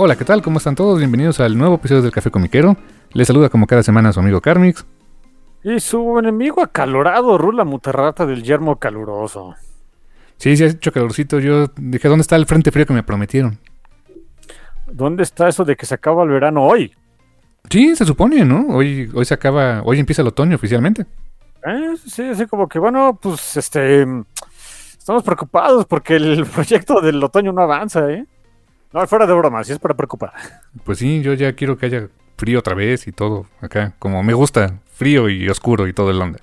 Hola, ¿qué tal? ¿Cómo están todos? Bienvenidos al nuevo episodio del Café Comiquero. Les saluda como cada semana su amigo Carmix. Y su enemigo acalorado, Rula Mutarrata del yermo caluroso. Sí, sí, ha hecho calorcito. Yo dije, ¿dónde está el frente frío que me prometieron? ¿Dónde está eso de que se acaba el verano hoy? Sí, se supone, ¿no? Hoy, hoy se acaba, hoy empieza el otoño oficialmente. Eh, sí, así como que, bueno, pues, este, estamos preocupados porque el proyecto del otoño no avanza, ¿eh? No, fuera de broma, sí es para preocupar. Pues sí, yo ya quiero que haya frío otra vez y todo acá. Como me gusta, frío y oscuro y todo el onda.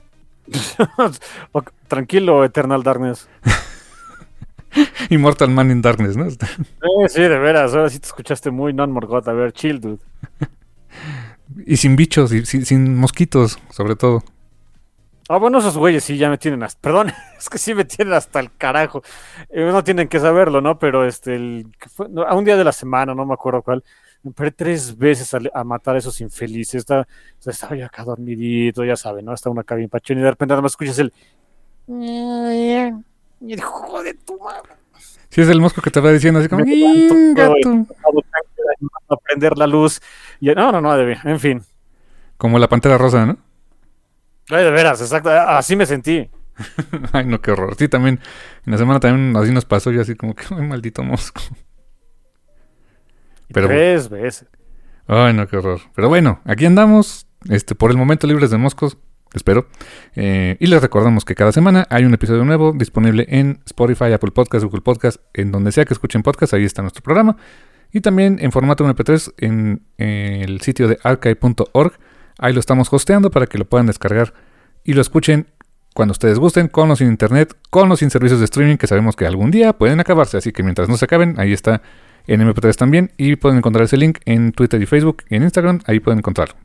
Tranquilo, Eternal Darkness. Immortal Man in Darkness, ¿no? Eh, sí, de veras, ahora sí te escuchaste muy non-morgot. A ver, chill, dude. Y sin bichos, y sin, sin mosquitos, sobre todo. Ah, bueno, esos güeyes sí ya me tienen hasta. Perdón, es que sí me tienen hasta el carajo. Eh, no tienen que saberlo, ¿no? Pero este, el, fue- no, a un día de la semana, no me acuerdo cuál, me paré tres veces a, a matar a esos infelices. Sea, estaba yo acá dormidito, ya saben, ¿no? Estaba una cabina pachón y de repente nada más escuchas el. Y el joder, tu madre. Si es el mosco que te va diciendo así como, Me levanto, "Inga güey. tú". A prender la luz. Y, no, no, no, de, en fin. Como la pantera rosa, ¿no? Ay, de veras, exacto. Así me sentí. Ay, no, qué horror. Sí, también, en la semana también así nos pasó y así como que, ay, maldito mosco. Pero- Tres veces. Ay, no, qué horror. Pero bueno, aquí andamos, este, por el momento libres de moscos, espero. Eh, y les recordamos que cada semana hay un episodio nuevo disponible en Spotify, Apple Podcast, Google Podcast, en donde sea que escuchen podcast, ahí está nuestro programa. Y también en formato MP3 en eh, el sitio de archive.org. Ahí lo estamos hosteando para que lo puedan descargar y lo escuchen cuando ustedes gusten, con o sin internet, con o sin servicios de streaming que sabemos que algún día pueden acabarse. Así que mientras no se acaben, ahí está en MP3 también. Y pueden encontrar ese link en Twitter y Facebook y en Instagram. Ahí pueden encontrarlo.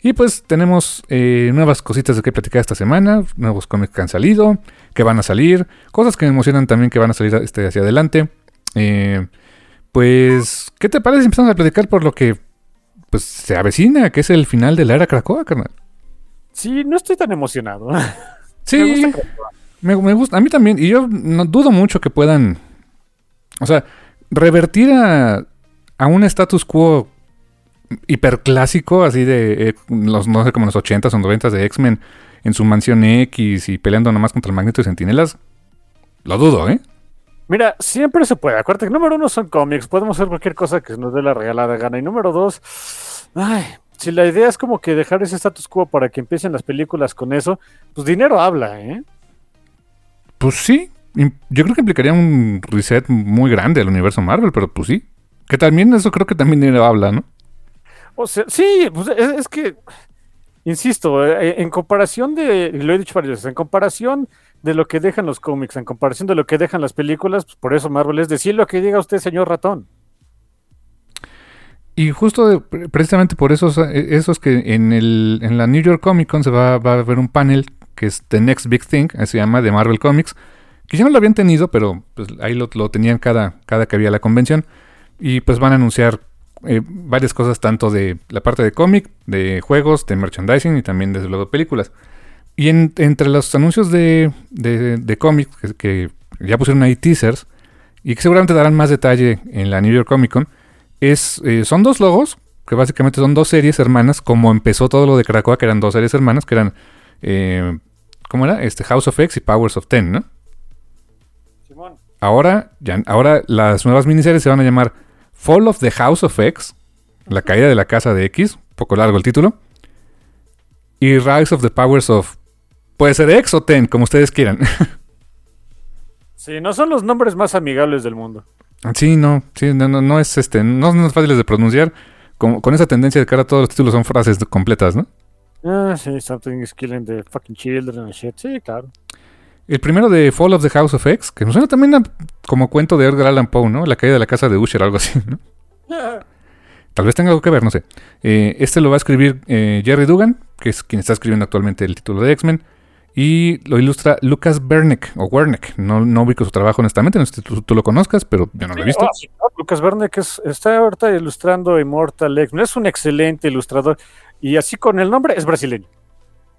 Y pues tenemos eh, nuevas cositas de que platicar esta semana. Nuevos cómics que han salido, que van a salir. Cosas que me emocionan también que van a salir este, hacia adelante. Eh, pues, ¿qué te parece si empezamos a platicar por lo que pues, se avecina, que es el final de la era Krakoa, carnal? Sí, no estoy tan emocionado. Sí, Me gusta. Me, me gusta, a mí también, y yo no dudo mucho que puedan, o sea, revertir a, a un status quo hiperclásico, así de eh, los, no sé, como los 80s o 90s de X-Men en su mansión X y peleando nomás contra el Magneto y Sentinelas. Lo dudo, ¿eh? Mira, siempre se puede. Acuérdate que número uno son cómics. Podemos hacer cualquier cosa que nos dé la regalada gana. Y número dos, ay, si la idea es como que dejar ese status quo para que empiecen las películas con eso, pues dinero habla, ¿eh? Pues sí, yo creo que implicaría un reset muy grande al universo Marvel, pero pues sí. Que también eso creo que también dinero habla, ¿no? O sea, sí, pues es, es que, insisto, eh, en comparación de, lo he dicho varias veces, en comparación de lo que dejan los cómics, en comparación de lo que dejan las películas, pues por eso Marvel es decir lo que diga usted, señor ratón. Y justo de- pre- precisamente por eso eso es que en, el, en la New York Comic Con se va, va a haber un panel que es The Next Big Thing, se llama, de Marvel Comics, que ya no lo habían tenido, pero pues, ahí lo, lo tenían cada, cada que había la convención. Y pues van a anunciar eh, varias cosas, tanto de la parte de cómic, de juegos, de merchandising y también desde luego películas. Y en- entre los anuncios de, de, de cómic, que, que ya pusieron ahí teasers, y que seguramente darán más detalle en la New York Comic Con, Es, eh, son dos logos, que básicamente son dos series hermanas, como empezó todo lo de Krakoa, que eran dos series hermanas, que eran, eh, ¿cómo era? Este, House of X y Powers of Ten, ¿no? Simón. Ahora, ya, ahora las nuevas miniseries se van a llamar Fall of the House of X, la caída de la casa de X, poco largo el título, y Rise of the Powers of, puede ser X o Ten, como ustedes quieran. Sí, no son los nombres más amigables del mundo. sí, no, sí, no, no, no es este, no son fáciles de pronunciar. Con, con esa tendencia de que ahora todos los títulos son frases completas, ¿no? Ah, sí, something is killing the fucking children and shit. Sí, claro. El primero de Fall of the House of X, que nos suena también a- como cuento de Edgar Allan Poe, ¿no? La caída de la casa de Usher, algo así, ¿no? Tal vez tenga algo que ver, no sé. Eh, este lo va a escribir eh, Jerry Dugan, que es quien está escribiendo actualmente el título de X-Men. Y lo ilustra Lucas Bernick, o Wernick. No, no ubico su trabajo honestamente, no sé si tú, tú lo conozcas, pero yo no lo he visto. Ah, sí, Lucas que es- está ahorita ilustrando Immortal X-Men. Es un excelente ilustrador. Y así con el nombre es brasileño.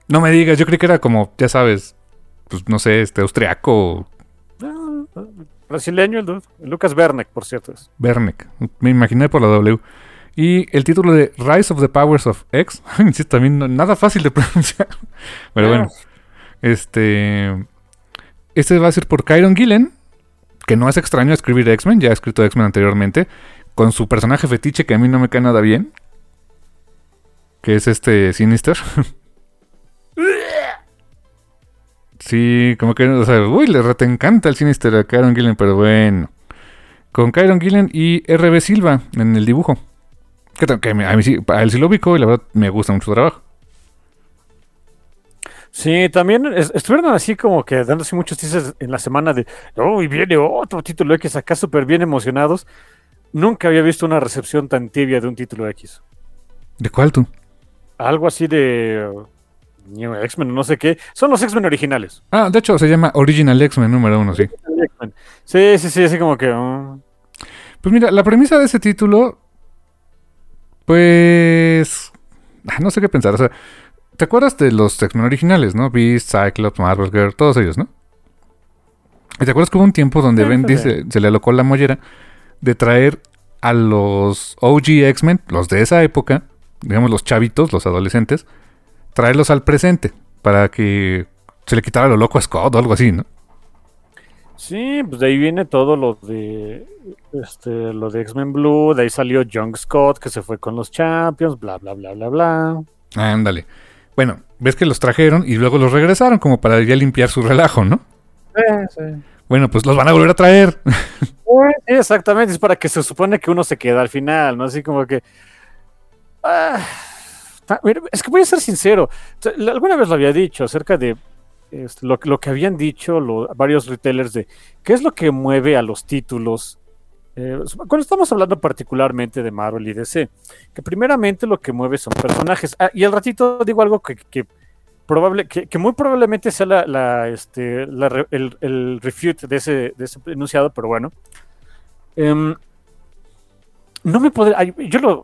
No me digas, yo creí que era como, ya sabes, pues no sé, este austriaco, Ah, ah, brasileño el. Lucas Verne, por cierto. Es. Bernick. Me imaginé por la W. Y el título de Rise of the Powers of X, insisto, también no- nada fácil de pronunciar. Pero bueno, este. Este va a ser por Kyron Gillen, que no es extraño escribir X-Men, ya ha escrito X-Men anteriormente, con su personaje fetiche que a mí no me cae nada bien, que es este Sinister. sí, como que, o sea, uy, le rete encanta el Sinister a Kyron Gillen, pero bueno. Con Kyron Gillen y RB Silva en el dibujo. Que, que a mí sí, a él lo ubico y la verdad me gusta mucho su trabajo. Sí, también es- estuvieron así como que dándose muchos teasers en la semana de, oh, y viene otro título X acá súper bien emocionados. Nunca había visto una recepción tan tibia de un título X. ¿De cuál tú? Algo así de uh, X-Men, no sé qué. Son los X-Men originales. Ah, de hecho se llama Original X-Men número uno, sí. Sí, sí, sí, así como que... uh, Pues mira, la premisa de ese título, pues... ah, No sé qué pensar, o sea, ¿te acuerdas de los X-Men originales, no? Beast, Cyclops, Marvel Girl, todos ellos, ¿no? ¿Y te acuerdas que hubo un tiempo donde Sí, Ben dice, se le alocó la mollera de traer a los OG X-Men, los de esa época, digamos los chavitos, los adolescentes, traerlos al presente para que se le quitara lo loco a Scott o algo así, ¿no? Sí, pues de ahí viene todo lo de este, lo de X-Men Blue, de ahí salió Young Scott que se fue con los Champions, bla bla bla bla bla. Ándale. Bueno, ves que los trajeron y luego los regresaron como para ya limpiar su relajo, ¿no? Bueno, pues los van a volver a traer. Sí, exactamente, es para que se supone que uno se queda al final, ¿no? Así como que. ah, es que voy a ser sincero. Alguna vez lo había dicho acerca de este, lo, lo que habían dicho lo- varios retailers de qué es lo que mueve a los títulos. Eh, cuando estamos hablando particularmente de Marvel y DC, que primeramente lo que mueve son personajes. Ah, y al ratito digo algo que, que probable, que, que muy probablemente sea la, la, este, la el, el refute de ese, de ese enunciado, pero bueno. Em, no me podría. Yo lo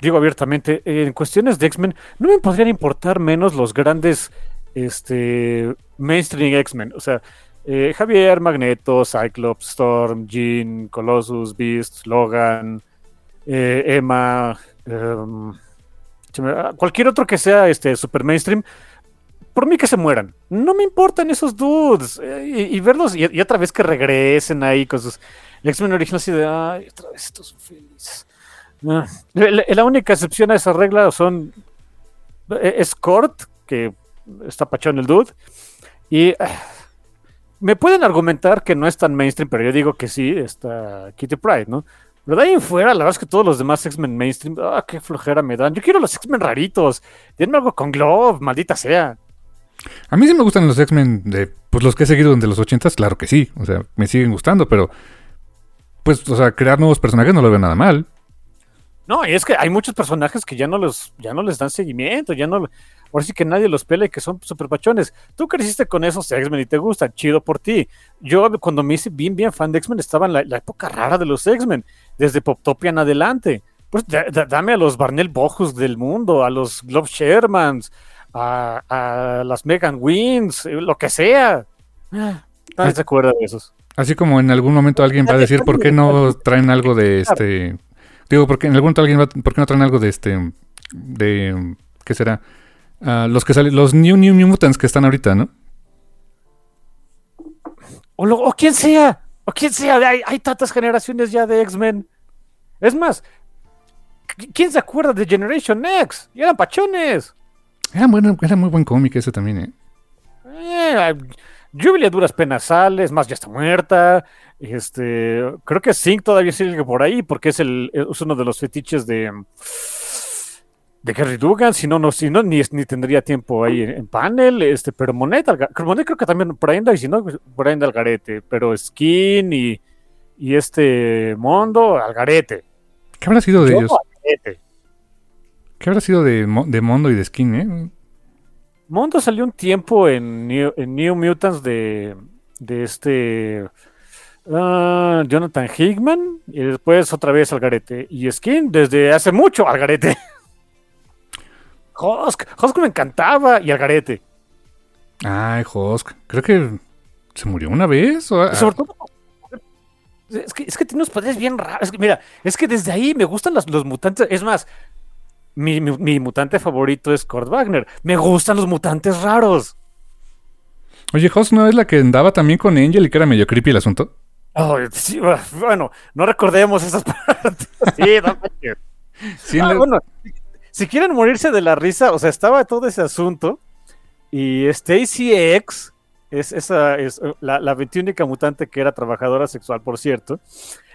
digo abiertamente. En cuestiones de X-Men, no me podrían importar menos los grandes este, mainstream X-Men. O sea, eh, Javier, Magneto, Cyclops, Storm, Jean, Colossus, Beast, Logan, eh, Emma, em, me- cualquier otro que sea este, super mainstream. Por mí que se mueran. No me importan esos dudes. eh, y, verlos y, otra vez que regresen ahí con sus X-Men ay, otra vez felices. Ah, la, única excepción a esa regla son es que está pachón el dude, y ah, me pueden argumentar que no es tan mainstream, pero yo digo que sí, está Kitty Pride, ¿no? Pero de ahí en fuera, la verdad es que todos los demás X-Men mainstream, ah, qué flojera me dan. Yo quiero los X-Men raritos. Denme algo con Glove, maldita sea. A mí sí me gustan los X-Men de pues los que he seguido de los 80s, claro que sí. O sea, me siguen gustando, pero pues, o sea, crear nuevos personajes no lo veo nada mal. No, y es que hay muchos personajes que ya no los, ya no les dan seguimiento, ya no, ahora sí que nadie los pelea y que son super pachones. Tú creciste con esos X-Men y te gustan, chido por ti. Yo cuando me hice bien, bien fan de X-Men estaba en la, la época rara de los X-Men, desde Poptopia en adelante. Pues da- da- dame a los Barnell Bojus del mundo, a los Glove Shermans, a, a las Megan Wins, eh, lo que sea. Ah, Nadie se acuerda de esos. Así como en algún momento alguien va a decir por qué no traen algo de este Digo, porque en algún momento alguien va, ¿por qué no traen algo de este, de, ¿qué será? Ah, los que salen, los New New Mutants que están ahorita, ¿no? O, lo- o quien sea, o quien sea, hay, hay tantas generaciones ya de X-Men. Es más, ¿qui- ¿quién se acuerda de Generation X? Y eran pachones. Era, bueno, era muy buen cómic ese también, ¿eh? Eh, Jubilee a duras penas sale, es más, ya está muerta. Este, creo que Sync todavía sigue por ahí porque es, el, es uno de los fetiches de, de Gary Dugan. Si no, no, si no ni, ni tendría tiempo ahí en, en panel. Este, pero Monet, Monet creo que también por ahí anda, y si no, pues, por ahí anda al garete. Pero Skin y, y este Mondo al garete. ¿Qué habrá sido de Yo, ellos? al garete. ¿Qué habrá sido de, de Mondo y de Skin, eh? Mondo salió un tiempo en New, en New Mutants de, de este ah, Jonathan Hickman y después otra vez al garete. Y Skin desde hace mucho al Husk, Husk me encantaba y al garete. Ay, Hosk. Creo que se murió una vez. o- sobre todo, es que, es que tiene unos poderes bien raros. Es que, mira, es que desde ahí me gustan los, los mutantes. Es más, mi, mi- mi mutante favorito es Kurt Wagner. Me gustan los mutantes raros. Oye, Hosk no es la que andaba también con Angel y que era medio creepy el asunto. Oh, sí, bueno, no recordemos esas partes. Sí, no. Sí, Ah, la- bueno, si quieren morirse de la risa, o sea, estaba todo ese asunto. Y Stacy X es esa es eh, la, 21 mutante que era trabajadora sexual, por cierto.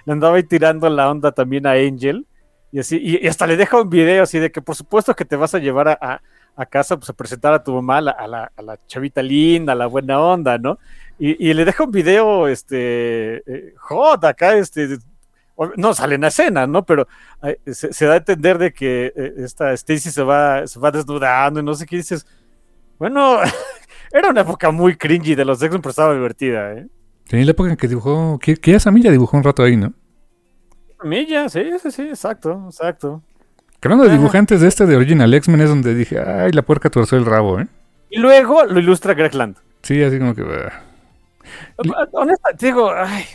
Le andaba tirando la onda también a Angel. Y así, y, hasta le deja un video así de que por supuesto que te vas a llevar a, a- casa pues, a presentar a tu mamá, a la, chavita linda, a la buena onda, ¿no? Y, y le deja un video, este, eh, hot acá, este, no sale en la escena, ¿no? Pero eh, se, se da a entender de que eh, esta Stacy se va, se va desnudando y no sé qué dices. Bueno, era una época muy cringy de los X-Men, pero estaba divertida, ¿eh? Tenía la época en que dibujó. Que, que ya Samilla dibujó un rato ahí, ¿no? Milla, sí, sí, sí, exacto, exacto. Que hablando de Ajá. dibujantes de este de Original X-Men es donde dije, ay, la puerca torció el rabo, ¿eh? Y luego lo ilustra Greg Land. Sí, así como que. ah. Honesta, te digo, ay,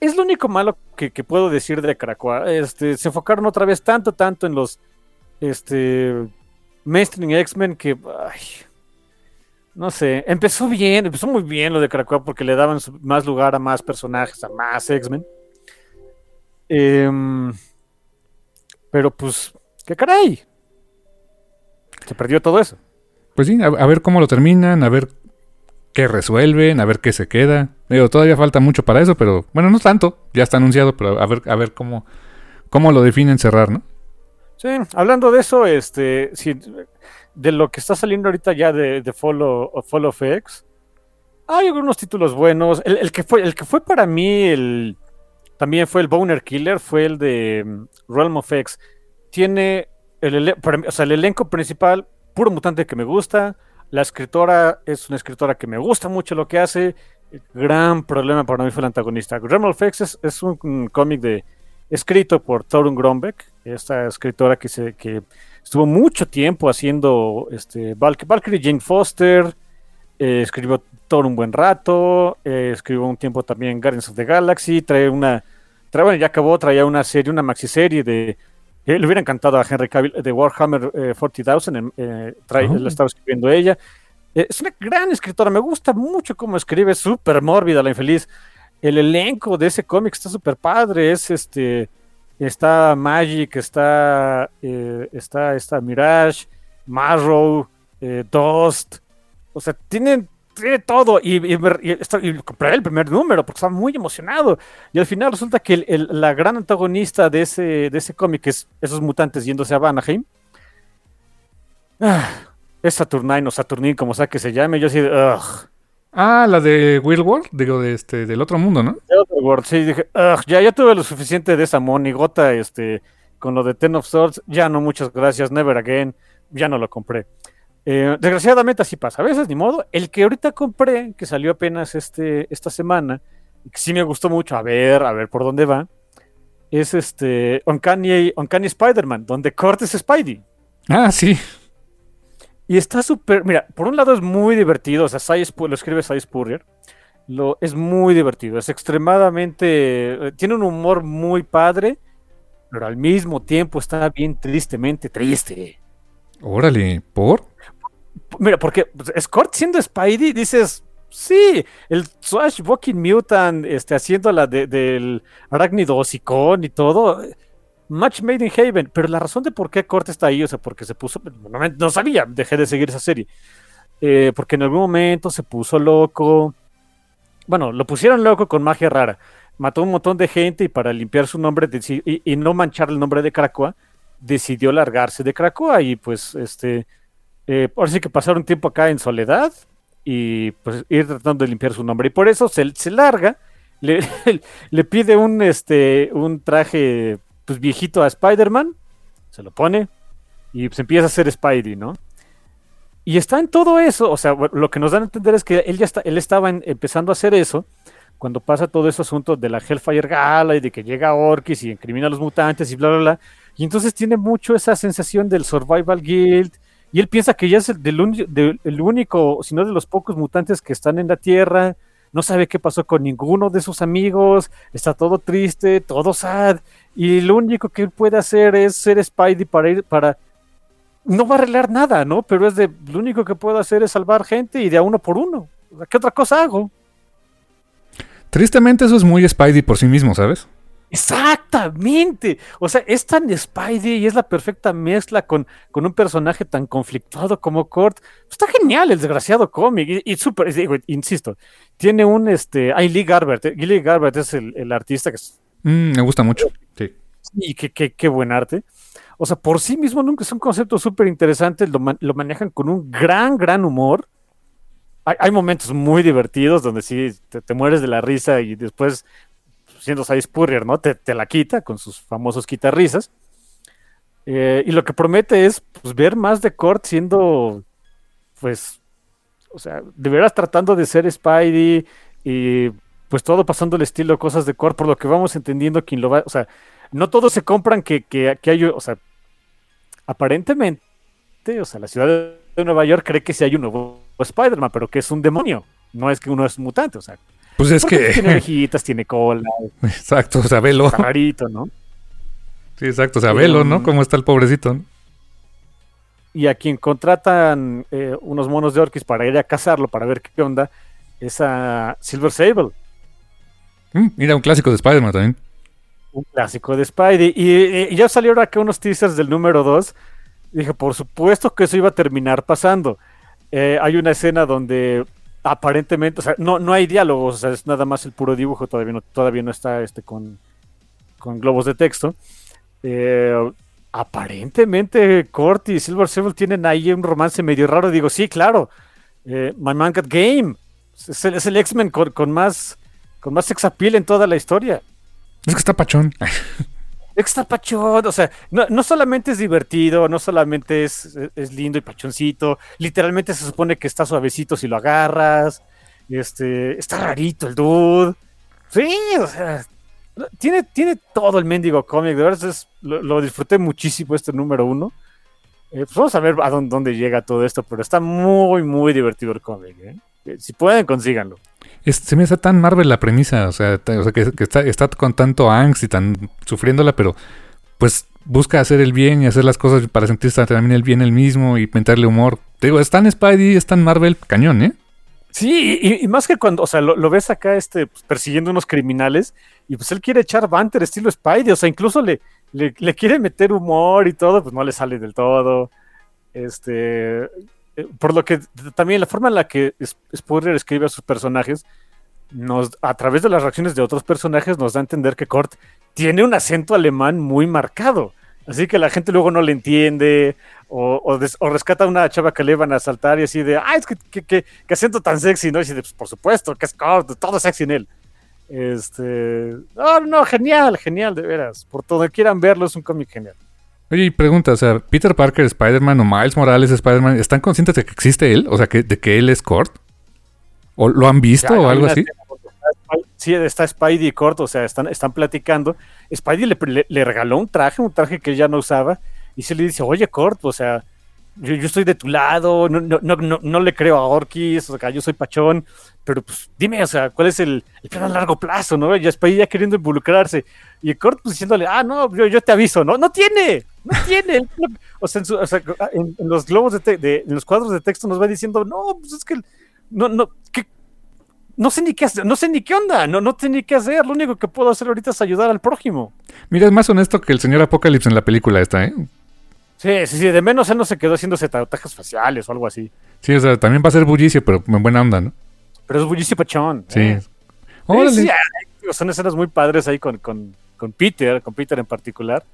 es lo único malo que, que puedo decir de Caracua. Este, se enfocaron otra vez tanto, tanto en los este, mainstream X-Men que, no sé, empezó bien, empezó muy bien lo de Caracua porque le daban más lugar a más personajes, a más X-Men. Em, pero pues, ¿qué caray? Se perdió todo eso. Pues sí, a ver cómo lo terminan, a ver qué resuelven, a ver qué se queda. Digo, todavía falta mucho para eso, pero bueno, no tanto, ya está anunciado, pero a ver, a ver cómo, cómo lo definen cerrar, ¿no? Sí, hablando de eso, este, de lo que está saliendo ahorita ya de, de Follow, of X, hay algunos títulos buenos. El, que fue, el que fue para mí el también fue el Boner Killer, fue el de mm, Realm of X. Tiene el elenco principal, puro mutante que me gusta. La escritora es una escritora que me gusta mucho lo que hace. El gran problema para mí fue el antagonista. Of X es, un, cómic de escrito por Torun Grombeck, esta escritora que, se, que estuvo mucho tiempo haciendo este, Valk- Valkyrie Jane Foster, eh, escribió todo un buen rato, eh, escribió un tiempo también Guardians of the Galaxy, trae una, trae, bueno, ya acabó, traía una serie, una maxiserie de, eh, le hubiera encantado a Henry Cavill de Warhammer eh, 40,000, en- eh, trae, Oh. lo estaba escribiendo ella. Eh, es una gran escritora, me gusta mucho cómo escribe, es súper mórbida la infeliz. El elenco de ese cómic está súper padre, es este, está Magic, está, eh, está, está Mirage, Marrow, Dust, o sea, tienen, tiene todo. Y, y, me- y está- y compré el primer número porque estaba muy emocionado. Y al final resulta que el- el- la gran antagonista de ese, de ese cómic es esos mutantes yéndose a Vanaheim. Ah, es Saturnine o Saturnin, como sea que se llame. Yo así de, "Ugh". Ah, la de Will World, digo, de este, del otro mundo, ¿no? The Otherworld, sí, dije, "Ugh, ya, ya tuve lo suficiente de esa monigota, este, con lo de Ten of Swords, ya no, muchas gracias, never again, ya no lo compré. Eh, desgraciadamente así pasa, a veces ni modo. El que ahorita compré, que salió apenas este, esta semana, y que sí me gustó mucho, a ver, a ver por dónde va, es este Uncanny, Uncanny Spider-Man, donde cortes Spidey. Ah, sí. Y está súper, mira, por un lado es muy divertido, o sea, lo escribe Cy Spurrier, lo, es muy divertido, es extremadamente, eh, tiene un humor muy padre pero al mismo tiempo está bien tristemente triste. Órale, ¿por? Mira, porque pues, Scott siendo Spidey, dices, sí, el Swashbucking Mutant este, haciendo la de, del arácnido hocicón y todo. Match Made in Haven, pero la razón de por qué Kurt está ahí, o sea, porque se puso, no sabía, dejé de seguir esa serie, eh, porque en algún momento se puso loco, bueno, lo pusieron loco con magia rara, mató un montón de gente y para limpiar su nombre y, no manchar el nombre de Krakoa, decidió largarse de Krakoa y pues este, eh, ahora sí que pasaron tiempo acá en soledad y pues ir tratando de limpiar su nombre y por eso se, se larga, le, le pide un, este, un traje pues viejito a Spider-Man, se lo pone y pues empieza a ser Spidey, ¿no? Y está en todo eso, o sea, lo que nos dan a entender es que él ya está, él estaba empezando a hacer eso cuando pasa todo ese asunto de la Hellfire Gala y de que llega Orkis y incrimina a los mutantes y bla, bla, bla. Y entonces tiene mucho esa sensación del Survival Guild. Y él piensa que ya es el, único, si no de los pocos mutantes que están en la Tierra no sabe qué pasó con ninguno de sus amigos, está todo triste, todo sad, y lo único que él puede hacer es ser Spidey para ir, para... No va a arreglar nada, ¿no? Pero es de, lo único que puedo hacer es salvar gente y de a uno por uno. ¿Qué otra cosa hago? Tristemente eso es muy Spidey por sí mismo, ¿sabes? Exactamente. O sea, es tan Spidey y es la perfecta mezcla con, con un personaje tan conflictuado como Kurt. Está genial el desgraciado cómic. Y, súper, insisto, tiene un este. Ay, Lee Garbert. Eh, Lee Garbert es el, artista que mm, me gusta mucho. Sí. Y qué, qué, buen arte. O sea, por sí mismo nunca es un concepto súper interesante. Lo, lo, manejan con un gran, gran humor. Hay momentos muy divertidos donde sí te, te, mueres de la risa y después siendo Cy Spurrier, ¿no? Te, la quita con sus famosos quitarrisas. Eh, y lo que promete es pues, ver más de Kurt siendo, pues, o sea, de veras tratando de ser Spidey y pues todo pasando el estilo cosas de Kurt, por lo que vamos entendiendo quién lo va, o sea, no todos se compran que, que, que hay, o sea, aparentemente, o sea, la ciudad de Nueva York cree que sí hay un nuevo Spider-Man, pero que es un demonio, no es que uno es mutante, o sea, pues es que. Tiene orejitas, tiene cola. Exacto, o sea, velo. Rarito, ¿no? Sí, exacto, o sea, velo, ¿no? Cómo está el pobrecito. Y a quien contratan eh, unos monos de Orkis para ir a cazarlo, para ver qué onda, es a Silver Sable. Mm, mira, un clásico de Spider-Man también. Un clásico de Spidey. Y, ya salieron acá unos teasers del número 2. Dije, por supuesto que eso iba a terminar pasando. Eh, hay una escena donde aparentemente, o sea, no, no hay diálogos, o sea, es nada más el puro dibujo, todavía no, todavía no está este con, con globos de texto. Eh, aparentemente Corty y Silver Sable tienen ahí un romance medio raro. Digo, sí, claro. Eh, My Man Got Game. Es el, el X-Men con, con, más con más sex appeal en toda la historia. Es que está pachón. Está pachón, o sea, no, solamente es divertido, no solamente es, es, lindo y pachoncito, literalmente se supone que está suavecito si lo agarras, este, está rarito el dude. Sí, o sea, tiene, tiene todo el mendigo cómic, de verdad es, lo, disfruté muchísimo este número uno. Eh, pues vamos a ver a dónde, llega todo esto, pero está muy, muy divertido el cómic. ¿eh? Eh, si pueden, consíganlo. Se me hace tan Marvel la premisa, o sea, que, está, está, con tanto angst y tan sufriéndola, pero pues busca hacer el bien y hacer las cosas para sentirse también el bien el mismo y meterle humor. Te digo, es tan Spidey, es tan Marvel cañón, ¿eh? Sí, y, más que cuando, o sea, lo, ves acá este, pues, persiguiendo unos criminales y pues él quiere echar banter estilo Spidey, o sea, incluso le, le, quiere meter humor y todo, pues no le sale del todo. Este, por lo que también la forma en la que Spurrier escribe a sus personajes, a través de las reacciones de otros personajes, nos da a entender que Kurt tiene un acento alemán muy marcado. Así que la gente luego no le entiende, o, rescata a una chava que le van a asaltar y así de, ay, es que, que, acento tan sexy, ¿no? Y dice, pues por supuesto, que es Kurt, todo sexy en él. Este, no, no, genial, genial, de veras. Por todo quieran verlo, es un cómic genial. Oye, y pregunta, o sea, Peter Parker, Spider-Man o Miles Morales, Spider-Man, ¿están conscientes de que existe él? O sea, que, de que él es Kurt. ¿O lo han visto o algo así? Sí, está Spidey y Kurt, o sea, están, están platicando. Spidey le, regaló un traje, un traje que él ya no usaba, y se le dice, oye, Kurt, o sea, yo, yo estoy de tu lado, no, no, no, no, le creo a Orkis, o sea, yo soy pachón, pero pues dime, o sea, ¿cuál es el, el plan a largo plazo, no? Y después ya queriendo involucrarse. Y Kurt pues diciéndole, ah, no, yo, yo te aviso, no, no tiene, no tiene. o sea, en, o sea, en, en los globos de, de, en los cuadros de texto nos va diciendo, no, pues es que, no, no, ¿qué, no sé ni qué hacer, no sé ni qué onda, no, no sé ni qué hacer, lo único que puedo hacer ahorita es ayudar al prójimo. Mira, es más honesto que el señor Apocalypse en la película esta, ¿eh? Sí, sí, sí, de menos él no se quedó haciéndose tatuajes faciales o algo así. Sí, o sea, también va a ser bullicio, pero en buena onda, ¿no? Pero es bullicio pachón. Sí. ¿eh? Sí, sí, son escenas muy padres ahí con, con, con Peter, con Peter en particular.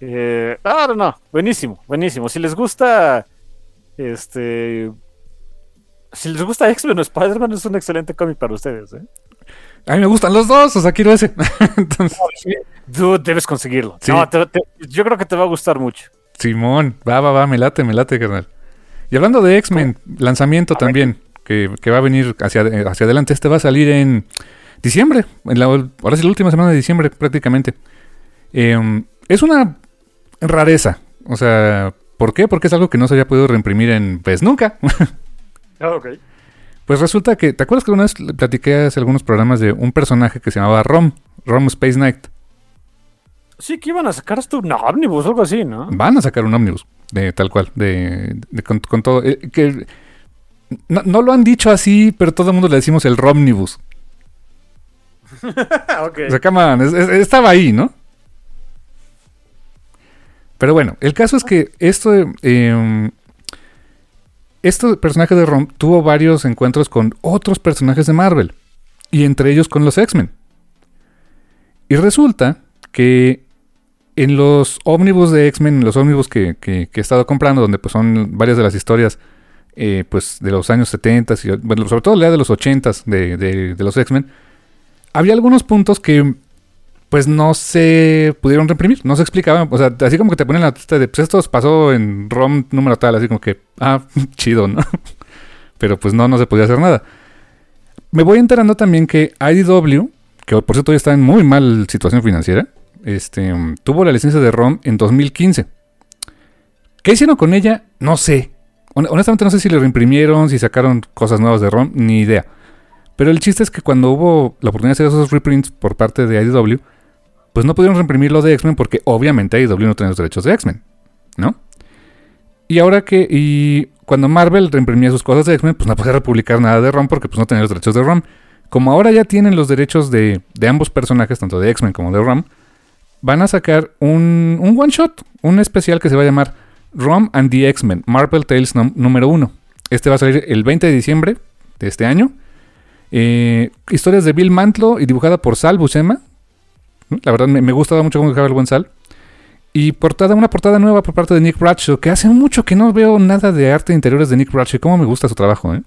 Eh, no, no, no, buenísimo, buenísimo. Si les gusta, este, si les gusta X-Men o Spider-Man, es un excelente cómic para ustedes. ¿eh? A mí me gustan los dos, o sea, quiero ese. Entonces... Tú debes conseguirlo. Sí. No, te, te, yo creo que te va a gustar mucho. Simón, va, va, va, me late, me late, carnal. Y hablando de X-Men, lanzamiento también, que, que, va a venir hacia, hacia adelante. Este va a salir en diciembre, en la, ahora sí la última semana de diciembre prácticamente. Eh, es una rareza, o sea, ¿por qué? Porque es algo que no se había podido reimprimir en, pues, nunca. Ah, ok. Pues resulta que, ¿te acuerdas que una vez platiqué hace algunos programas de un personaje que se llamaba Rom, Rom Space Knight? Sí, que iban a sacar hasta un ómnibus algo así, ¿no? Van a sacar un ómnibus, de tal cual, de, de con, con, todo. Eh, que no, no, lo han dicho así, pero todo el mundo le decimos el Romnibus. okay. O sea, come on, es, es, estaba ahí, ¿no? Pero bueno, el caso es que esto, eh, este personaje de Rom tuvo varios encuentros con otros personajes de Marvel, y entre ellos con los X-Men. Y resulta que en los ómnibus de X-Men, en los ómnibus que, he estado comprando, donde pues son varias de las historias eh, pues de los años 70, y, sobre todo la de los 80 de, de, de los X-Men, había algunos puntos que pues no se pudieron reprimir, no se explicaban, o sea, así como que te ponen la lista de, pues esto pasó en ROM número tal, así como que, ah, chido, ¿no? Pero pues no, no se podía hacer nada. Me voy enterando también que IDW, que por cierto ya está en muy mal situación financiera, este, tuvo la licencia de ROM en 2015. ¿Qué hicieron con ella? No sé. Honestamente no sé si le reimprimieron, si sacaron cosas nuevas de ROM, ni idea. Pero el chiste es que cuando hubo la oportunidad de hacer esos reprints por parte de IDW, pues no pudieron reimprimir los de X-Men porque obviamente IDW no tiene los derechos de X-Men, ¿no? Y ahora que, y cuando Marvel reimprimía sus cosas de X-Men, pues no podía republicar nada de ROM porque pues no tenía los derechos de ROM. Como ahora ya tienen los derechos de, de ambos personajes, tanto de X-Men como de ROM, van a sacar un, un one shot, un especial que se va a llamar ROM and the X-Men, Marvel Tales número 1. Este va a salir el 20 de diciembre de este año. Eh, historias de Bill Mantlo y dibujada por Sal Buscema. La verdad me, me gustaba mucho cómo dibujaba el buen Sal. Y portada, una portada nueva por parte de Nick Bradshaw, que hace mucho que no veo nada de arte de interiores de Nick Bradshaw. Cómo me gusta su trabajo, ¿eh?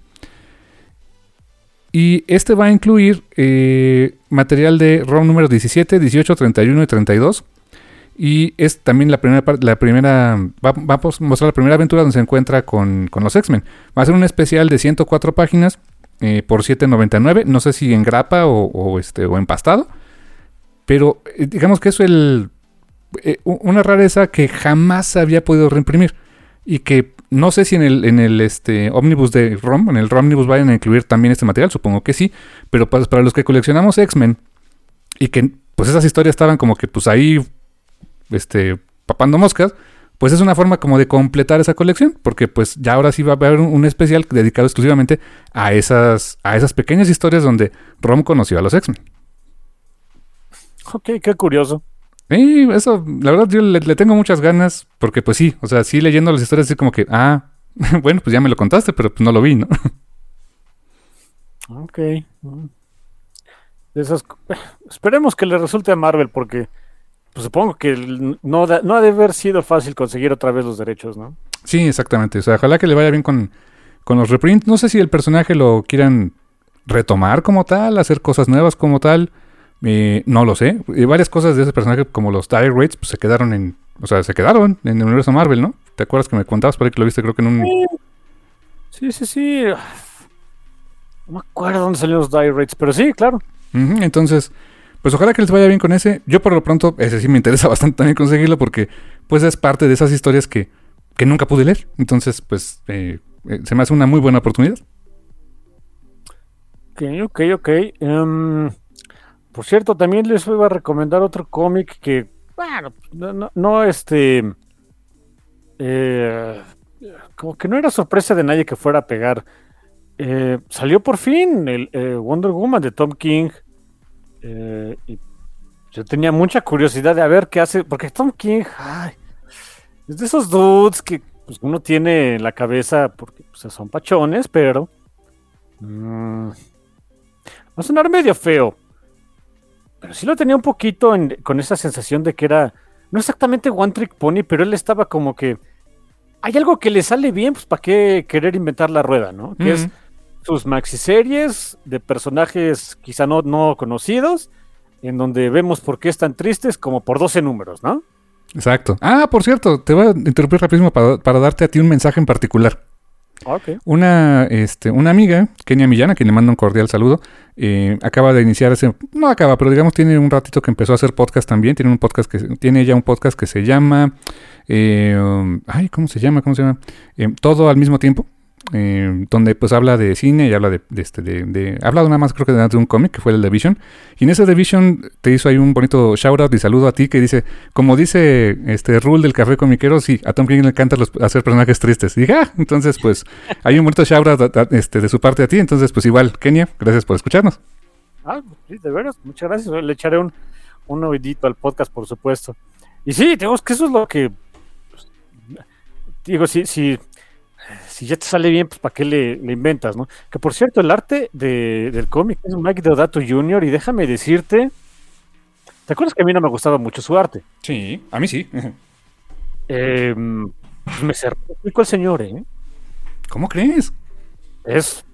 Y este va a incluir eh, material de ROM número 17, 18, 31 y 32. Y es también la primera la primera va, va, a mostrar la primera aventura donde se encuentra con, con los X-Men. Va a ser un especial de 104 páginas eh, por 7.99. No sé si en grapa o, o, este, o empastado. Pero eh, digamos que es el, eh, una rareza que jamás había podido reimprimir. Y que no sé si en el, en el este, ómnibus de ROM, en el ROMnibus vayan a incluir también este material, supongo que sí. Pero para, los que coleccionamos X-Men y que pues esas historias estaban como que pues ahí este, papando moscas, pues es una forma como de completar esa colección, porque pues ya ahora sí va a haber un, un especial dedicado exclusivamente a esas, a esas pequeñas historias donde Rom conoció a los X-Men. Ok, qué curioso. Y eso, la verdad, yo le, le, tengo muchas ganas, porque pues sí, o sea, sí leyendo las historias, así como que, ah, bueno, pues ya me lo contaste, pero pues no lo vi, ¿no? Ok. Esas, esperemos que le resulte a Marvel, porque pues supongo que no, da, no ha de haber sido fácil conseguir otra vez los derechos, ¿no? Sí, exactamente. O sea, ojalá que le vaya bien con, con los reprints. No sé si el personaje lo quieran retomar como tal, hacer cosas nuevas como tal. Eh, no lo sé. Y varias cosas de ese personaje, como los Dire Rates, pues se quedaron en. O sea, se quedaron en el universo Marvel, ¿no? ¿Te acuerdas que me contabas por ahí que lo viste, creo que en un. Sí, sí, sí. No me acuerdo dónde salieron los Dire Rates, pero sí, claro. Uh -huh. Entonces, pues ojalá que les vaya bien con ese. Yo por lo pronto, ese sí me interesa bastante también conseguirlo porque pues es parte de esas historias que que nunca pude leer. Entonces, pues, eh, eh, se me hace una muy buena oportunidad. Ok, ok, ok. Em, por cierto, también les voy a recomendar otro cómic que, bueno, no, no, este, eh, como que no era sorpresa de nadie que fuera a pegar. Eh, salió por fin el eh, Wonder Woman de Tom King. Yo tenía mucha curiosidad de a ver qué hace, porque Tom King, ay, es de esos dudes que pues, uno tiene en la cabeza, porque pues, son pachones, pero... mm, va a sonar medio feo. Pero sí lo tenía un poquito en- con esa sensación de que era, no exactamente One Trick Pony, pero él estaba como que... Hay algo que le sale bien, pues para qué querer inventar la rueda, ¿no? Que es sus maxiseries de personajes quizá no, no conocidos, en donde vemos por qué están tristes como por 12 números, ¿no? Exacto. Ah, por cierto, te voy a interrumpir rapidísimo para, para darte a ti un mensaje en particular. Ok. Una, este, una amiga, Kenia Millán, a quien le mando un cordial saludo, eh, acaba de iniciar ese, no acaba, pero digamos tiene un ratito que empezó a hacer podcast también, tiene un podcast que, tiene ella un podcast que se llama, eh, um, ay, ¿cómo se llama? ¿Cómo se llama? Eh, Todo al mismo tiempo, eh, donde pues habla de cine y habla de, de este, de, de- habla nada más creo que de un cómic que fue el de Vision, y en ese de Vision te hizo ahí un bonito shout out y saludo a ti que dice, como dice este Rule del Café Comiquero, sí, a Tom King le encanta los- hacer personajes tristes. Y dije, ah, entonces pues hay un bonito shout out este, de su parte a ti. Entonces pues igual, Kenia, gracias por escucharnos. Ah, sí, de veras, muchas gracias. Le echaré un, un oídito al podcast, por supuesto. Y sí, digamos que eso es lo que. pues, digo, si, si, si ya te sale bien, pues ¿para qué le, le inventas, no? Que por cierto, el arte de- del cómic es Mike Deodato Jr. y déjame decirte. ¿Te acuerdas que a mí no me gustaba mucho su arte? Sí, a mí sí. Eh, pues me certificó el señor, ¿eh? ¿Cómo crees? Es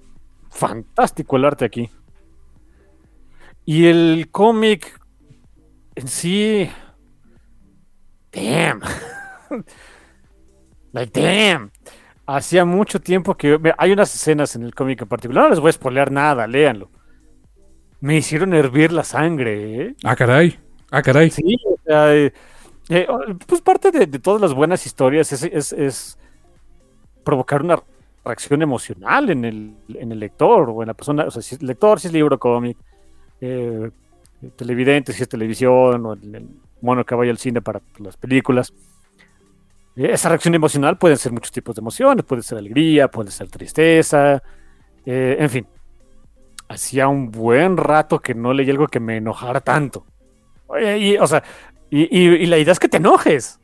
fantástico el arte aquí. Y el cómic en sí. Damn. like, damn. Hacía mucho tiempo que. mira, Hay unas escenas en el cómic en particular. No les voy a spoilear nada, léanlo. Me hicieron hervir la sangre, ¿eh? Ah, caray. Ah, caray. Sí, o sea, eh, eh, pues parte de, de todas las buenas historias es, es- es provocar una reacción emocional en el, en el lector o en la persona, o sea, si es lector, si es libro, cómic, eh, televidente, si es televisión, o el, el mono que vaya al cine para las películas. Esa reacción emocional pueden ser muchos tipos de emociones, puede ser alegría, puede ser tristeza, eh, en fin. Hacía un buen rato que no leí algo que me enojara tanto. Oye, y, o sea, y, y- y la idea es que te enojes.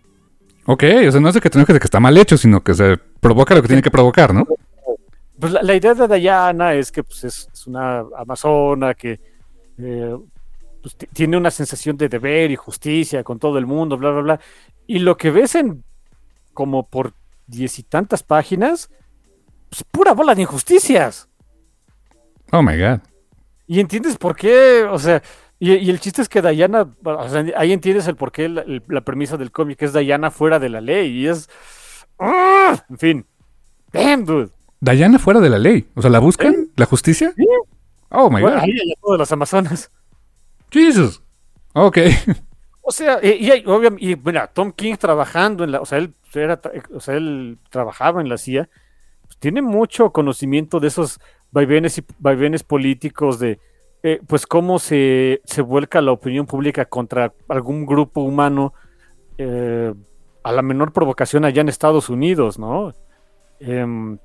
Ok, o sea, no es de que te enojes de que está mal hecho, sino que se provoca lo que tiene que provocar, ¿no? Pues la, la idea de Diana es que pues, es, es una amazona que eh, pues, ti- tiene una sensación de deber y justicia con todo el mundo, bla, bla, bla. Y lo que ves en como por diez y tantas páginas, pues pura bola de injusticias. Oh my god. Y entiendes por qué, o sea, y, y el chiste es que Diana, o sea, ahí entiendes el por qué la, premisa del cómic es Diana fuera de la ley y es... En fin. Damn, dude. Diana fuera de la ley. O sea, ¿la buscan? ¿La justicia? Sí. Oh my Bueno, god. ahí hay a todas las amazonas. Jesus. Ok. O sea, y, y y, mira, Tom King trabajando en la, o sea, él era, o sea, él trabajaba en la CIA, pues, tiene mucho conocimiento de esos vaivenes y vaivenes políticos de, eh, pues cómo se, se vuelca la opinión pública contra algún grupo humano eh, a la menor provocación allá en Estados Unidos, ¿no? Em,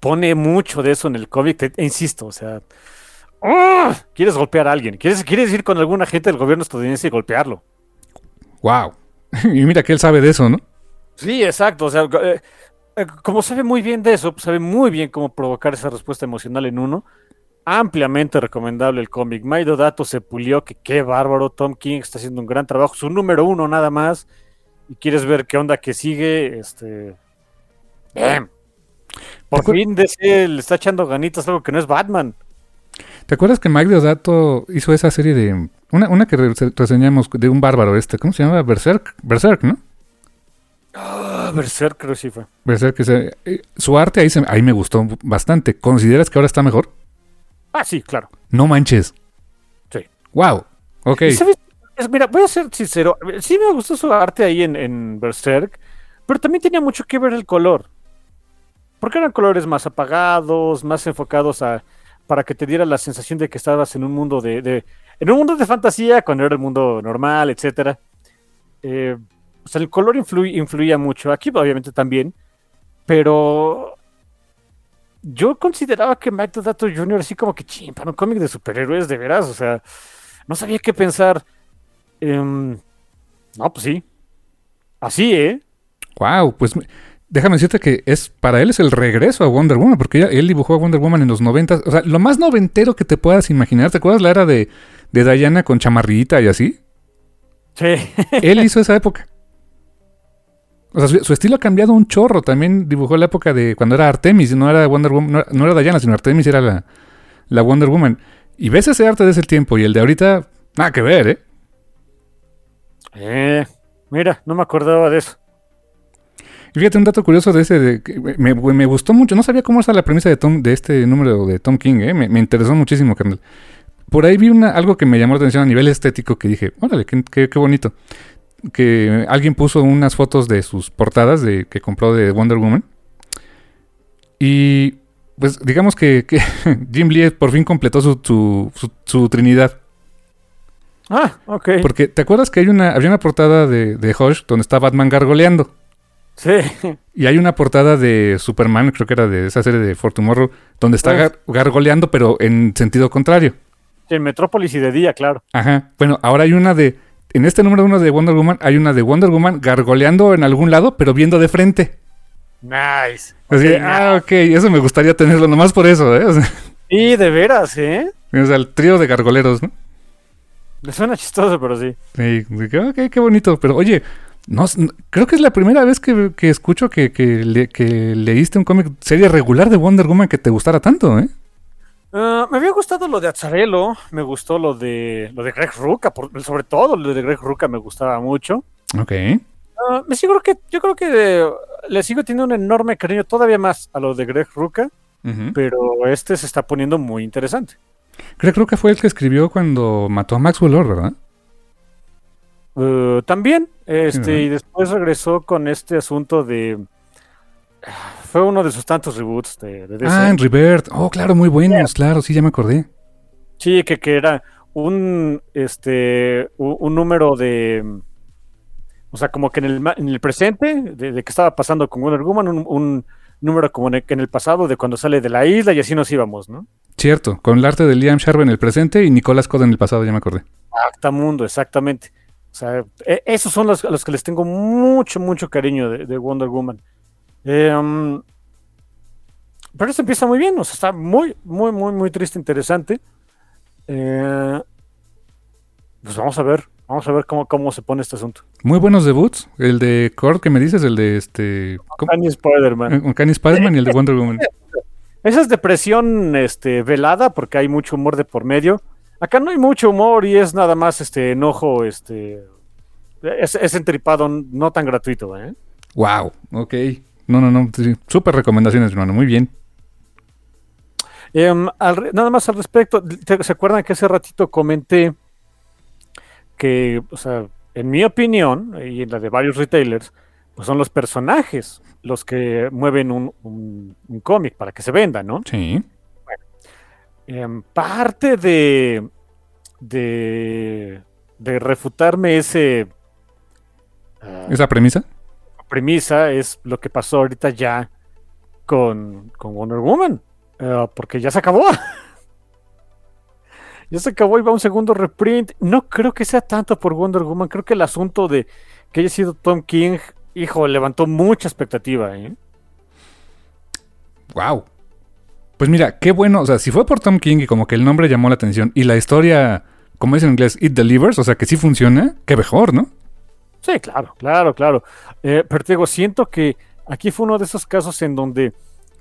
pone mucho de eso en el cómic, insisto, o sea, quieres golpear a alguien, quieres, quieres ir con algún agente del gobierno estadounidense y golpearlo. Wow. y mira que él sabe de eso, ¿no? Sí, exacto, o sea, eh, eh, como sabe muy bien de eso, sabe muy bien cómo provocar esa respuesta emocional en uno. Ampliamente recomendable el cómic. Maido Dato se pulió, que qué bárbaro. Tom King está haciendo un gran trabajo. Su número uno nada más. Y quieres ver qué onda que sigue, este. Por ¿Te acuer- fin DC le está echando ganitas algo que no es Batman. ¿Te acuerdas que Mike Deodato hizo esa serie de... Una, una que re- reseñamos de un bárbaro este, ¿cómo se llama? Berserk. Berserk, ¿no? Ah, Berserk creo que sí fue. Berserk, ese- eh, su arte ahí, se- ahí me gustó bastante. ¿Consideras que ahora está mejor? Ah, sí, claro. No manches. Sí. Wow. Ok. Mira, voy a ser sincero. Sí me gustó su arte ahí en, en Berserk. Pero también tenía mucho que ver el color. Porque eran colores más apagados, más enfocados a para que te diera la sensación de que estabas en un mundo de, en un mundo de fantasía cuando era el mundo normal, etcétera. Eh, o sea, el color influía mucho. Aquí obviamente también, pero yo consideraba que Mike Dato Jr. así como que ching, un cómic de superhéroes de veras, o sea, no sabía qué pensar. Em, no, pues sí. Así, ¿eh? Wow, pues déjame decirte que es para él es el regreso a Wonder Woman, porque él dibujó a Wonder Woman en los 90. O sea, lo más noventero que te puedas imaginar. ¿Te acuerdas la era de, de Diana con chamarrita y así? Sí. él hizo esa época. O sea, su, estilo ha cambiado un chorro. También dibujó la época de cuando era Artemis, no era Wonder Woman, no, era Diana, sino Artemis era la, la Wonder Woman. Y ves ese arte de ese tiempo y el de ahorita, nada que ver, ¿eh? Eh, mira, no me acordaba de eso. Y fíjate un dato curioso de ese, de, me, me, gustó mucho, no sabía cómo está la premisa de Tom, de este número de Tom King, ¿eh? me, interesó muchísimo, carnal. Por ahí vi una, algo que me llamó la atención a nivel estético que dije, órale, qué, qué, qué bonito que alguien puso unas fotos de sus portadas de, que compró de Wonder Woman. Y pues digamos que, Jim Lee por fin completó su, su, trinidad. Ah, ok. Porque te acuerdas que hay una, había una portada de, de Hush donde está Batman gargoleando. Sí. Y hay una portada de Superman, creo que era de esa serie de For Tomorrow, donde está gargoleando, pero en sentido contrario. En Metrópolis y de día, claro. Ajá. Bueno, ahora hay una de en este número uno de Wonder Woman hay una de Wonder Woman gargoleando en algún lado, pero viendo de frente. Nice. Así, ah, ok, eso me gustaría tenerlo, nomás por eso, ¿eh? y de veras, ¿eh? O sea, el trío de gargoleros, ¿no? Le suena chistoso, pero sí. Sí, ok, qué bonito. Pero oye, no, creo que es la primera vez que, escucho que, que leíste un cómic serie regular de Wonder Woman que te gustara tanto, ¿eh? Ah, me había gustado lo de Azzarello, me gustó lo de lo de Greg Ruca, sobre todo lo de Greg Ruca me gustaba mucho. Ok. Uh, me sigo que yo creo que le sigo teniendo un enorme cariño todavía más a lo de Greg Ruca, pero este se está poniendo muy interesante. Greg Ruca fue el que escribió cuando mató a Maxwell Lord, ¿verdad? Uh, también, este, y después regresó con este asunto de fue uno de sus tantos reboots de, de Ah, en Rebirth. Oh, claro, muy buenos, claro, sí, ya me acordé. Sí, que, que era un este un, número de o sea, como que en el, en el presente, de, que estaba pasando con Wonder Woman, un, número como en el, en el, pasado, de cuando sale de la isla y así nos íbamos, ¿no? Cierto, con el arte de Liam Sharp en el presente y Nicolas Code en el pasado, ya me acordé. mundo, exactamente. O sea, e, esos son los, los que les tengo mucho, mucho cariño de Wonder Woman. Eh, pero esto empieza muy bien, o sea, está muy, muy, muy, muy triste, interesante. Eh, pues vamos a ver, vamos a ver cómo, cómo se pone este asunto. Muy buenos debuts. El de Cord que me dices, el de este. Kanye Spider-Man. Kanye Spider-Man y el de Wonder Woman. Esa es depresión este, velada porque hay mucho humor de por medio. Acá no hay mucho humor y es nada más este enojo, este. Es, es entripado, no tan gratuito, ¿eh? Wow, ok. No, no, no. Súper recomendaciones, hermano. Muy bien. Em, nada más al respecto, ¿se acuerdan que hace ratito comenté que, o sea, en mi opinión, y en la de varios retailers, pues son los personajes los que mueven un, un, cómic para que se venda, ¿no? Sí. En parte de, de, de refutarme ese... Uh, ¿Esa premisa? premisa es lo que pasó ahorita ya con, Wonder Woman. Eh, porque ya se acabó. ya se acabó y va un segundo reprint. No creo que sea tanto por Wonder Woman. Creo que el asunto de que haya sido Tom King, hijo, levantó mucha expectativa. ¿eh? Wow. Pues mira, qué bueno. O sea, si fue por Tom King y como que el nombre llamó la atención y la historia, como dice en inglés, it delivers, o sea, que sí funciona, qué mejor, ¿no? Sí, claro, claro, claro. Eh, pero te digo, siento que aquí fue uno de esos casos en donde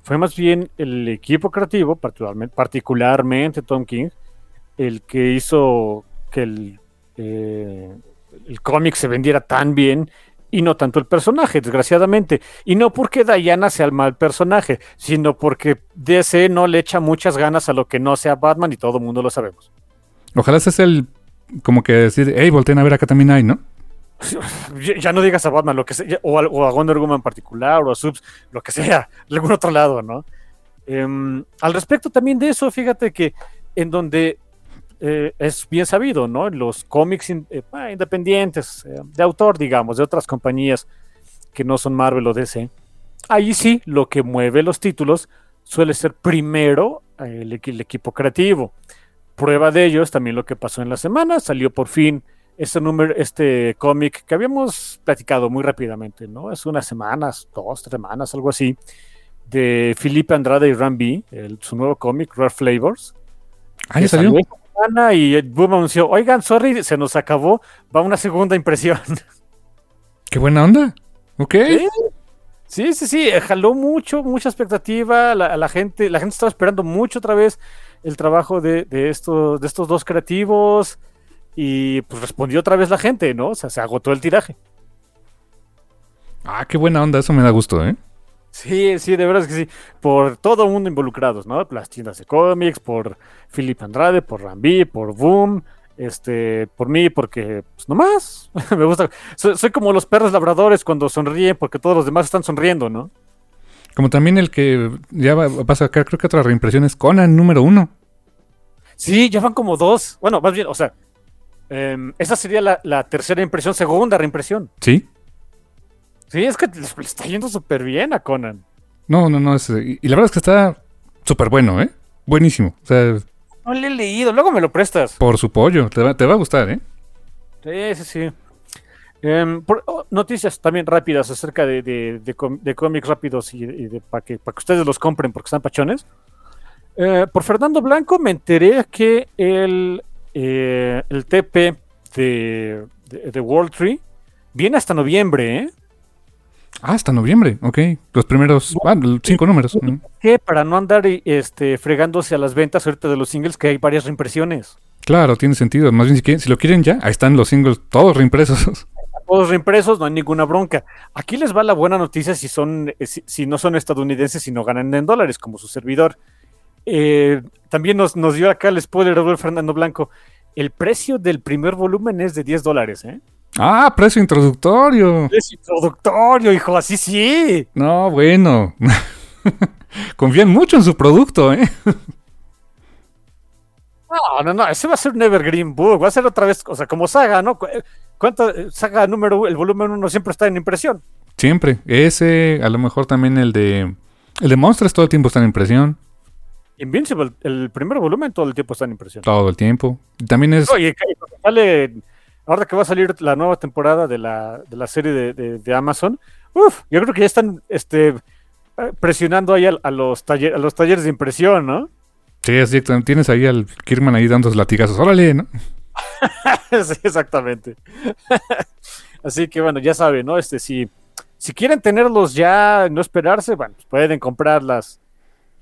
fue más bien el equipo creativo, particularmente, Tom King, el que hizo que el, eh, el cómic se vendiera tan bien y no tanto el personaje, desgraciadamente. Y no porque Diana sea el mal personaje, sino porque DC no le echa muchas ganas a lo que no sea Batman y todo el mundo lo sabemos. Ojalá ese sea el, como que decir, hey, volteen a ver acá también hay, ¿no? Ya no digas a Batman, lo que sea, o a, o a Wonder Woman en particular, o a Subs, lo que sea, de algún otro lado, ¿no? Em, al respecto también de eso, fíjate que en donde eh, es bien sabido, ¿no? En los cómics in- eh, ah, independientes, eh, de autor, digamos, de otras compañías que no son Marvel o DC, ahí sí lo que mueve los títulos suele ser primero el, equi- el equipo creativo. Prueba de ello es también lo que pasó en la semana, salió por fin este número, este cómic que habíamos platicado muy rápidamente, ¿no? Es unas semanas, dos, tres semanas, algo así, de Felipe Andrade y Rambi, su nuevo cómic, Rare Flavors. Ah, ya que salió. Semana y Boom anunció, oigan, sorry, se nos acabó, va una segunda impresión. Qué buena onda. Ok. Sí, sí, sí, sí, eh, jaló mucho, mucha expectativa, la, la gente, la gente estaba esperando mucho otra vez el trabajo de, de estos, de estos dos creativos y pues respondió otra vez la gente, ¿no? O sea, se agotó el tiraje. Ah, qué buena onda. Eso me da gusto, ¿eh? Sí, sí, de verdad es que sí. Por todo el mundo involucrados, ¿no? Las tiendas de cómics, por Philip Andrade, por Rambi, por Boom, este, por mí, porque, pues nomás, me gusta. Soy, soy como los perros labradores cuando sonríen porque todos los demás están sonriendo, ¿no? Como también el que ya va, va a sacar, creo que otra reimpresión es Conan número uno. Sí, ya van como dos. Bueno, más bien, o sea, em, esa sería la, la tercera impresión, segunda reimpresión. ¿Sí? Sí, es que le está yendo súper bien a Conan. No, no, no. es- y, la verdad es que está súper bueno, ¿eh? Buenísimo. O sea, No le he leído, luego me lo prestas. por su pollo. Te va, te va a gustar, ¿eh? Sí, sí, sí. Em, por- oh, noticias también rápidas acerca de, de, de com- de cómics rápidos y, y de, para que, pa' que ustedes los compren porque están pachones. Eh, por Fernando Blanco me enteré que el, eh, el TP de, de, de World Tree viene hasta noviembre, ¿eh? Ah, hasta noviembre. Ok. Los primeros. Ah, cinco números. Mm. Que para no andar este, fregándose a las ventas ahorita de los singles, que hay varias reimpresiones. Claro, tiene sentido. Más bien, si, quieren- si lo quieren ya, ahí están los singles, todos reimpresos. Todos reimpresos, no hay ninguna bronca. Aquí les va la buena noticia si son, eh, si, si no son estadounidenses y no ganan en dólares, como su servidor. Eh, también nos, nos dio acá el spoiler de Fernando Blanco. El precio del primer volumen es de 10 dólares, ¿eh? Ah, precio introductorio. Es introductorio, hijo, así sí. No, bueno. Confían mucho en su producto, ¿eh? No, no, no, ese va a ser un Evergreen Book, va a ser otra vez, o sea, como saga, ¿no? Eh, ¿Cuánto eh, saga número, el volumen 1 siempre está en impresión? Siempre. Ese, a lo mejor también el de. El de Monsters todo el tiempo está en impresión. Invincible, el primer volumen todo el tiempo está en impresión. Todo el tiempo. Y También es. Y cuando sale, ahora que va a salir la nueva temporada de la, de la serie de, de- de Amazon, uf, yo creo que ya están este, presionando ahí a, a los taller- a los talleres de impresión, ¿no? Sí, cierto. Tienes ahí al Kirman ahí dando sus latigazos. Órale, ¿no? sí, exactamente. Así que bueno, ya saben, ¿no? Este, si, si quieren tenerlos ya, no esperarse, bueno, pues pueden comprar las,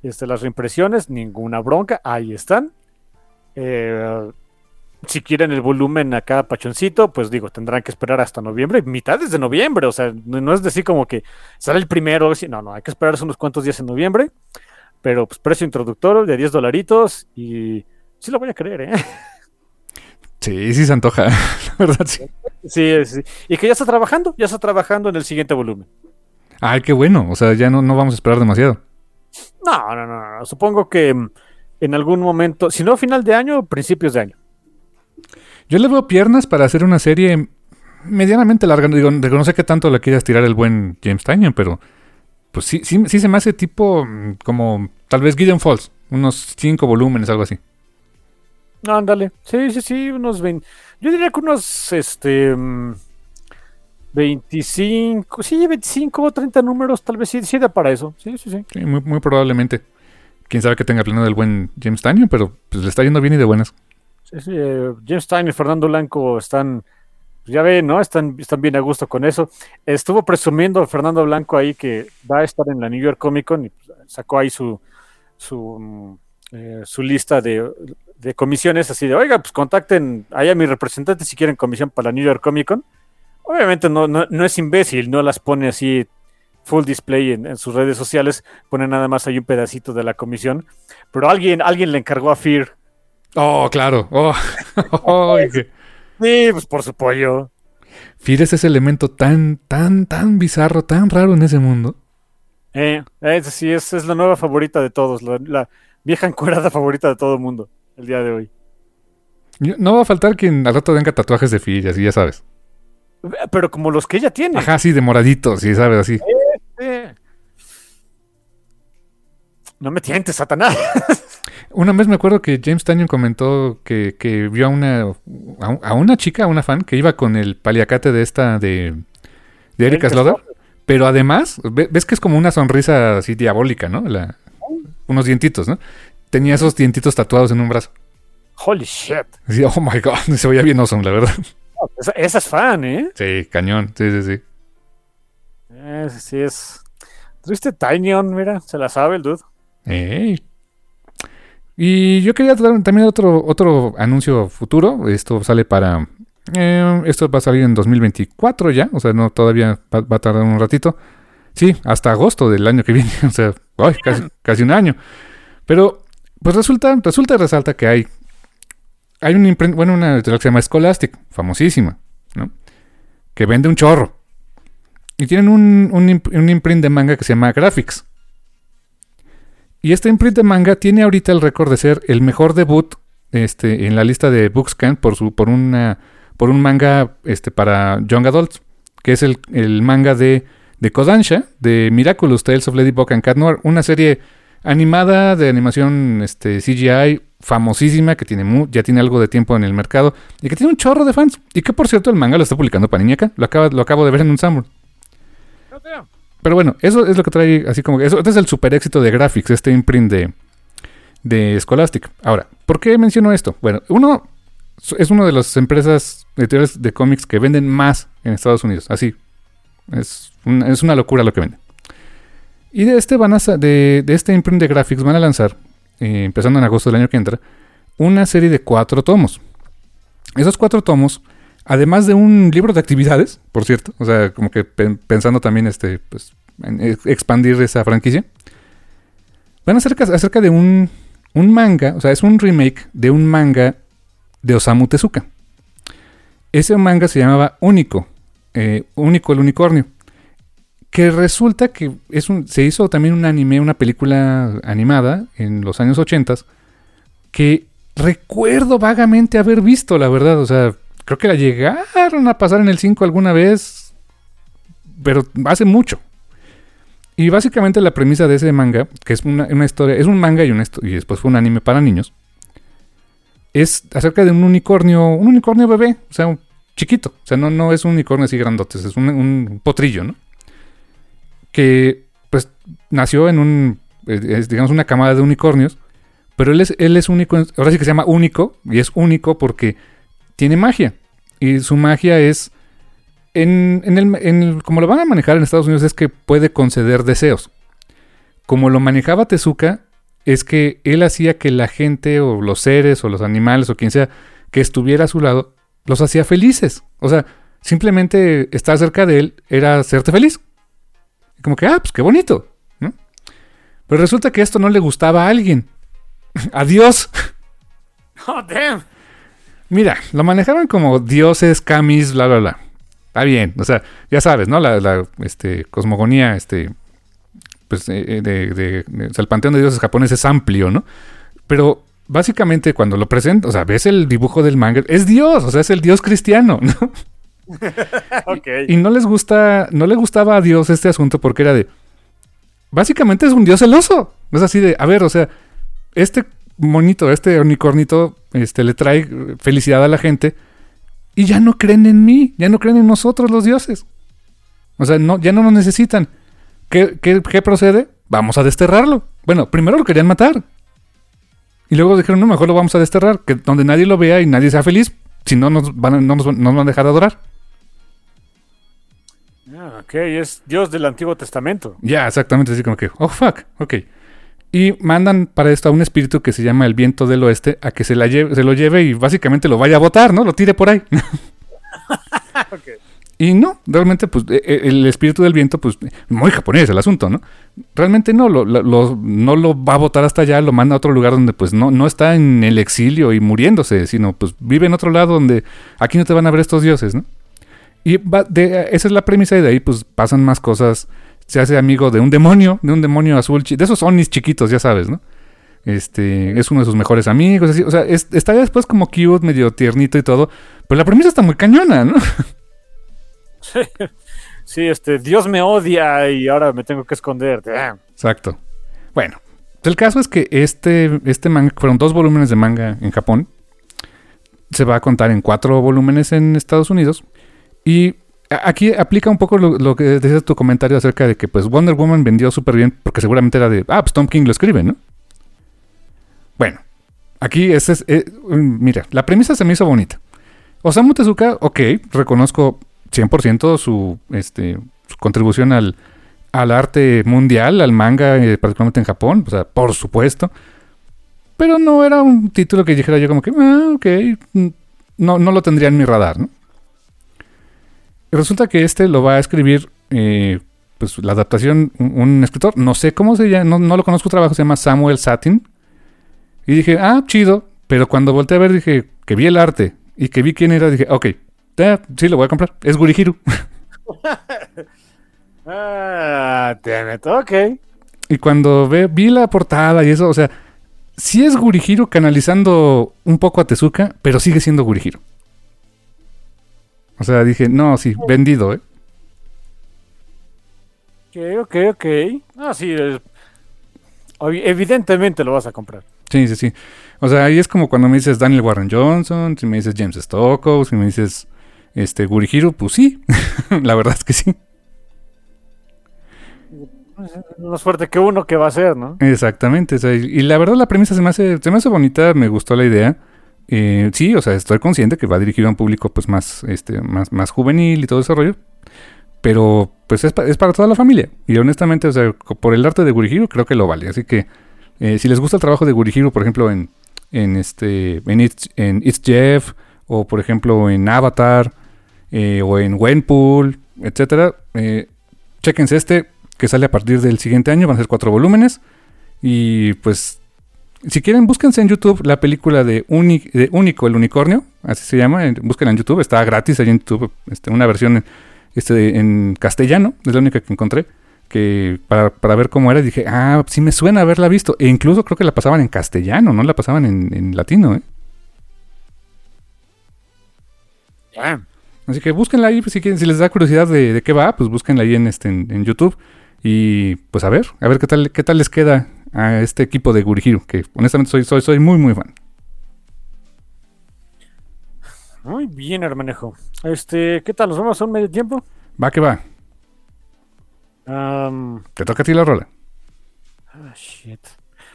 este, las reimpresiones, ninguna bronca, ahí están. Eh, si quieren el volumen acá pachoncito, pues digo, tendrán que esperar hasta noviembre, mitades de noviembre, o sea, no, es decir como que sale el primero, no, no, hay que esperarse unos cuantos días en noviembre, pero pues precio introductorio de 10 dolaritos y sí lo voy a creer, ¿eh? Sí, sí se antoja. La verdad, sí. Sí, sí. Y que ya está trabajando, ya está trabajando en el siguiente volumen. Ay, qué bueno. O sea, ya no, no vamos a esperar demasiado. No, no, no, no. Supongo que en algún momento, si no final de año, principios de año. Yo le veo piernas para hacer una serie medianamente larga. Digo, no sé qué tanto le quieras tirar el buen James Tynion, pero pues sí, sí, sí se me hace tipo mm, como tal vez Gideon Falls. Unos cinco volúmenes, algo así. Ándale. Sí, sí, sí, unos 20. Yo diría que unos, este, mm, 25, sí, 25 o 30 números, tal vez sí, sí da para eso. Sí, sí, sí. Sí, muy, muy probablemente. Quién sabe que tenga planeado el buen James Tynion, pero pues le está yendo bien y de buenas. Eh, James Stein y Fernando Blanco están, pues ya ven, ¿no? Están, están bien a gusto con eso. Estuvo presumiendo Fernando Blanco ahí que va a estar en la New York Comic Con y pues, sacó ahí su, su, mm, eh, su lista de, de comisiones así de, oiga, pues contacten ahí a mi representante si quieren comisión para la New York Comic Con. Obviamente no, no, no es imbécil, no las pone así full display en, en sus redes sociales, pone nada más ahí un pedacito de la comisión, pero alguien, alguien le encargó a Fear Oh, claro. Oh. Ay, qué- Sí, pues por su pollo. Fir es ese elemento tan, tan, tan bizarro, tan raro en ese mundo. Eh, esa sí, es, es la nueva favorita de todos, la, la vieja encuerada favorita de todo el mundo el día de hoy. No va a faltar quien al rato venga tatuajes de Fir, y así ya sabes. Pero como los que ella tiene. Ajá, sí, de moraditos, sí, sabes, así. Eh. No me tientes, Satanás. Una vez me acuerdo que James Tanyon comentó que, que vio a una, a, un- a una chica, a una fan, que iba con el paliacate de esta de, de Erika Slaughter. Pero además, ve- ves que es como una sonrisa así diabólica, ¿no? La- unos dientitos, ¿no? Tenía esos dientitos tatuados en un brazo. Holy shit. Así, oh my god, se veía bien awesome, la verdad. Esa, esa es fan, ¿eh? Sí, cañón, sí, sí, sí. Ese sí es. Triste Tinyon, mira, se la sabe el dude. Ey. Y yo quería dar también otro, otro anuncio futuro. Esto sale para. eh, esto va a salir en 2024 ya. O sea, no todavía va, a tardar un ratito. Sí, hasta agosto del año que viene. O sea, casi, un año. Pero, pues resulta, resulta y resalta que hay. Hay un bueno, una editorial que se llama Scholastic, famosísima, ¿no? Que vende un chorro. Y tienen un, un imprint de manga que se llama Graphics. Y este imprint de manga tiene ahorita el récord de ser el mejor debut este, en la lista de Bookscan por, su, por, una, por un manga este, para Young Adults, que es el, el manga de, de Kodansha, de Miraculous Tales of Ladybug and Cat Noir, una serie animada de animación este, CGI famosísima que tiene ya tiene algo de tiempo en el mercado y que tiene un chorro de fans. Y que por cierto el manga lo está publicando Panini acá, lo, acaba, lo acabo de ver en un Samur. Pero bueno, eso es lo que trae así como que eso este es el super éxito de Graphics, este imprint de, de Scholastic. Ahora, ¿por qué menciono esto? Bueno, uno es una de las empresas editoriales de cómics que venden más en Estados Unidos. Así. Es una, es una locura lo que venden. Y de este van a de, de este imprint de Graphics van a lanzar, eh, empezando en agosto del año que entra, una serie de cuatro tomos. Esos cuatro tomos, además de un libro de actividades, por cierto, o sea, como que pen- pensando también este, pues, en ex- expandir esa franquicia, van a ser ca- acerca de un, un manga, o sea, es un remake de un manga de Osamu Tezuka. Ese manga se llamaba Único, eh, Único el Unicornio, que resulta que es un, se hizo también un anime, una película animada en los años 80 que recuerdo vagamente haber visto, la verdad, o sea, creo que la llegaron a pasar en el 5 alguna vez, pero hace mucho. Y básicamente la premisa de ese manga, que es una, historia, es un manga y, y después fue un anime para niños, es acerca de un unicornio, un unicornio bebé, o sea, chiquito, o sea, no, es un unicornio así grandote, es un, potrillo, ¿no? Que pues nació en un, es, digamos, una camada de unicornios, pero él es, único, ahora sí que se llama único, y es único porque tiene magia, y su magia es en, en el, en el- como lo van a manejar en Estados Unidos es que puede conceder deseos. Como lo manejaba Tezuka, es que él hacía que la gente o los seres o los animales o quien sea que estuviera a su lado, los hacía felices. O sea, simplemente estar cerca de él era hacerte feliz. Como que, ah, pues qué bonito. Pero resulta que esto no le gustaba a alguien. a Dios. Oh, damn. Mira, lo manejaban como dioses, kamis, bla, bla, bla. Está bien, o sea, ya sabes, ¿no? La, la, este, cosmogonía, este, pues, eh, eh, de, de- de- o sea, el panteón de dioses japonés es amplio, ¿no? Pero básicamente cuando lo presenta, o sea, ves el dibujo del manga, es Dios, o sea, es el Dios cristiano, ¿no? Ok. Y no les gusta, no le gustaba a Dios este asunto porque era de, básicamente es un Dios celoso. Es así de, a ver, o sea, este monito, este unicornito, este, le trae felicidad a la gente y ya no creen en mí, ya no creen en nosotros los dioses. O sea, no, ya no nos necesitan. ¿Qué, qué, qué procede? Vamos a desterrarlo. Bueno, primero lo querían matar. Y luego dijeron, no, mejor lo vamos a desterrar, que donde nadie lo vea y nadie sea feliz, si no nos van a, no nos, no nos van a dejar de adorar. Ah, ok, es Dios del Antiguo Testamento. Ya, exactamente, así como que, oh fuck, ok. Y mandan para esto a un espíritu que se llama el viento del oeste a que se, la lleve, se lo lleve y básicamente lo vaya a botar, ¿no? Lo tire por ahí. Y no, realmente, pues, e- e- el espíritu del viento, pues, muy japonés el asunto, ¿no? Realmente no, lo, lo- no lo va a botar hasta allá, lo manda a otro lugar donde, pues, no, no está en el exilio y muriéndose, sino, pues, vive en otro lado donde aquí no te van a ver estos dioses, ¿no? Y va de, esa es la premisa y de ahí pues pasan más cosas. Se hace amigo de un demonio, de un demonio azul, de esos onis chiquitos, ya sabes, ¿no? Este, es uno de sus mejores amigos, así, o sea, es- está después como cute, medio tiernito y todo, pero la premisa está muy cañona, ¿no? Sí, este, Dios me odia y ahora me tengo que esconder. Damn. Exacto. Bueno, el caso es que este, este manga, fueron dos volúmenes de manga en Japón, se va a contar en cuatro volúmenes en Estados Unidos. Y aquí aplica un poco lo, que decías tu comentario acerca de que pues Wonder Woman vendió súper bien porque seguramente era de, ah, pues Tom King lo escribe, ¿no? Bueno, aquí ese es, eh, mm, mira, la premisa se me hizo bonita. Osamu Tezuka, ok, reconozco 100% su, este, su contribución al, al arte mundial, al manga, eh, particularmente en Japón, o sea, por supuesto. Pero no era un título que dijera yo como que, ah, ok, mm, no, no lo tendría en mi radar, ¿no? Resulta que este lo va a escribir, eh, pues la adaptación, un, un escritor, no sé cómo se llama, no, no lo conozco su trabajo, se llama Samuel Satin. Y dije, ah, chido, pero cuando volteé a ver dije que vi el arte y que vi quién era, dije, ok, sí, lo voy a comprar, es Gurihiru. Ah. Ok. Y cuando ve, vi la portada y eso, o sea, sí es Gurihiro canalizando un poco a Tezuka, pero sigue siendo Gurihiro. O sea, dije, no, sí, vendido, ¿eh? Ok, ok, ok. Ah, sí. Evidentemente lo vas a comprar. Sí, sí, sí. O sea, ahí es como cuando me dices Daniel Warren Johnson, si me dices James Stockow, si me dices este Gurihiro, pues sí, la verdad es que sí. Más fuerte que uno que va a ser, ¿no? Exactamente. o sea, y, y la verdad la premisa se me hace, se me hace bonita, me gustó la idea. Eh, sí, o sea, estoy consciente que va dirigido a un público pues más, este, más, más juvenil y todo ese rollo. Pero pues es, pa- es para toda la familia. Y honestamente, o sea, por el arte de Gurihiro creo que lo vale. Así que eh, si les gusta el trabajo de Gurihiro, por ejemplo, en, en este en It's, en It's Jeff, o por ejemplo en Avatar, eh, o en Wenpool, etcétera, chéquense este, que sale a partir del siguiente año, van a ser cuatro volúmenes. Y pues, si quieren, búsquense en YouTube la película de, Uni- de Único, el unicornio, así se llama, en- búsquenla en YouTube, está gratis ahí en YouTube, este, una versión este, en castellano, es la única que encontré, que para, para ver cómo era, dije, ah, sí me suena haberla visto, e incluso creo que la pasaban en castellano, no la pasaban en, en latino, ¿eh? Así que búsquenla ahí, pues, si, quieren, si les da curiosidad de, de qué va, pues búsquenla ahí en, este, en, en YouTube. Y pues a ver, a ver qué tal, qué tal les queda a este equipo de Gurihiro, que honestamente soy, soy, soy muy, muy fan. Muy bien, hermanejo. Este, ¿qué tal? ¿Nos vamos a un medio tiempo? Va que va, Am, te toca a ti la rola. ah, shit.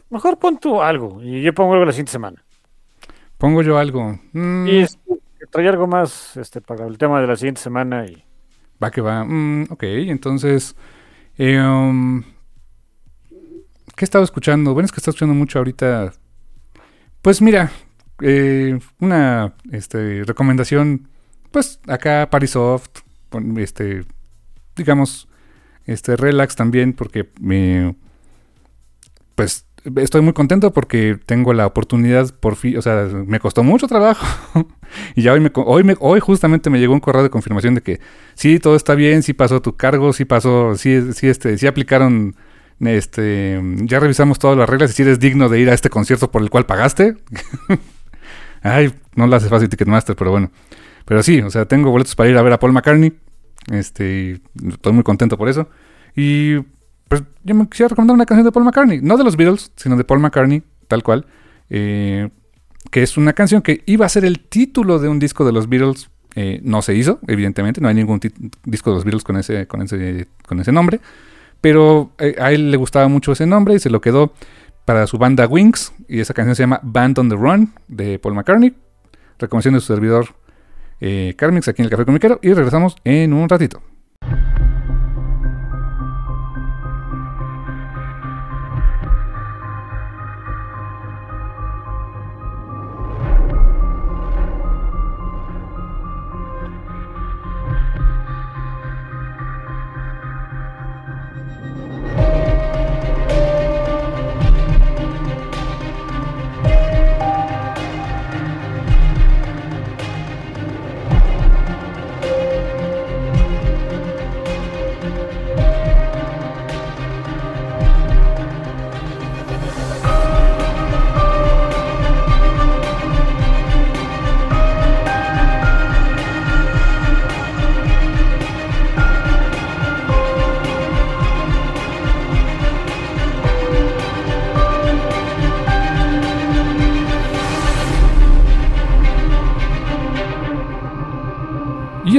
Mejor pon tú algo y yo pongo algo la siguiente semana. Pongo yo algo. Mm, Y este, trae algo más este, para el tema de la siguiente semana. Y... Va que va. Mm, ok, entonces. eh, um, ¿Qué he estado escuchando? Bueno, es que he escuchando mucho ahorita. Pues mira, eh, una este, recomendación. Pues acá Parisoft. Este, digamos, este relax también, porque me. Pues estoy muy contento porque tengo la oportunidad por fin. O sea, me costó mucho trabajo. y ya hoy, me, hoy, me, hoy justamente me llegó un correo de confirmación de que sí, todo está bien, sí pasó tu cargo, sí pasó, sí, sí, este, sí aplicaron, este, ya revisamos todas las reglas y si eres digno de ir a este concierto por el cual pagaste. Ay, no lo hace fácil Ticketmaster, pero bueno. Pero sí, o sea, tengo boletos para ir a ver a Paul McCartney. Este, estoy muy contento por eso. Y pues yo me quisiera recomendar una canción de Paul McCartney, no de los Beatles, sino de Paul McCartney, tal cual. Eh, que es una canción que iba a ser el título de un disco de los Beatles. eh, no se hizo, evidentemente, no hay ningún disco de los Beatles con ese, con ese, con ese nombre. Pero eh, a él le gustaba mucho ese nombre y se lo quedó para su banda Wings. Y esa canción se llama Band on the Run de Paul McCartney. Recomendación de su servidor eh, Carmix aquí en el Café Comiquero. Y regresamos en un ratito.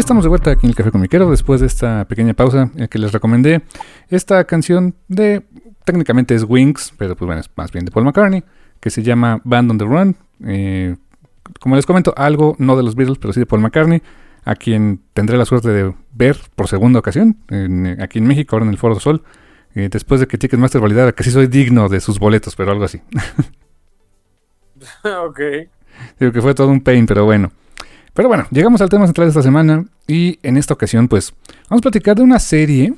Estamos de vuelta aquí en el Café Comiquero después de esta pequeña pausa en que les recomendé esta canción de, técnicamente es Wings, pero pues bueno, es más bien de Paul McCartney, que se llama Band on the Run. Eh, como les comento, algo no de los Beatles, pero sí de Paul McCartney, a quien tendré la suerte de ver por segunda ocasión, aquí en México, ahora en el Foro Sol, eh, después de que Ticketmaster validara que sí soy digno de sus boletos, pero algo así. ok. Digo que fue todo un pain, pero bueno. Pero bueno, llegamos al tema central de esta semana y en esta ocasión pues vamos a platicar de una serie,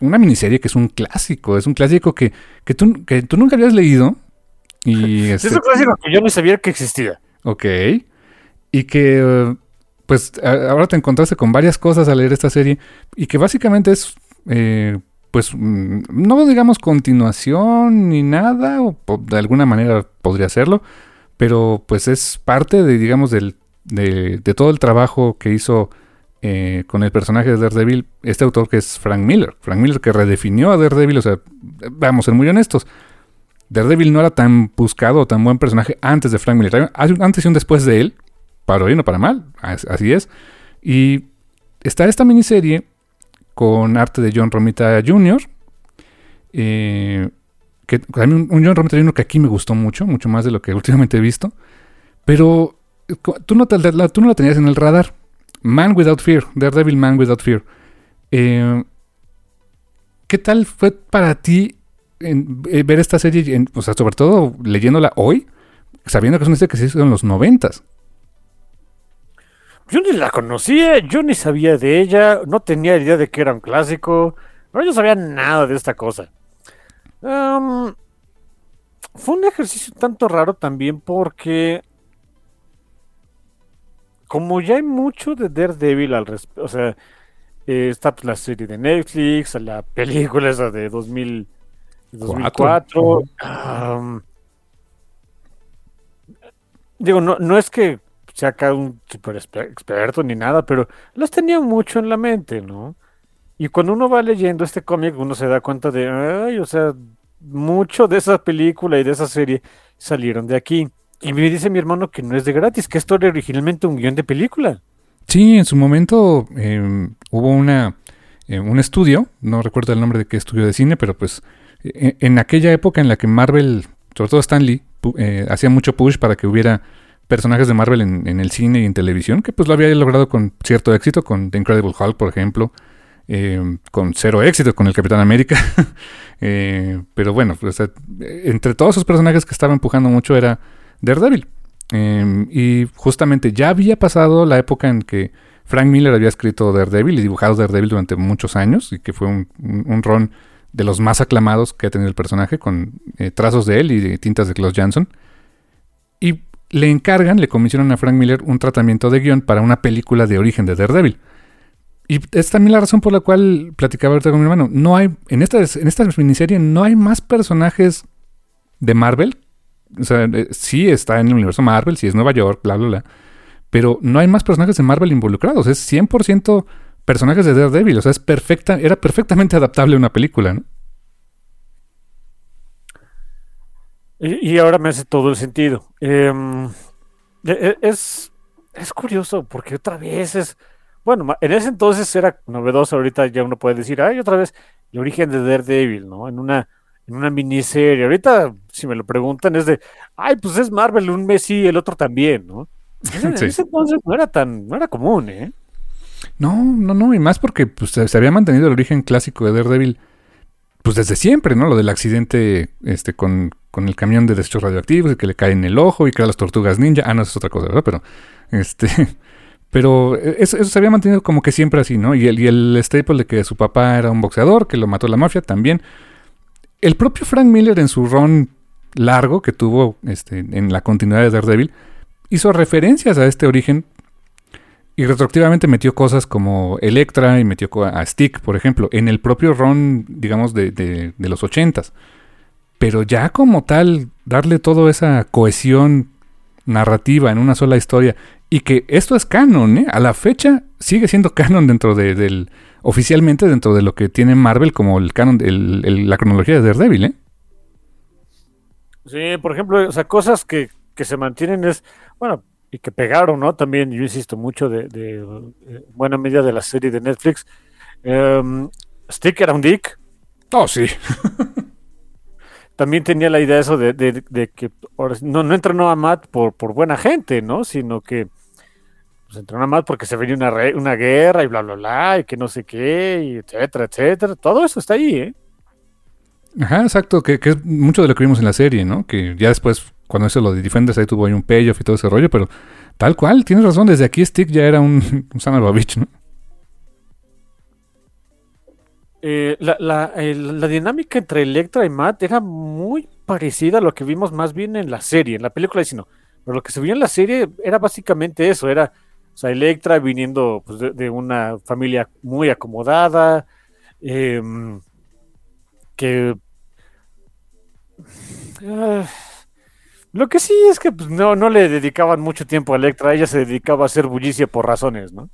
una miniserie que es un clásico, es un clásico que, que, tú, que tú nunca habías leído. Y este, es un clásico que yo no sabía que existía. Ok. Y que pues ahora te encontraste con varias cosas al leer esta serie y que básicamente es eh, pues mm, no digamos continuación ni nada, o de alguna manera podría serlo, pero pues es parte de digamos del de, todo el trabajo que hizo eh, con el personaje de Daredevil este autor que es Frank Miller. Frank Miller que redefinió a Daredevil, o sea, vamos a ser muy honestos. Daredevil no era tan buscado o tan buen personaje antes de Frank Miller. Antes y un después de él, para bien o para mal, así es. Y está esta miniserie con arte de John Romita Jr., eh, que un John Romita Jr. que aquí me gustó mucho, mucho más de lo que últimamente he visto. Pero tú no, la, tú no la tenías en el radar. Man Without Fear, Daredevil Man Without Fear. Eh, ¿Qué tal fue para ti eh, ver esta serie, o sea, sobre todo leyéndola hoy, sabiendo que es una serie que se hizo en los noventas? Yo ni la conocía, yo ni sabía de ella, no tenía idea de que era un clásico, no yo sabía nada de esta cosa. fue un ejercicio tanto raro también porque como ya hay mucho de Daredevil al respecto, o sea, eh, está pues, la serie de Netflix, la película esa de 2000, 2004. digo, no, no es que sea acá un super experto ni nada, pero las tenía mucho en la mente, ¿no? Y cuando uno va leyendo este cómic, uno se da cuenta de, ay, o sea, mucho de esa película y de esa serie salieron de aquí. Y me dice mi hermano que no es de gratis, que esto era originalmente un guion de película. Sí, en su momento em, hubo una eh, un estudio, no recuerdo el nombre de qué estudio de cine, pero pues e, en aquella época en la que Marvel, sobre todo Stanley, eh, hacía mucho push para que hubiera personajes de Marvel en, el cine y en televisión, que pues lo había logrado con cierto éxito, con The Incredible Hulk, por ejemplo, em, con cero éxito con el Capitán América. Eh, pero bueno, pues, entre todos esos personajes que estaba empujando mucho era Daredevil. Em, y justamente ya había pasado la época en que Frank Miller había escrito Daredevil y dibujado Daredevil durante muchos años y que fue un, un, ron de los más aclamados que ha tenido el personaje con eh, trazos de él y tintas de Klaus Jansson. Y le encargan, le comisionan a Frank Miller un tratamiento de guion para una película de origen de Daredevil. Y es también la razón por la cual platicaba ahorita con mi hermano. No hay, en esta, en esta miniserie no hay más personajes de Marvel o sea, eh, sí está en el universo Marvel, sí es Nueva York, bla, bla, bla. Pero no hay más personajes de Marvel involucrados. Es 100% personajes de Daredevil. O sea, es perfecta, era perfectamente adaptable a una película, ¿no? Y, ahora me hace todo el sentido. Em, e, e, es, es curioso porque otra vez es... Bueno, en ese entonces era novedoso, ahorita ya uno puede decir, ay, otra vez el origen de Daredevil, ¿no? En una en una miniserie. Ahorita, si me lo preguntan, es de, ay, pues es Marvel, un mes sí, el otro también, ¿no? En ese entonces no era tan, no era común, ¿eh? No, no, no, y más porque pues, se había mantenido el origen clásico de Daredevil, pues desde siempre, ¿no? Lo del accidente este, con, con el camión de desechos radioactivos y que le cae en el ojo y que las tortugas ninja. Ah, no, eso es otra cosa, ¿verdad? Pero, este, pero eso, eso, se había mantenido como que siempre así, ¿no? Y el, y el staple de que su papá era un boxeador, que lo mató la mafia, también el propio Frank Miller en su run largo que tuvo este, en la continuidad de Daredevil hizo referencias a este origen y retroactivamente metió cosas como Electra y metió a Stick, por ejemplo, en el propio run, digamos, de, de, de los ochentas. Pero ya como tal, darle toda esa cohesión narrativa en una sola historia y que esto es canon, ¿eh? A la fecha sigue siendo canon dentro de, del, oficialmente dentro de lo que tiene Marvel como el canon, el, la cronología de Daredevil, ¿eh? Sí, por ejemplo, o sea, cosas que, se mantienen es, bueno, y que pegaron, ¿no? También, yo insisto mucho de, de eh, buena medida de la serie de Netflix. Em, Stick era un dick. Oh, sí. También tenía la idea eso de, que no, no entrenó a Matt por, por buena gente, ¿no? Sino que pues, entrenó a Matt porque se venía una, re- una guerra y bla, bla, bla, y que no sé qué, y etcétera, etcétera. Todo eso está ahí, ¿eh? Ajá, exacto, que, que es mucho de lo que vimos en la serie, ¿no? Que ya después, cuando hizo lo de Defenders, ahí tuvo ahí un payoff y todo ese rollo, pero tal cual, tienes razón, desde aquí Stick ya era un, un bitch, ¿no? Eh, la, la, la dinámica entre Electra y Matt era muy parecida a lo que vimos más bien en la serie, en la película sí no, pero lo que se vio en la serie era básicamente eso, era, sea, Electra viniendo pues, de, de una familia muy acomodada, em, que... ah, lo que sí es que pues, no, no le dedicaban mucho tiempo a Electra, ella se dedicaba a hacer bullicia por razones, ¿no?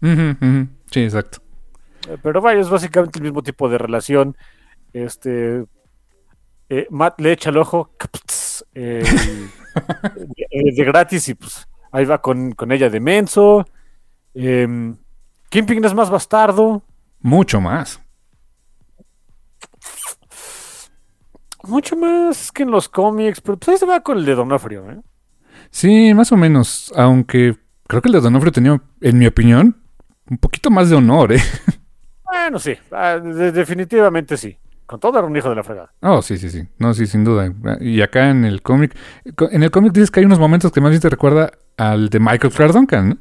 Sí, exacto. Eh, Pero vaya, es básicamente el mismo tipo de relación. Este. eh, Matt le echa el ojo eh, de, de gratis y pues ahí va con, con ella de menso. Eh, Kingpin es más bastardo. Mucho más. Mucho más que en los cómics, pero pues ahí se va con el de Donofrio, ¿eh? Sí, más o menos, aunque creo que el de Donofrio tenía, en mi opinión, un poquito más de honor, ¿eh? Bueno, sí, ah, de- definitivamente sí. Con todo era un hijo de la fregada. Oh, sí, sí, sí. No, sí, sin duda. Y acá en el cómic, en el cómic dices que hay unos momentos que más bien te recuerda al de Michael Clark Duncan, ¿no?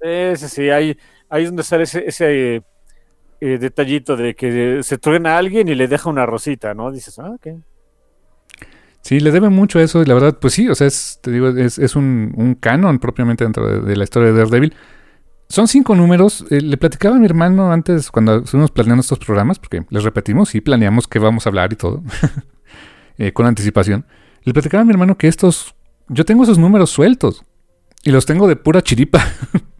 Ese sí, ahí, ahí es donde sale ese, ese eh, detallito de que se truena a alguien y le deja una rosita, ¿no? Dices, ah, ok. Sí, le debe mucho eso y la verdad, pues sí, o sea, es, te digo, es, es un, un canon propiamente dentro de, la historia de Daredevil. Son cinco números. eh, le platicaba a mi hermano antes, cuando estuvimos planeando estos programas, porque les repetimos, sí planeamos qué vamos a hablar y todo, eh, con anticipación. Le platicaba a mi hermano que estos, yo tengo esos números sueltos y los tengo de pura chiripa.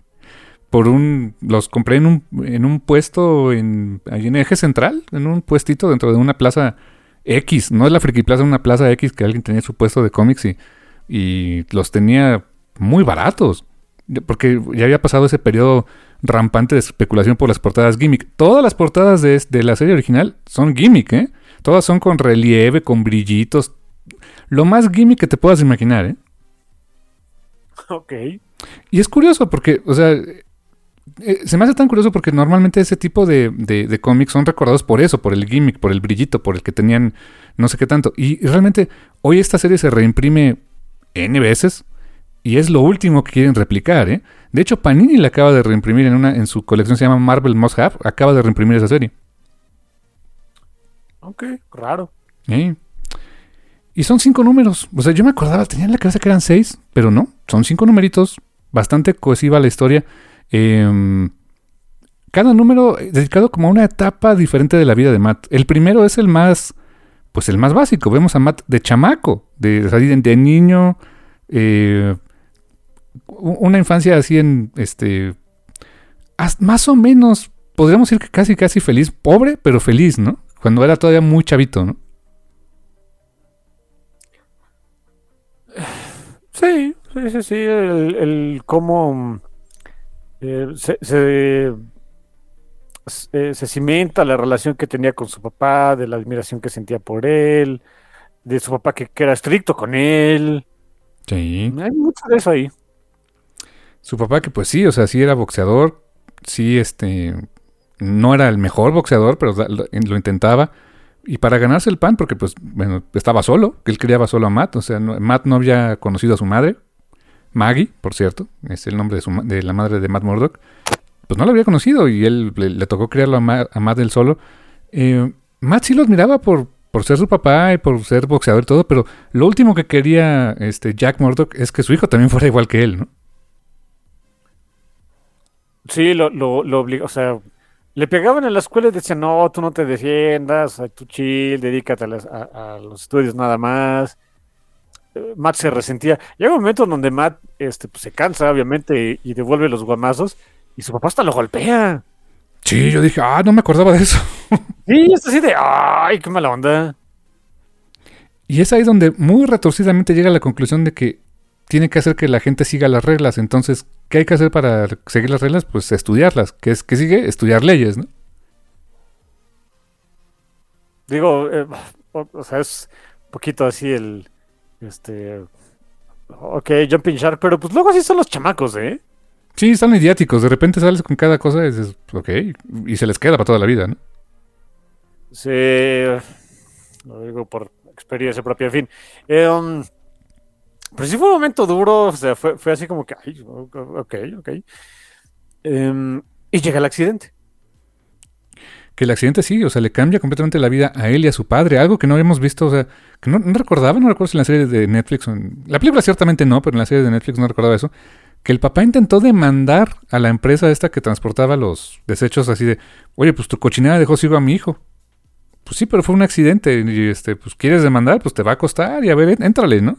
Por un, los compré en un, en un puesto en, ahí en Eje Central, en un puestito dentro de una plaza X, no es la Friki Plaza, una plaza X que alguien tenía su puesto de cómics y, y los tenía muy baratos. Porque ya había pasado ese periodo rampante de especulación por las portadas gimmick. Todas las portadas de, de la serie original son gimmick, ¿eh? Todas son con relieve, con brillitos. Lo más gimmick que te puedas imaginar, ¿eh? Ok. Y es curioso porque, o sea, eh, se me hace tan curioso porque normalmente ese tipo de, de- de cómics son recordados por eso, por el gimmick, por el brillito, por el que tenían no sé qué tanto. Y, y realmente hoy esta serie se reimprime N veces y es lo último que quieren replicar, ¿eh? De hecho, Panini la acaba de reimprimir en, una, en su colección, se llama Marvel Must Have, acaba de reimprimir esa serie. Ok, raro. ¿eh? Y son cinco números. O sea, yo me acordaba, tenía en la cabeza que eran seis, pero no. Son cinco numeritos. Bastante cohesiva la historia. Em, cada número dedicado como a una etapa diferente de la vida de Matt. El primero es el más, pues el más básico. Vemos a Matt de chamaco, de, de, niño, eh, una infancia así en, este, más o menos, podríamos decir que casi, casi feliz, pobre, pero feliz, ¿no? Cuando era todavía muy chavito, ¿no? Sí, sí, sí, sí. El, el cómo eh, se, se, se- se cimenta la relación que tenía con su papá, de la admiración que sentía por él, de su papá que, que era estricto con él. Sí. Hay mucho de eso ahí. Su papá que pues sí, o sea, sí era boxeador, sí, este, no era el mejor boxeador, pero lo, lo intentaba. Y para ganarse el pan, porque pues, bueno, estaba solo, que él criaba solo a Matt, o sea, no- Matt no había conocido a su madre, Maggie, por cierto, es el nombre de, su de la madre de Matt Murdock, pues no lo había conocido y él le, tocó criarlo a, Ma- a Matt él solo. Eh, Matt sí lo admiraba por, por ser su papá y por ser boxeador y todo, pero lo último que quería este, Jack Murdock es que su hijo también fuera igual que él, ¿no? Sí, lo, lo, lo obliga, o sea, le pegaban en la escuela y decían, no, tú no te defiendas, tú chill, dedícate a, las- a- a los estudios nada más. Matt se resentía. Llega un momento en donde Matt este, pues, se cansa, obviamente, y, y devuelve los guamazos, y su papá hasta lo golpea. Sí, yo dije, ah, no me acordaba de eso. Sí, es así de, ay, qué mala onda. Y es ahí donde muy retorcidamente llega a la conclusión de que tiene que hacer que la gente siga las reglas. Entonces, ¿qué hay que hacer para seguir las reglas? Pues estudiarlas. ¿Qué es que sigue? Estudiar leyes, ¿no? Digo, eh, o, sea, es un poquito así el, este, ok, Jumping Shark, pero pues luego así son los chamacos, ¿eh? Sí, están idiáticos. De repente sales con cada cosa y dices, ok, y se les queda para toda la vida, ¿no? Sí, lo digo por experiencia propia, en fin. Eh, um, pero sí fue un momento duro, o sea, fue, fue así como que, ay, ok, ok. Em, y llega el accidente que el accidente sí, o sea, le cambia completamente la vida a él y a su padre, algo que no habíamos visto, o sea, que no, recordaba, no recuerdo si en la serie de Netflix, la película ciertamente no, pero en la serie de Netflix no recordaba eso, que el papá intentó demandar a la empresa esta que transportaba los desechos así de, oye, pues tu cochinera dejó ciego a mi hijo. Pues sí, pero fue un accidente y este, pues quieres demandar, pues te va a costar y a ver, éntrale, ¿no?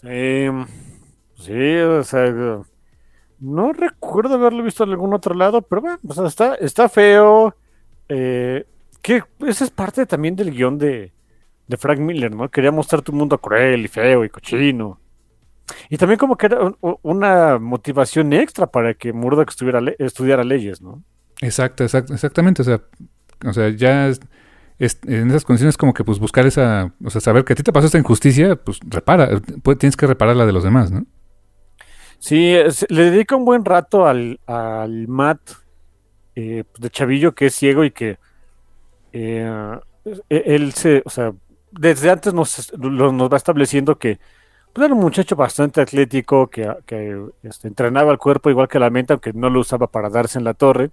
Sí, sí, o sea, no recuerdo haberlo visto en algún otro lado, pero bueno, está, está feo. Eh, que esa es parte también del guion de, Frank Miller, ¿no? Quería mostrar tu mundo cruel y feo y cochino. Y también como que era una motivación extra para que Murdoch estuviera estudiara leyes, ¿no? Exacto, exacto, exactamente. O sea, o sea ya en esas condiciones como que pues buscar esa, o sea, saber que a ti te pasó esta injusticia, pues repara, tienes que reparar la de los demás, ¿no? Sí, le dedica un buen rato al, al Matt eh, de Chavillo que es ciego y que eh, e, él se, o sea, desde antes nos, nos va estableciendo que pues, era un muchacho bastante atlético que, este, entrenaba el cuerpo igual que la mente, aunque no lo usaba para darse en la torre.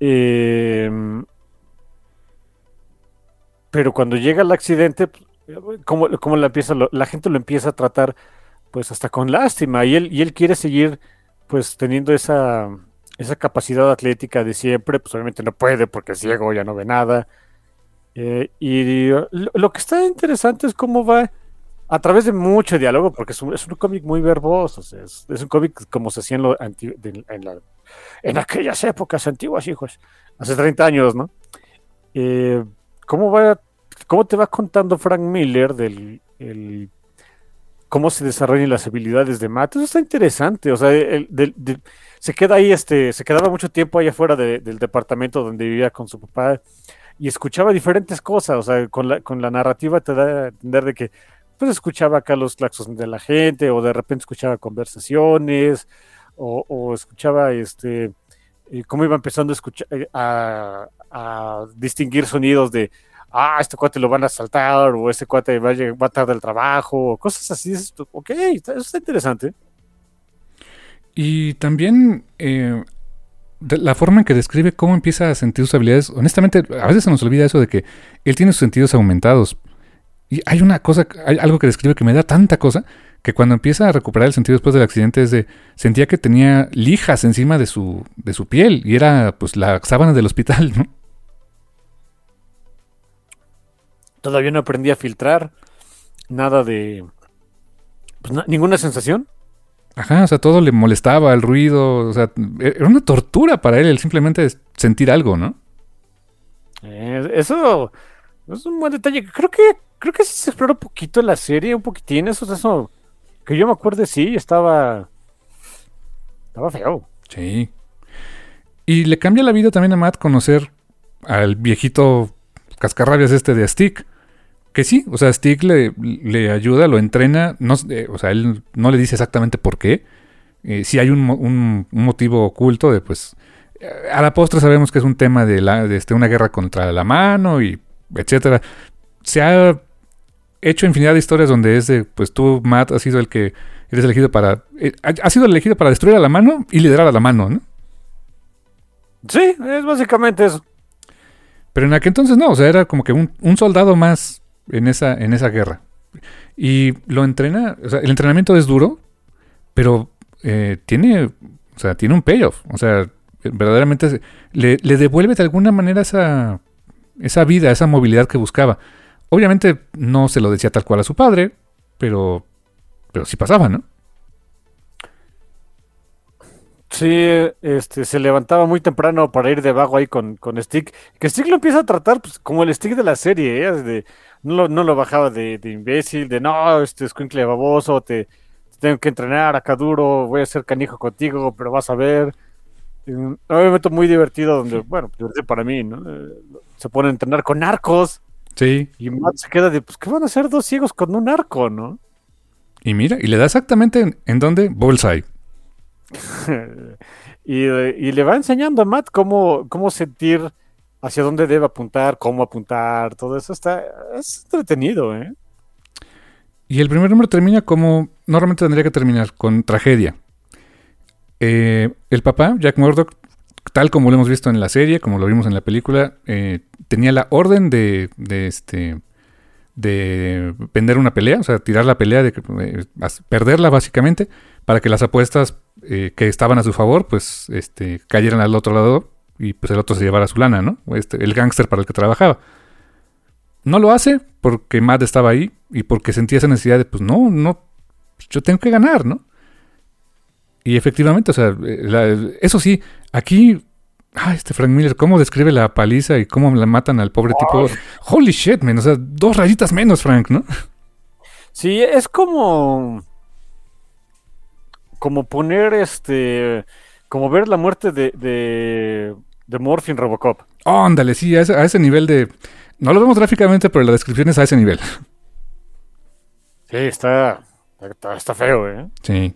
Em, pero cuando llega el accidente, pues, como, como la, empieza, la gente lo empieza a tratar pues hasta con lástima. Y él, y él quiere seguir pues teniendo esa, esa capacidad atlética de siempre, pues obviamente no puede porque es ciego, ya no ve nada. Eh, y lo, que está interesante es cómo va a través de mucho diálogo, porque es un, es un cómic muy verboso, es, un cómic como se hacía en, lo en, en, aquellas épocas antiguas, hijos, hace 30 años, ¿no? Eh, ¿cómo, va, ¿Cómo te va contando Frank Miller del el cómo se desarrollan las habilidades de Matt. Eso está interesante. O sea, se queda ahí, este, se quedaba mucho tiempo ahí afuera del departamento donde vivía con su papá y escuchaba diferentes cosas. O sea, con la, con la narrativa te da a entender de que pues escuchaba acá los claxos de la gente, o de repente escuchaba conversaciones, o, escuchaba este eh, cómo iba empezando a escuchar eh, a distinguir sonidos de ah, este cuate lo van a saltar, o este cuate va a, va a tardar el trabajo, o cosas así. Ok, eso está interesante. Y también eh, la forma en que describe cómo empieza a sentir sus habilidades, honestamente, a veces se nos olvida eso de que él tiene sus sentidos aumentados. Y hay una cosa, hay algo que describe que me da tanta cosa, que cuando empieza a recuperar el sentido después del accidente es de, sentía que tenía lijas encima de su, de su piel, y era pues la sábana del hospital, ¿no? Todavía no aprendí a filtrar nada de... Pues, ninguna sensación. Ajá, o sea, todo le molestaba, el ruido, o sea, e-, era una tortura para él el simplemente sentir algo, ¿no? Eh, eso es un buen detalle. Creo que creo que sí se exploró un poquito en la serie, un poquitín, eso, eso que yo me acuerdo, sí, estaba estaba feo. Sí. Y le cambia la vida también a Matt conocer al viejito cascarrabias este de Stick. Que sí, o sea, Stick le, le ayuda, lo entrena, no, eh, o sea, él no le dice exactamente por qué. Eh, si hay un, un, motivo oculto de, pues, eh, a la postre sabemos que es un tema de, la, de este, una guerra contra la mano y etcétera. Se ha hecho infinidad de historias donde es de, pues tú, Matt, has sido el que eres elegido para, ha sido elegido para destruir a la mano y liderar a la mano, ¿no? Sí, es básicamente eso. Pero en aquel entonces no, o sea, era como que un, un soldado más en esa, en esa guerra. Y lo entrena, o sea, el entrenamiento es duro, pero eh, tiene, o sea, tiene un payoff. O sea, verdaderamente le, devuelve de alguna manera esa, esa vida, esa movilidad que buscaba. Obviamente no se lo decía tal cual a su padre, pero, pero sí pasaba, ¿no? Sí, este, se levantaba muy temprano para ir de ahí con, con Stick. Que Stick lo empieza a tratar pues, como el Stick de la serie, ¿eh? De, no, lo, no lo bajaba de, de imbécil, de no, este escuincle baboso, te, te tengo que entrenar acá duro, voy a ser canijo contigo, pero vas a ver. Un momento muy divertido donde, bueno, divertido para mí, ¿no? Eh, Se pone a entrenar con narcos Sí. y Matt se queda de, pues, ¿qué van a hacer dos ciegos con un arco, no? Y mira, y le da exactamente en, en dónde, Bullseye. y, eh, y le va enseñando a Matt cómo, cómo sentir hacia dónde debe apuntar, cómo apuntar, todo eso está es entretenido, ¿eh? Y el primer número termina como normalmente tendría que terminar, con tragedia. Eh, el papá, Jack Murdoch, tal como lo hemos visto en la serie, como lo vimos en la película, eh, tenía la orden de, de, este de vender una pelea, o sea, tirar la pelea, de eh, perderla básicamente, para que las apuestas que estaban a su favor, pues, este, cayeran al otro lado y pues el otro se llevara su lana, ¿no? Este, el gángster para el que trabajaba. No lo hace porque Matt estaba ahí y porque sentía esa necesidad de, pues no, no, yo tengo que ganar, ¿no? Y efectivamente, o sea, eh, la- eso sí, aquí, ah, este Frank Miller, cómo describe la paliza y cómo la matan al pobre tipo. Holy shit, man, o sea, dos rayitas menos, Frank, ¿no? Sí, es como como poner este como ver la muerte de de, de Morphin Robocop. Oh, ándale, sí, a ese, a ese nivel de... No lo vemos gráficamente, pero la descripción es a ese nivel. Sí, está está, está feo, ¿eh? Sí.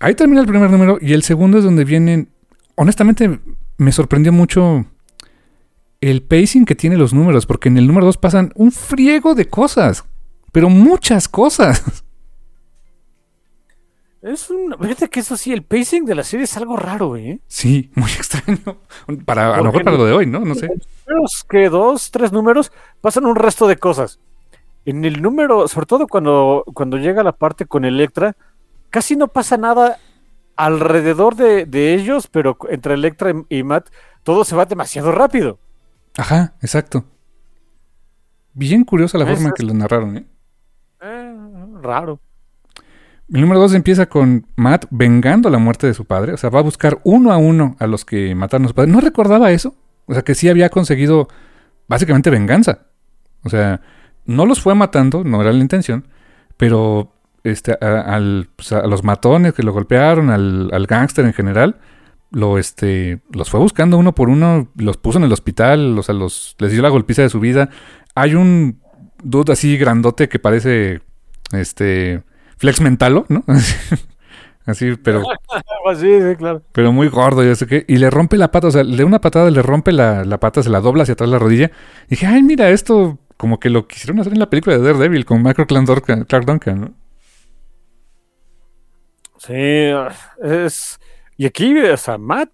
Ahí termina el primer número y el segundo es donde vienen... Honestamente, me sorprendió mucho el pacing que tiene los números, porque en el número 2 pasan un friego de cosas, pero muchas cosas. Es un fíjate que eso sí, el pacing de la serie es algo raro, ¿eh? Sí, muy extraño. Para, a lo mejor para lo de hoy, ¿no? No sé. Los que dos, tres números pasan un resto de cosas. En el número, sobre todo cuando, cuando llega la parte con Electra, casi no pasa nada alrededor de, de ellos, pero entre Electra y, Matt, todo se va demasiado rápido. Ajá, exacto. Bien curiosa la Eso forma en que lo narraron, ¿eh? Eh, raro. El número 2 empieza con Matt vengando la muerte de su padre. O sea, va a buscar uno a uno a los que mataron a su padre. No recordaba eso. O sea, que sí había conseguido básicamente venganza. O sea, no los fue matando, no era la intención, pero este, a, al- pues, a los matones que lo golpearon, al, al gángster en general, lo, este, los fue buscando uno por uno, los puso en el hospital, o sea, los, les dio la golpiza de su vida. Hay un dude así grandote que parece este Flex Mentalo, ¿no? así, pero, Ah, sí, sí, claro. pero muy gordo, ya sé qué. Y le rompe la pata, o sea, de una patada le rompe la, la pata, se la dobla hacia atrás la rodilla. Y dije, ay, mira, esto como que lo quisieron hacer en la película de Daredevil con Michael Clark Duncan, Clark Duncan, ¿no? Sí, es. Y aquí, o sea, Matt,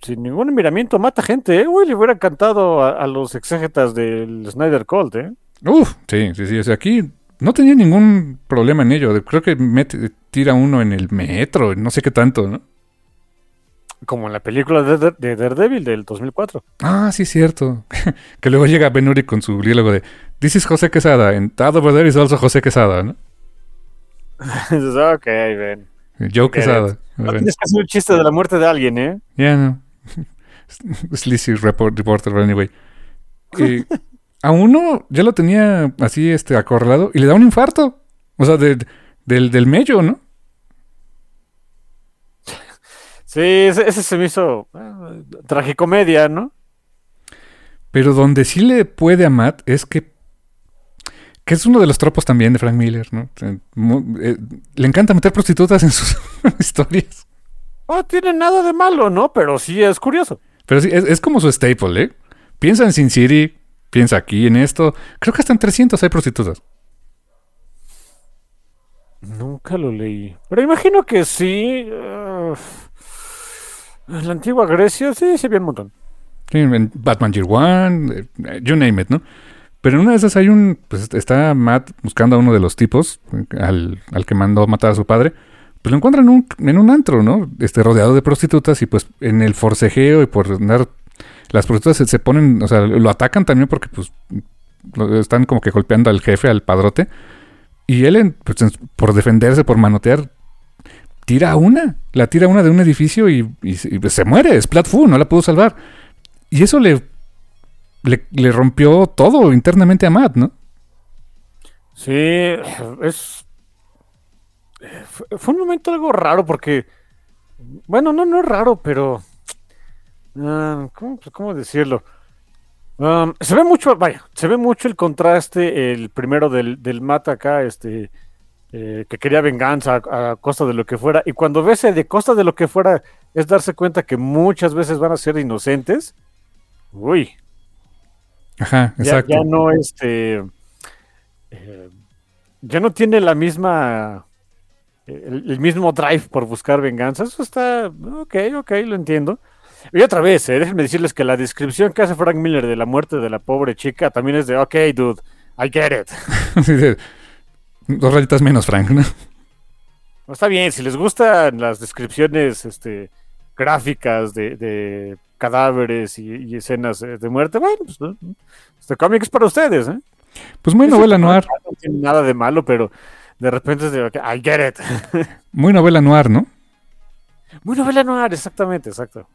sin ningún miramiento, mata gente, ¿eh? Uy, le hubiera cantado a, a los exégetas del Snyder Colt, ¿eh? Uf, sí, sí, sí. O sea, aquí no tenía ningún problema en ello. Creo que mete- tira uno en el metro, no sé qué tanto, ¿no? Como en la película de, de Daredevil del 2004. Ah, sí, cierto. que luego llega Ben Urich con su diálogo de This is José Quesada, and that over there is also José Quesada, ¿no? Ok, ven. Joe Quesada. No tienes que hacer un chiste de la muerte de alguien, ¿eh? Ya no. Sleazy report, reporter, but anyway. A uno ya lo tenía así este acorralado y le da un infarto. O sea, de- del, del mello, ¿no? Sí, ese, ese se me hizo eh, tragicomedia, ¿no? Pero donde sí le puede a Matt es que. Que es uno de los tropos también de Frank Miller, ¿no? Eh, le encanta meter prostitutas en sus historias. No tiene nada de malo, ¿no? Pero sí es curioso. Pero sí, es, es como su staple, ¿eh? Piensa en Sin City, piensa aquí en esto. Creo que hasta en 300 hay prostitutas. Nunca lo leí. Pero imagino que sí. eh, en la antigua Grecia sí se ve un montón. Sí, en Batman Year One, eh, you name it, ¿no? Pero en una de esas hay un. Pues está Matt buscando a uno de los tipos, eh, al, al que mandó matar a su padre. Pues lo encuentran en un, en un antro, ¿no? Este, rodeado de prostitutas y pues en el forcejeo y por andar. Las prostitutas se, ponen, o sea, lo atacan también porque pues están como que golpeando al jefe, al padrote. Y él, pues, por defenderse, por manotear, tira una, la tira una de un edificio y, se muere, es Fu, no la pudo salvar. Y eso le, le, rompió todo internamente a Matt, ¿no? Sí, es... Fue un momento algo raro porque... Bueno, no, no es raro, pero... Ah, ¿cómo, decirlo? Um, se ve mucho, vaya, se ve mucho el contraste, el primero del, del Matt acá, este eh, que quería venganza a, costa de lo que fuera, y cuando ves de costa de lo que fuera es darse cuenta que muchas veces van a ser inocentes, uy. Ajá, exacto. Ya, no, este, eh, ya no tiene la misma, el, mismo drive por buscar venganza, eso está, ok, ok, lo entiendo. Y otra vez, eh, déjenme decirles que la descripción que hace Frank Miller de la muerte de la pobre chica también es de, ok, dude, I get it. Dos rayitas menos, Frank, ¿no? Está bien, si les gustan las descripciones este, gráficas de, cadáveres y, escenas de muerte, bueno, pues este cómic es para ustedes, ¿eh? Pues muy novela noir. No tiene nada de malo, pero de repente es de, I get it. Muy novela noir, ¿no? Muy novela noir, exactamente, exacto.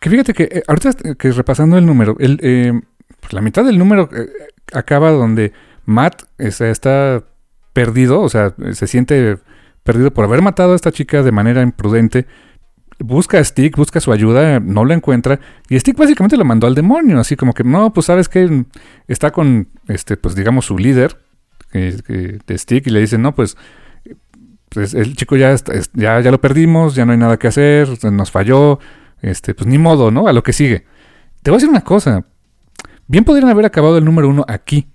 Que fíjate que eh, ahorita que repasando el número, el, eh, pues la mitad del número eh, acaba donde Matt está perdido, o sea, se siente perdido por haber matado a esta chica de manera imprudente. Busca a Stick, busca su ayuda, no la encuentra. Y Stick básicamente lo mandó al demonio, así como que, no, pues sabes que está con, este, pues digamos, su líder de Stick y le dice, no, pues, pues el chico ya, ya, ya lo perdimos, ya no hay nada que hacer, nos falló, este, pues ni modo, ¿no? A lo que sigue. Te voy a decir una cosa. Bien podrían haber acabado el número uno aquí.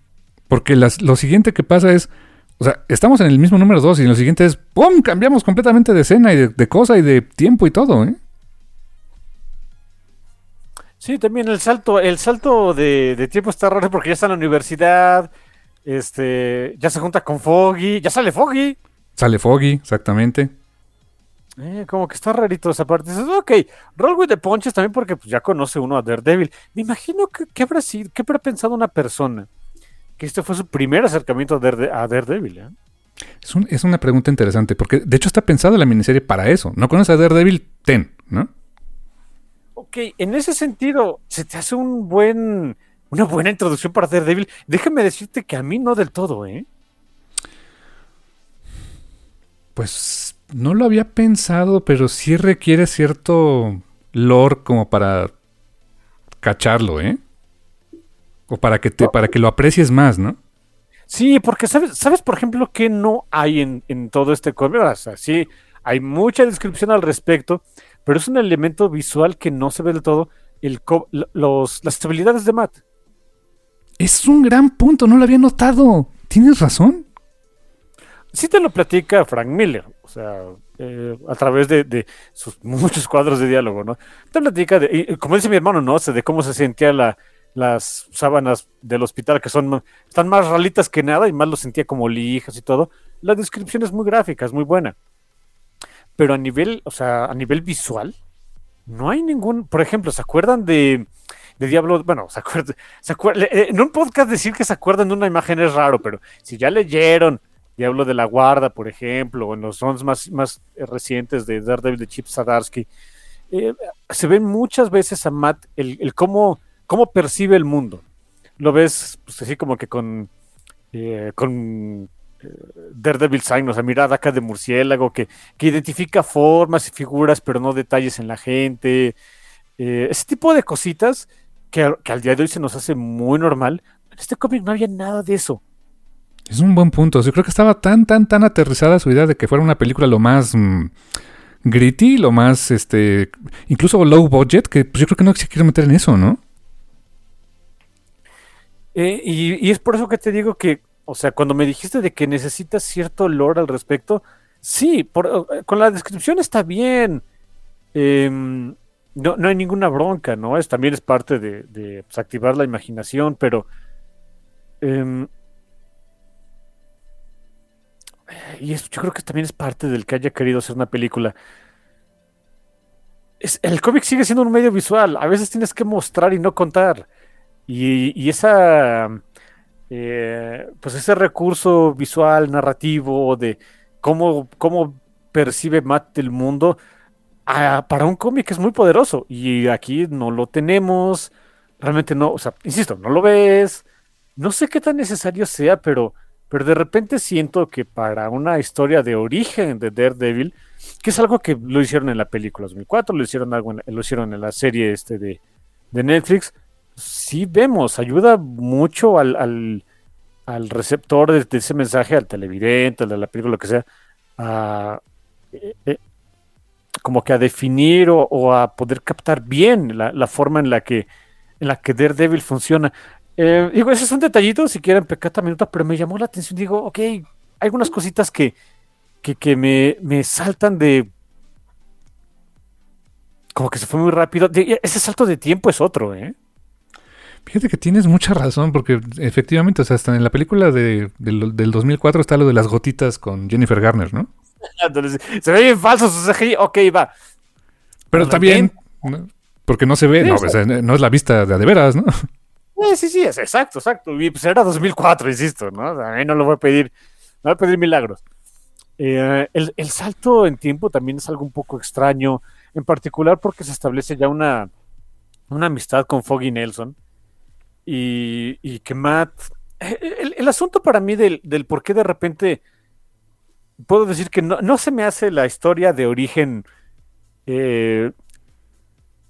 Porque lo siguiente que pasa es, o sea, estamos en el mismo número 2 y lo siguiente es, ¡pum! Cambiamos completamente de escena y de, cosa y de tiempo y todo, ¿eh? Sí, también el salto, el salto de, tiempo está raro porque ya está en la universidad, este, ya se junta con Foggy, ya sale Foggy. Sale Foggy, exactamente. Eh, como que está rarito esa parte. Dices, ok, roll with the punches también porque pues, ya conoce uno a Daredevil. Me imagino que, que habrá sido, que habrá pensado una persona que este fue su primer acercamiento a, Daredevil. ¿eh? Es, una pregunta interesante, porque de hecho está pensada la miniserie para eso. ¿No conoces a Daredevil? Ten, ¿no? Ok, en ese sentido, se te hace un buen, una buena introducción para Daredevil. Déjame decirte que a mí no del todo, ¿eh? Pues no lo había pensado, pero sí requiere cierto lore como para cacharlo, ¿eh? O para que, te, para que lo aprecies más, ¿no? Sí, porque sabes, sabes por ejemplo, que no hay en, todo este cómic. O sea, sí, hay mucha descripción al respecto, pero es un elemento visual que no se ve del todo. El, los, las habilidades de Matt. Es un gran punto, no lo había notado. Tienes razón. Sí te lo platica Frank Miller, o sea, eh, a través de, sus muchos cuadros de diálogo, ¿no? Te platica, de, como dice mi hermano, ¿no? de cómo se sentía la, las sábanas del hospital que son están más ralitas que nada y más lo sentía como lijas y todo. La descripción es muy gráfica, es muy buena. Pero a nivel, o sea, a nivel visual, no hay ningún, por ejemplo, ¿se acuerdan de, de Diablo? Bueno, ¿se acuerdan, se eh, en un podcast decir que se acuerdan de una imagen es raro, pero si ya leyeron Diablo de la Guarda, por ejemplo, o en los sons más, más recientes de Daredevil de Chip Zadarsky, eh, se ven muchas veces a Matt el, el cómo cómo percibe el mundo. Lo ves pues, así como que con, eh, con eh, Daredevil Sign, o sea, mirada acá de murciélago, que, que, identifica formas y figuras, pero no detalles en la gente. Eh, ese tipo de cositas que, al día de hoy se nos hace muy normal. En este cómic no había nada de eso. Es un buen punto. Yo creo que estaba tan, tan, tan aterrizada su idea de que fuera una película lo más mm, gritty, lo más, este, incluso low budget, que pues, yo creo que no se quiere meter en eso, ¿no? Eh, y, es por eso que te digo que, o sea, cuando me dijiste de que necesitas cierto lore al respecto, sí, eh, con la descripción está bien. Em, no, no, hay ninguna bronca, ¿no? Es, también es parte de, pues, activar la imaginación, pero... Em, y eso yo creo que también es parte del que haya querido hacer una película. el cómic sigue siendo un medio visual. A veces tienes que mostrar y no contar. Y, esa, eh, pues ese recurso visual, narrativo, de cómo, cómo percibe Matt del mundo para un cómic es muy poderoso. Y aquí no lo tenemos. Realmente no, o sea, insisto, no lo ves. No sé qué tan necesario sea, pero, pero de repente siento que para una historia de origen de Daredevil, que es algo que lo hicieron en la película 2004, lo hicieron, algo en, lo hicieron en la serie este de, de Netflix, sí vemos, ayuda mucho al, al, receptor de, ese mensaje, al televidente, de la película, lo que sea, a, eh, eh, como que a definir o, a poder captar bien la, forma en la que en la que Daredevil funciona. Eh, digo, ese es un detallito, si quieren pecata minuta, pero me llamó la atención. Digo, ok, hay algunas cositas que, que, me, me, saltan de. Como que se fue muy rápido. ese salto de tiempo es otro, ¿eh? Fíjate que tienes mucha razón, porque efectivamente, o sea, hasta en la película de, del, del 2004 está lo de las gotitas con Jennifer Garner, ¿no? se ve bien falso su CGI, ok, va. Pero está bien, porque no se ve, no, no, es la vista de, de veras, ¿no? Eh, sí, sí, es exacto, exacto. Y pues era 2004, insisto, ¿no? a mí no lo voy a pedir, no voy a pedir milagros. Eh, el, el, salto en tiempo también es algo un poco extraño, en particular porque se establece ya una, una amistad con Foggy Nelson y, y que Matt... El, el, asunto para mí del, del por qué de repente puedo decir que no, no se me hace la historia de origen eh,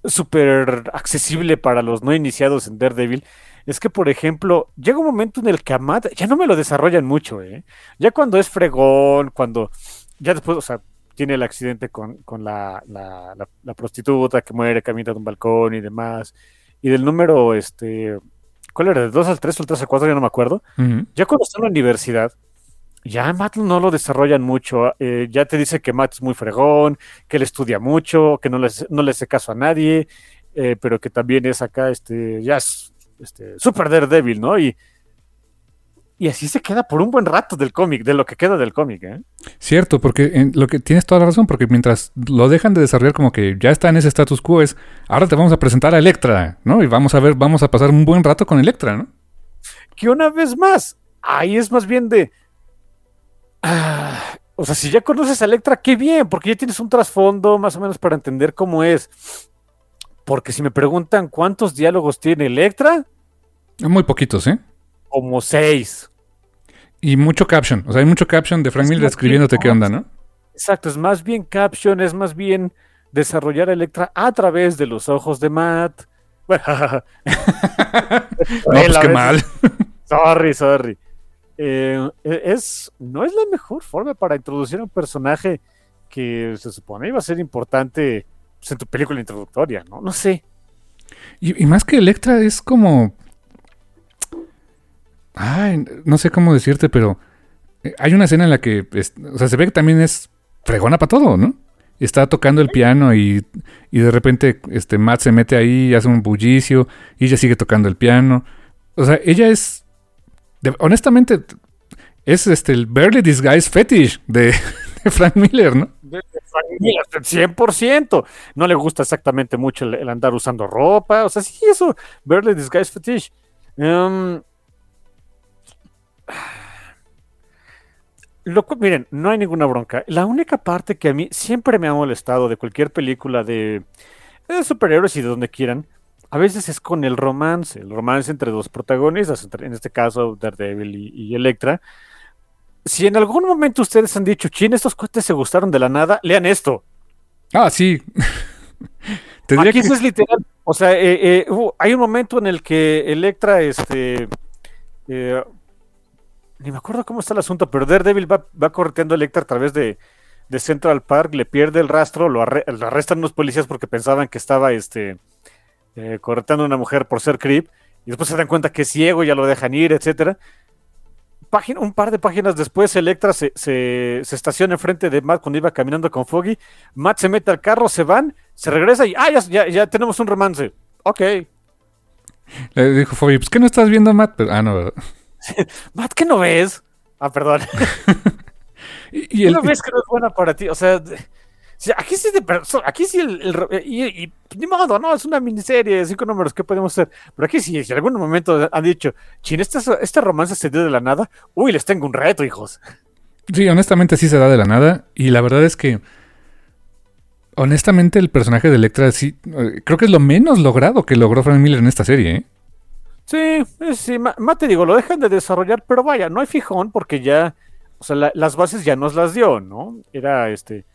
súper accesible para los no iniciados en Daredevil es que, por ejemplo, llega un momento en el que a Matt ya no me lo desarrollan mucho, ¿eh? Ya cuando es fregón, cuando ya después, o sea, tiene el accidente con, con la, la, la, prostituta que muere, camina de un balcón y demás, y del número, este, ¿cuál era? ¿De 2 al 3 o el 3 al 4? Ya no me acuerdo. Ya cuando está en la universidad, ya Matt no lo desarrollan mucho. Eh, ya te dice que Matt es muy fregón, que él estudia mucho, que no le, no le hace caso a nadie, eh, pero que también es acá, este, ya es este, super Daredevil, ¿no? Y, y así se queda por un buen rato del cómic, de lo que queda del cómic, ¿eh? Cierto, porque en lo que tienes toda la razón, porque mientras lo dejan de desarrollar como que ya está en ese status quo es, ahora te vamos a presentar a Electra, ¿no? Y vamos a ver, vamos a pasar un buen rato con Electra, ¿no? Que una vez más, ahí es más bien de, Ah, o sea, si ya conoces a Electra, qué bien, porque ya tienes un trasfondo más o menos para entender cómo es. Porque si me preguntan cuántos diálogos tiene Electra. Muy poquitos, ¿eh? Como seis. Y mucho caption. O sea, hay mucho caption de Frank Miller escribiéndote qué onda, ¿no? Exacto, es más bien caption, es más bien desarrollar a Electra a través de los ojos de Matt. Bueno, no, pues qué mal. sorry, sorry. Eh, e, es, no es la mejor forma para introducir a un personaje que se supone iba a ser importante pues, en tu película introductoria, ¿no? No sé. Y, más que Electra es como... Ay, no sé cómo decirte, pero eh, hay una escena en la que, o sea, se ve que también es fregona para todo, ¿no? Está tocando el piano y, y, de repente este Matt se mete ahí, hace un bullicio y ella sigue tocando el piano. O sea, ella es honestamente, es este el Barely Disguised Fetish de, Frank Miller, ¿no? De, Frank Miller, 100%. No le gusta exactamente mucho el, andar usando ropa. O sea, sí, eso, Barely Disguised Fetish. Um, miren, no hay ninguna bronca. La única parte que a mí siempre me ha molestado de cualquier película de superhéroes y de donde quieran a veces es con el romance, el romance entre dos protagonistas, en este caso Daredevil y, Electra. Si en algún momento ustedes han dicho, chin, estos cohetes se gustaron de la nada, lean esto. Ah, sí. Aquí eso es literal. O sea, eh, eh, hay un momento en el que Electra, este. Eh, ni me acuerdo cómo está el asunto, pero Daredevil va, va correteando a Electra a través de, Central Park, le pierde el rastro, lo, arrestan unos policías porque pensaban que estaba este eh, a una mujer por ser creep, y después se dan cuenta que es ciego, ya lo dejan ir, etcétera. Página, un par de páginas después, Electra se, se, estaciona enfrente de Matt cuando iba caminando con Foggy. Matt se mete al carro, se van, se regresa y ¡ah, ya, ya, tenemos un romance! Ok. Le dijo Foggy, pues ¿qué no estás viendo, Matt? ah, no, Matt, ¿qué no ves? Ah, perdón. y, ¿Qué no ves que no es buena para ti? O sea, aquí sí, de, aquí sí el, y, ni modo, no, es una miniserie de cinco números, ¿qué podemos hacer? Pero aquí sí, si en algún momento han dicho, chin, este, este romance se dio de la nada, uy, les tengo un reto, hijos. Sí, honestamente sí se da de la nada. Y la verdad es que. Honestamente, el personaje de Electra sí. eh, Creo que es lo menos logrado que logró Frank Miller en esta serie, ¿eh? Sí, eh, sí, más te digo, lo dejan de desarrollar, pero vaya, no hay fijón porque ya, o sea, la- las bases ya nos las dio, ¿no? Era este,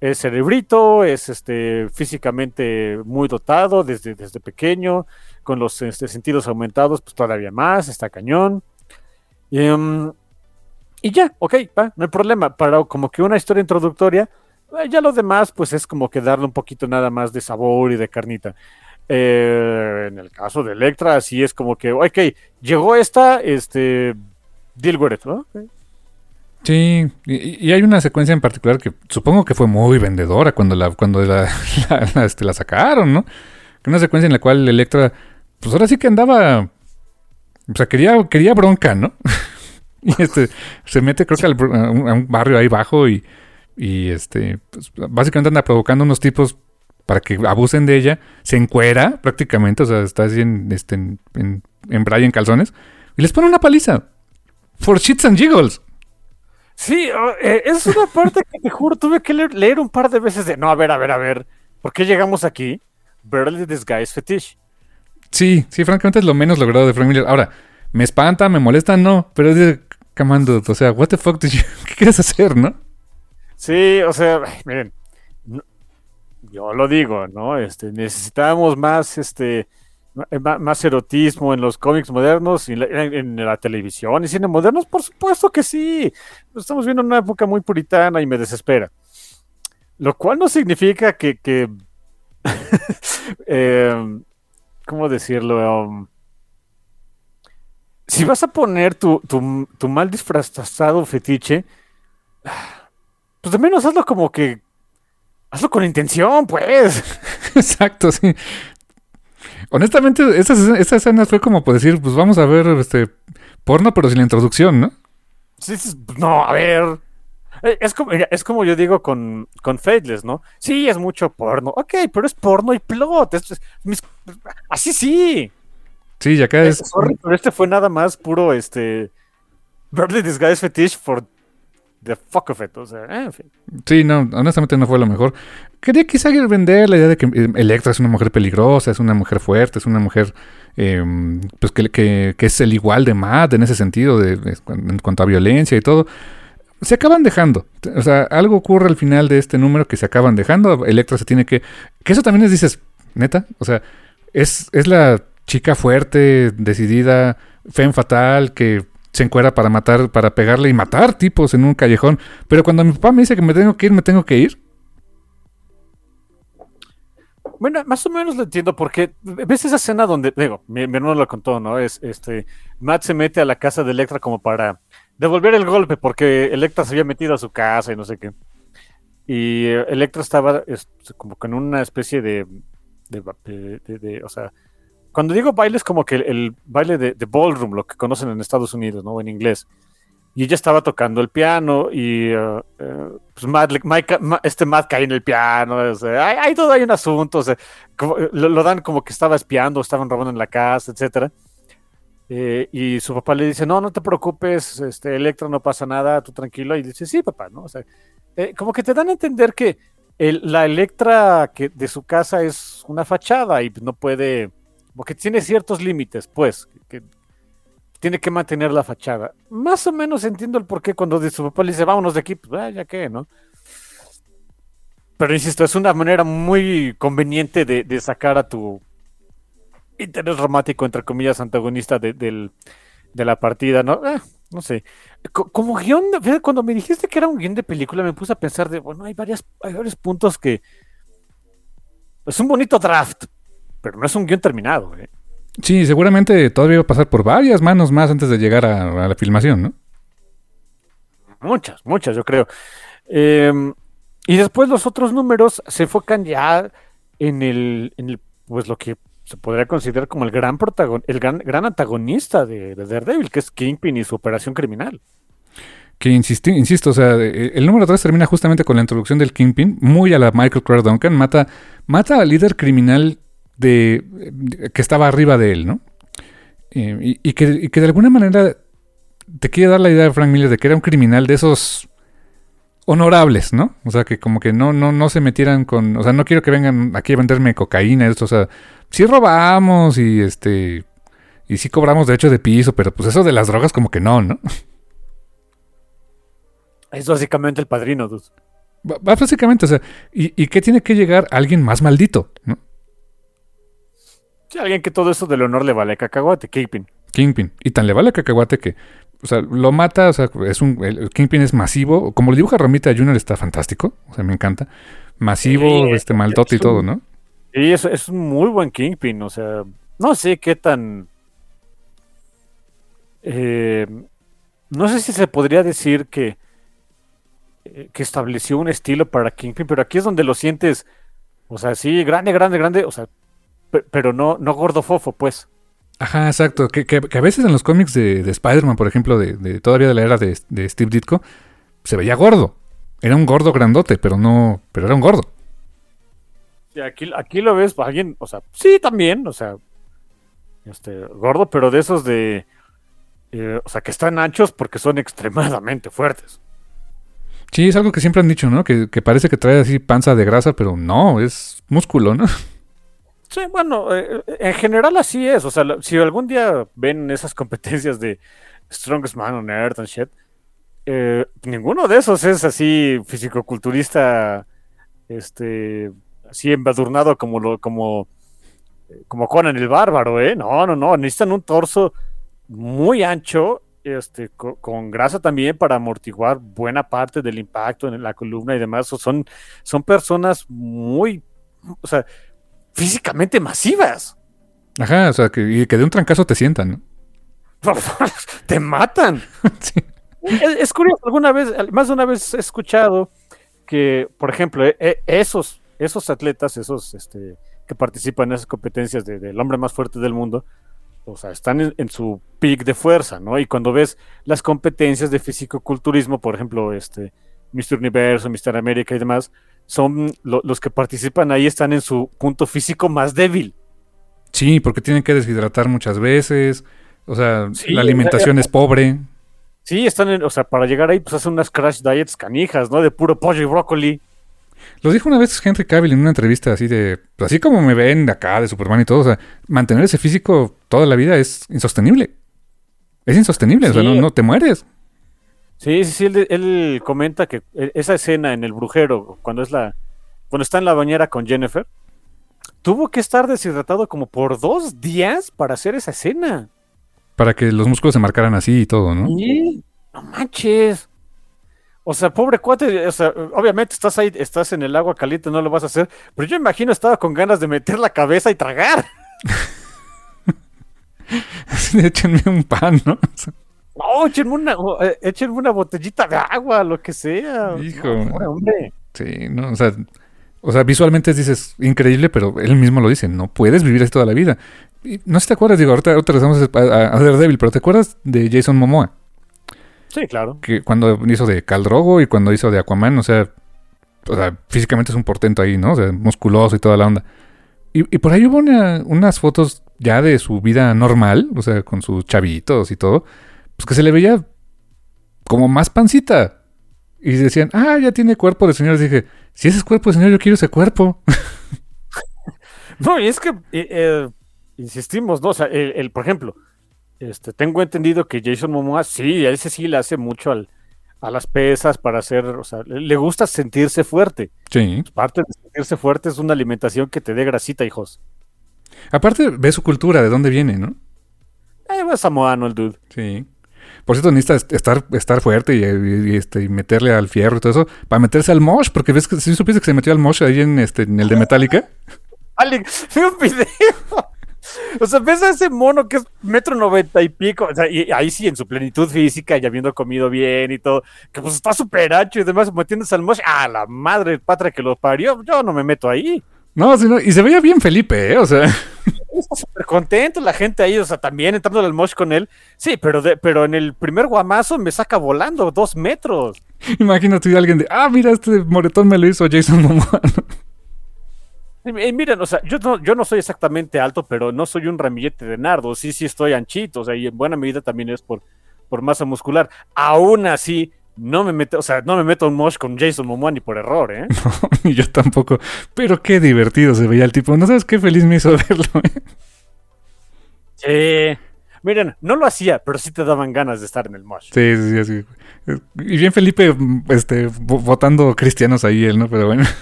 es cerebrito, es este, físicamente muy dotado desde, desde pequeño, con los este, sentidos aumentados, pues todavía más, está cañón. Y, em, y ya, ok, va, no hay problema. Para como que una historia introductoria, eh, ya lo demás, pues es como que darle un poquito nada más de sabor y de carnita. Eh, en el caso de Electra, sí es como que, ok, llegó esta, este, deal with it, ¿no? Sí, y, hay una secuencia en particular que supongo que fue muy vendedora cuando la, cuando la, este, la sacaron, ¿no? Una secuencia en la cual Electra, pues ahora sí que andaba, o sea, quería, quería bronca, ¿no? y este, se mete creo que al a, un, barrio ahí bajo y, y este, pues, básicamente anda provocando unos tipos para que abusen de ella, se encuera prácticamente, o sea, está así en, este, en, en, en braya, en calzones, y les pone una paliza. For shits and giggles. Sí, eh, es una parte que te juro, tuve que leer, leer un par de veces de, no, a ver, a ver, a ver, ¿por qué llegamos aquí? Barely Disguise Fetish. Sí, sí, francamente es lo menos logrado de Frank Miller. Ahora, me espanta, me molesta, no, pero es de Camando, o sea, what the fuck did you- ¿qué quieres hacer, no? Sí, o sea, miren, yo lo digo, ¿no? Este, necesitamos más, este, más erotismo en los cómics modernos y en, la televisión y cine modernos, por supuesto que sí. Estamos viendo una época muy puritana y me desespera. Lo cual no significa que, em, ¿cómo decirlo? Um, si vas a poner tu, tu, tu mal disfrazado fetiche, pues de menos hazlo como que. Hazlo con intención, pues. Exacto, sí. Honestamente, esa, esa escena fue como por decir, pues vamos a ver este porno, pero sin la introducción, ¿no? Sí, sí, no, a ver. Eh, Es como, es como yo digo con, con Faithless, ¿no? Sí, es mucho porno. Ok, pero es porno y plot. Esto es- mis- así sí. Sí, y acá es. sorry, pero este fue nada más puro, este... Barely Disguise Fetish for the fuck of it. O sea, eh, en fin. Sí, no, honestamente no fue lo mejor. Quería quizá vender la idea de que eh, Electra es una mujer peligrosa, es una mujer fuerte, es una mujer eh, pues que, que- es el igual de Matt en ese sentido, de, en cuanto a violencia y todo. Se acaban dejando. O sea, algo ocurre al final de este número que se acaban dejando. Electra se tiene que... Que eso también es, dices, neta, o sea, es, es la chica fuerte, decidida, femme fatal, que se encuera para matar, para pegarle y matar tipos en un callejón. Pero cuando mi papá me dice que me tengo que ir, me tengo que ir. Bueno, más o menos lo entiendo porque ves esa escena donde, digo, mi, hermano lo contó, ¿no? Es este, Matt se mete a la casa de Electra como para devolver el golpe porque Electra se había metido a su casa y no sé qué. Y eh, Electra estaba es, como con una especie de- de- o sea, cuando digo baile es como que el, baile de, ballroom, lo que conocen en Estados Unidos, ¿no? En inglés. Y ella estaba tocando el piano y Ma- este Matt cae en el piano. hay, todo, hay un asunto. lo, dan como que estaba espiando, estaban robando en la casa, etcétera. Eh, y su papá le dice, no, no te preocupes, este, Electra, no pasa nada, tú tranquilo. Y dice, sí, papá, ¿no? O sea, eh, como que te dan a entender que la Electra de su casa es una fachada y no puede, porque tiene ciertos límites, pues, que, tiene que mantener la fachada. Más o menos entiendo el porqué cuando su papá le dice, vámonos de aquí, pues ah, ya que, ¿no? Pero insisto, es una manera muy conveniente de, sacar a tu interés romántico, entre comillas, antagonista de, del- de la partida, ¿no? Eh, no sé. Co- Como guion, cuando me dijiste que era un guion de película, me puse a pensar de, bueno, hay varios puntos que... Es un bonito draft, pero no es un guion terminado, ¿eh? Sí, seguramente todavía va a pasar por varias manos más antes de llegar a, a la filmación, ¿no? Muchas, muchas, yo creo. Eh, y después los otros números se enfocan ya en el, en el, pues lo que se podría considerar como el gran protagon el gran, gran antagonista de, de Daredevil, que es Kingpin y su operación criminal. Que insisti- insisto, o sea, eh, el número 3 termina justamente con la introducción del Kingpin, muy a la Michael Clark Duncan, mata, mata al líder criminal de, de- que estaba arriba de él, ¿no? Eh, y, y que, y que de alguna manera te quiere dar la idea de Frank Miller de que era un criminal de esos honorables, ¿no? O sea, que como que no, no, no se metieran con, o sea, no quiero que vengan aquí a venderme cocaína, esto, o sea, sí robamos y este, y sí cobramos derecho de piso, pero pues eso de las drogas como que no, ¿no? Es básicamente el padrino, dude. Básicamente, o sea, ¿y, ¿y qué tiene que llegar alguien más maldito, ¿no? Sí, alguien que todo eso del honor le vale cacahuate, Kingpin. Kingpin. Y tan le vale cacahuate que, o sea, lo mata, o sea, es un, el Kingpin es masivo. Como le dibuja Romita Junior está fantástico, o sea, me encanta. Masivo, Sí, este maldote y todo, ¿no? Y es, es un muy buen Kingpin, o sea, no sé qué tan... eh, no sé si se podría decir que, eh, que estableció un estilo para Kingpin, pero aquí es donde lo sientes, o sea, sí, grande, grande, grande, o sea, pero no, no gordo fofo, pues. Ajá, exacto. Que, que- que a veces en los cómics de, de Spider-Man, por ejemplo, de, de todavía de la era de, de Steve Ditko, se veía gordo. Era un gordo grandote, pero no, pero era un gordo. Y aquí, aquí lo ves, pues, alguien, o sea, sí, también, o sea, este, gordo, pero de esos de, eh, o sea, que están anchos porque son extremadamente fuertes. Sí, es algo que siempre han dicho, ¿no? Que, que parece que trae así panza de grasa, pero no, es músculo, ¿no? Sí, bueno, eh, en general así es. O sea, si algún día ven esas competencias de Strongest Man on Earth and shit, eh, ninguno de esos es así fisicoculturista, este, así embadurnado como lo, como, eh, como Conan el Bárbaro, ¿eh? No, no, no. Necesitan un torso muy ancho, este, co- con grasa también para amortiguar buena parte del impacto en la columna y demás. O son, son personas muy, o sea, físicamente masivas. Ajá, o sea, que, de un trancazo te sientan, ¿no? Te matan. Sí. Es, es curioso, alguna vez, más de una vez he escuchado que, por ejemplo, eh, eh, esos, esos atletas, esos este, que participan en esas competencias de- del hombre más fuerte del mundo, o sea, están en, en su peak de fuerza, ¿no? Y cuando ves las competencias de fisicoculturismo, por ejemplo, este, Mr. Universo, Mr. América y demás, son lo- los que participan ahí están en su punto físico más débil. Sí, porque tienen que deshidratar muchas veces. O sea, Sí, la o alimentación sea, es pobre. Sí, están en, o sea, para llegar ahí, pues hacen unas crash diets canijas, ¿no? De puro pollo y brócoli. Lo dijo una vez Henry Cavill en una entrevista así de, pues, así como me ven de acá, de Superman y todo, o sea, mantener ese físico toda la vida es insostenible. Es insostenible, o sea, no, no te mueres. Sí, sí, sí, él, él comenta que e- esa escena en el brujero, cuando es la, cuando está en la bañera con Jennifer, tuvo que estar deshidratado como por dos días para hacer esa escena. Para que los músculos se marcaran así y todo, ¿no? Sí, no manches. O sea, pobre cuate, o sea, obviamente estás ahí, estás en el agua caliente, no lo vas a hacer, pero yo imagino estaba con ganas de meter la cabeza y tragar. Échenme un pan, ¿no? No, échenme una, eh, échenme una botellita de agua, lo que sea. Hijo. No, hombre. sí, ¿no? O sea, o sea, visualmente dices increíble, pero él mismo lo dice, no puedes vivir así toda la vida. Y no sé si te acuerdas, digo, ahorita, ahorita regresamos a, a, a Daredevil, pero ¿te acuerdas de Jason Momoa? Sí, claro. que cuando hizo de Khal Drogo y cuando hizo de Aquaman, o sea, o sea, físicamente es un portento ahí, ¿no? O sea, musculoso y toda la onda. Y, y por ahí hubo una- unas fotos ya de su vida normal, o sea, con sus chavitos y todo, pues que se le veía como más pancita. Y decían, ah, ya tiene cuerpo de señor. Y dije, si ese es cuerpo de señor, yo quiero ese cuerpo. No, y es que eh, eh, insistimos, ¿no? O sea, el, el, por ejemplo, este, tengo entendido que Jason Momoa sí, a ese sí le hace mucho al, a las pesas para hacer, o sea, le, gusta sentirse fuerte. Sí. Parte de sentirse fuerte es una alimentación que te dé grasita, hijos. Aparte, ve su cultura, de dónde viene, ¿no? Eh, es samoano el dude. Sí. Por cierto, necesita est- estar, estar fuerte y, y- y, este, y meterle al fierro y todo eso para meterse al mosh, porque ves que si supiste que se metió al mosh ahí en, este, en el de Metallica. Alex, ve un video. O sea, ves a ese mono que es metro noventa y pico, o sea, y ahí sí en su plenitud física y habiendo comido bien y todo, que pues está súper ancho y demás, metiéndose al mosh, ah, la madre patria que lo parió, yo no me meto ahí. No, sí, no, y se veía bien Felipe, ¿eh? O sea, Está súper contento la gente ahí, o sea, también entrando al mosh con él. Sí, pero, de, pero en el primer guamazo me saca volando dos metros. imagínate a alguien de, ah, mira, este moretón me lo hizo Jason Momoa. y miren, o sea, yo no, yo no soy exactamente alto, pero no soy un ramillete de nardo. Sí, sí estoy anchito, o sea, y en buena medida también es por, por masa muscular. Aún así, no me meto, o sea, no me meto un mosh con Jason Momoa ni por error, ¿eh? No, yo tampoco. Pero qué divertido se veía el tipo. No sabes qué feliz me hizo verlo, ¿eh? Sí. Miren, no lo hacía, pero sí te daban ganas de estar en el mosh. Sí, sí, sí. Y bien Felipe, este, votando cristianos ahí él, ¿no? Pero bueno.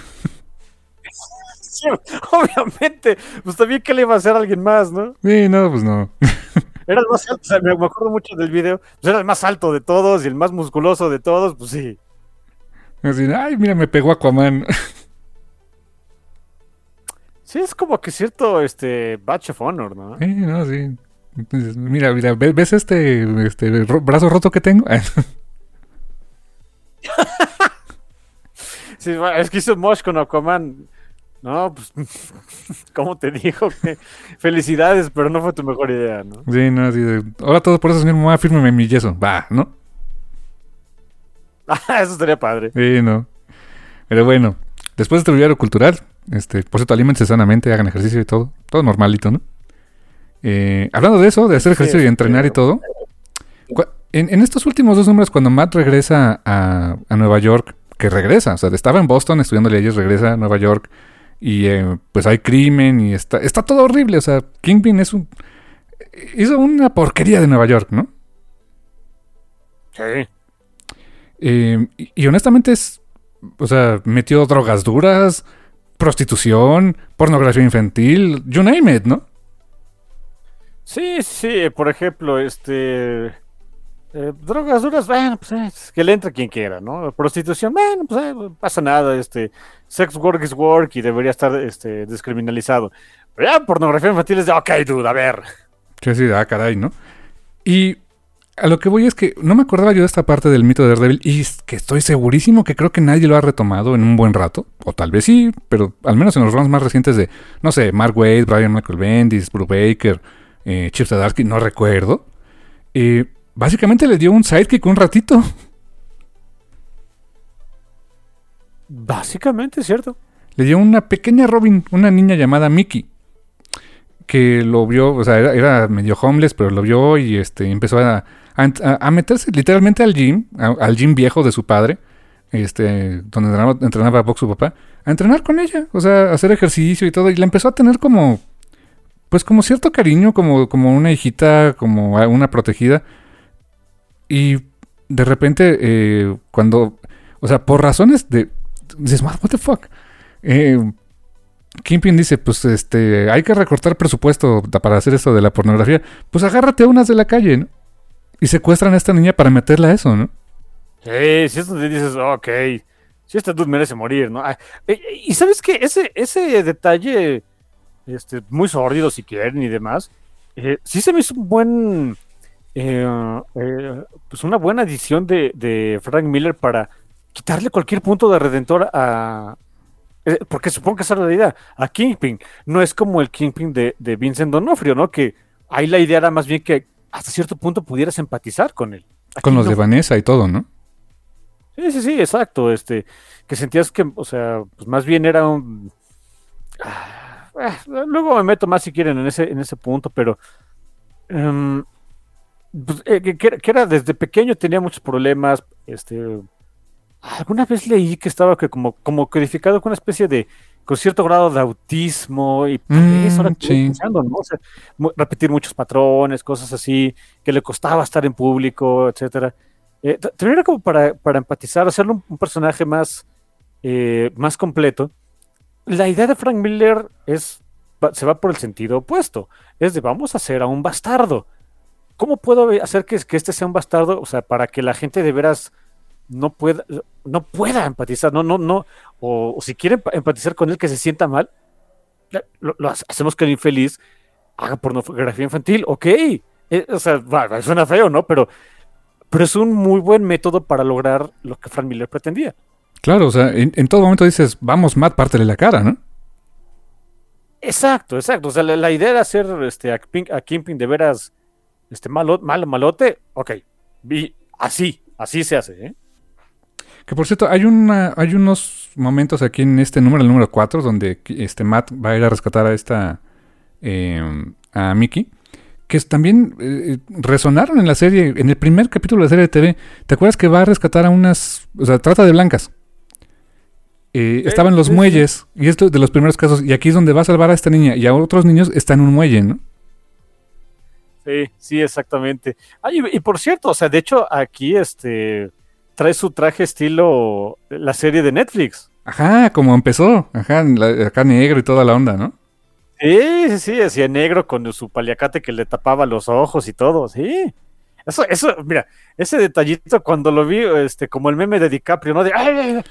Sí, obviamente. Pues también, ¿qué le iba a hacer a alguien más, no? Sí, no, pues no. Era el más alto, o sea, me acuerdo mucho del video. Pues era el más alto de todos y el más musculoso de todos, pues sí. Así, ay, mira, me pegó Aquaman. Sí, es como que cierto, este, Batch of Honor, ¿no? Sí, no, sí. Mira, mira, ¿ves este, este brazo roto que tengo? sí, es que hizo Mosh con Aquaman. No, pues, ¿cómo te dijo? Que felicidades, pero no fue tu mejor idea, ¿no? Sí, no, así de, ahora todo por eso, señor mamá, fírmeme mi yeso. Va, ¿no? Ah, eso estaría padre. Sí, no. Pero bueno, después de este video cultural, este, por cierto, alimentense sanamente, hagan ejercicio y todo. Todo normalito, ¿no? Eh, hablando de eso, de hacer ejercicio y entrenar y todo. En, estos últimos dos números, cuando Matt regresa a, a, Nueva York, que regresa, o sea, estaba en Boston estudiando leyes, regresa a Nueva York y eh, pues hay crimen y está, está todo horrible. O sea, Kingpin es un. Hizo una porquería de Nueva York, ¿no? Sí. Eh, y, honestamente es. O sea, metió drogas duras, prostitución, pornografía infantil, you name it, ¿no? Sí, sí, por ejemplo, este. Eh, drogas duras, bueno, pues que le entre quien quiera, ¿no? Prostitución, bueno, pues no pasa nada, este sex work is work y debería estar este, descriminalizado. Pero ya pornografía infantil es de, ok, dude, a ver. Sí, sí, ah, caray, ¿no? Y a lo que voy es que no me acordaba yo de esta parte del mito de Daredevil y que estoy segurísimo que creo que nadie lo ha retomado en un buen rato. O tal vez sí, pero al menos en los runs más recientes de, no sé, Mark Wade, Brian Michael Bendis, Bruce Baker, eh, Chip Zdarsky, no recuerdo. Eh, básicamente le dio un sidekick un ratito. Básicamente, cierto. Le dio una pequeña Robin, una niña llamada Mickey, que lo vio, o sea, era, medio homeless, pero lo vio y este empezó a, a, meterse literalmente al gym, al gym viejo de su padre, este, donde entrenaba, entrenaba box su papá, a entrenar con ella, o sea, a hacer ejercicio y todo, y la empezó a tener como, pues como cierto cariño, como, como una hijita, como una protegida, y de repente, eh, cuando, o sea, por razones de dices, what the fuck. Eh, Kimpin dice, pues este, hay que recortar presupuesto para hacer esto de la pornografía. Pues agárrate a unas de la calle, ¿no? Y secuestran a esta niña para meterla a eso, ¿no? Sí, si esto te dices, ok, si esta dude merece morir, ¿no? Ah, y sabes que ese, ese detalle, este, muy sórdido si quieren y demás, eh, sí se me hizo un buen, pues una buena edición de, de Frank Miller para quitarle cualquier punto de redentor a. Eh, porque supongo que esa es la idea. A Kingpin. No es como el Kingpin de, de Vincent Donofrio, ¿no? Que ahí la idea era más bien que hasta cierto punto pudieras empatizar con él. con los de Vanessa y todo, ¿no? Sí, sí, sí, exacto. Este, que sentías que, o sea, pues más bien era un. Ah, eh, luego me meto más si quieren en ese, en ese punto, pero. Em, pues, eh, que, que, era desde pequeño tenía muchos problemas. Este Alguna vez leí que estaba que como, como codificado con una especie de con cierto grado de autismo y mm, eso pensando, ¿no? repetir muchos patrones, cosas así, que le costaba estar en público, etcétera. Eh, también era como para, para empatizar, hacerlo un, personaje más, eh, más completo. La idea de Frank Miller es, se va por el sentido opuesto. Es de vamos a hacer a un bastardo. ¿Cómo puedo hacer que, que este sea un bastardo? O sea, para que la gente de veras no pueda, no pueda empatizar, no, no, no, o, si quiere empatizar con él que se sienta mal, lo, hacemos que el infeliz haga pornografía infantil, ok, eh, o sea, suena feo, ¿no? Pero, pero es un muy buen método para lograr lo que Frank Miller pretendía. Claro, o sea, en, todo momento dices, vamos, Matt, pártele la cara, ¿no? Exacto, exacto. O sea, la, idea era hacer este, a, a Kingpin de veras este, malo, malo, malote, ok. Y así, así se hace, ¿eh? Que por cierto, hay una, hay unos momentos aquí en este número, el número 4, donde este Matt va a ir a rescatar a esta em, a Mickey. que también eh, resonaron en la serie, en el primer capítulo de la serie de TV. ¿Te acuerdas que va a rescatar a unas, o sea, trata de blancas? Eh, estaba en los muelles, y esto es de los primeros casos, y aquí es donde va a salvar a esta niña, y a otros niños está en un muelle, ¿no? Sí, sí, exactamente. Ay, y, y por cierto, o sea, de hecho, aquí este trae su traje estilo la serie de Netflix. Ajá, como empezó, ajá, la- acá negro y toda la onda, ¿no? Sí, sí, sí, hacía negro con su paliacate que le tapaba los ojos y todo, sí. Eso, eso, mira, ese detallito cuando lo vi, este, como el meme de DiCaprio, ¿no? De, "Ay, ay,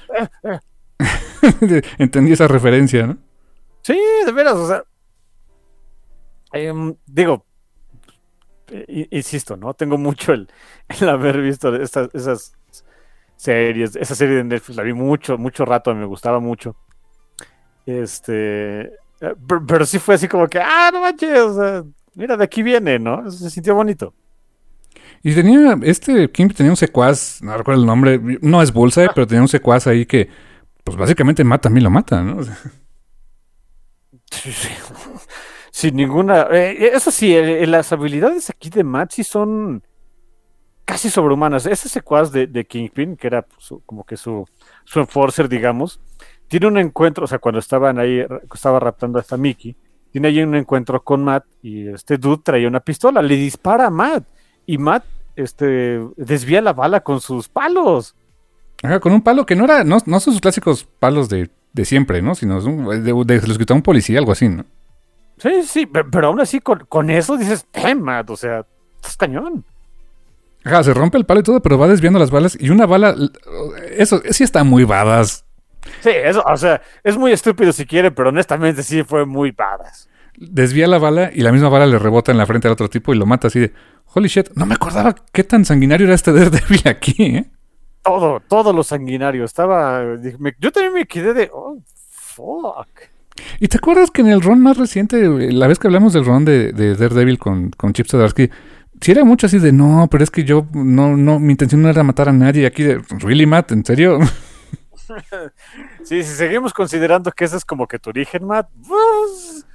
ay, ay". Entendí esa referencia, ¿no? Sí, de veras, o sea. em, digo, insisto, ¿no? Tengo mucho el, el haber visto estas, esas series, esa serie de Netflix, la vi mucho, mucho rato, me gustaba mucho. Este, eh, pero, pero sí fue así como que, ah, no manches, o sea, mira, de aquí viene, ¿no? Se sintió bonito. Y tenía, este Kim tenía un secuaz, no recuerdo el nombre, no es Bullseye, pero tenía un secuaz ahí que, pues básicamente Matt también lo mata, ¿no? Sí, sí. Sin ninguna. eh, eso sí, eh, eh, las habilidades aquí de sí son casi sobrehumanas. Ese secuaz de, de Kingpin, que era pues, su- como que su, su enforcer, digamos, tiene un encuentro, o sea, cuando estaban ahí, estaba raptando a esta Mickey, tiene ahí un encuentro con Matt y este dude traía una pistola, le dispara a Matt y Matt este, desvía la bala con sus palos. Ajá, con un palo que no era, no, no son sus clásicos palos de, de siempre, ¿no? Sino un- de, de los que un policía, algo así, ¿no? Sí, sí, pe- pero, aún así con, con eso dices, Matt, o sea, estás cañón. Ajá, se rompe el palo y todo, pero va desviando las balas y una bala, eso sí está muy badass. Sí, eso, o sea, es muy estúpido si quiere, pero honestamente sí fue muy badass. Desvía la bala y la misma bala le rebota en la frente al otro tipo y lo mata así de, holy shit, no me acordaba qué tan sanguinario era este Daredevil aquí, ¿eh? Todo, todo lo sanguinario. Estaba. yo también me quedé de. Oh, fuck. ¿Y te acuerdas que en el ron más reciente, eh, la vez que hablamos del ron de, de Daredevil con, con Chip Zdarsky, si era mucho así de no, pero es que yo no, no, mi intención no era matar a nadie. Aquí de, ¿really, Matt? ¿En serio? Sí, si seguimos considerando que ese es como que tu origen, Matt, pues,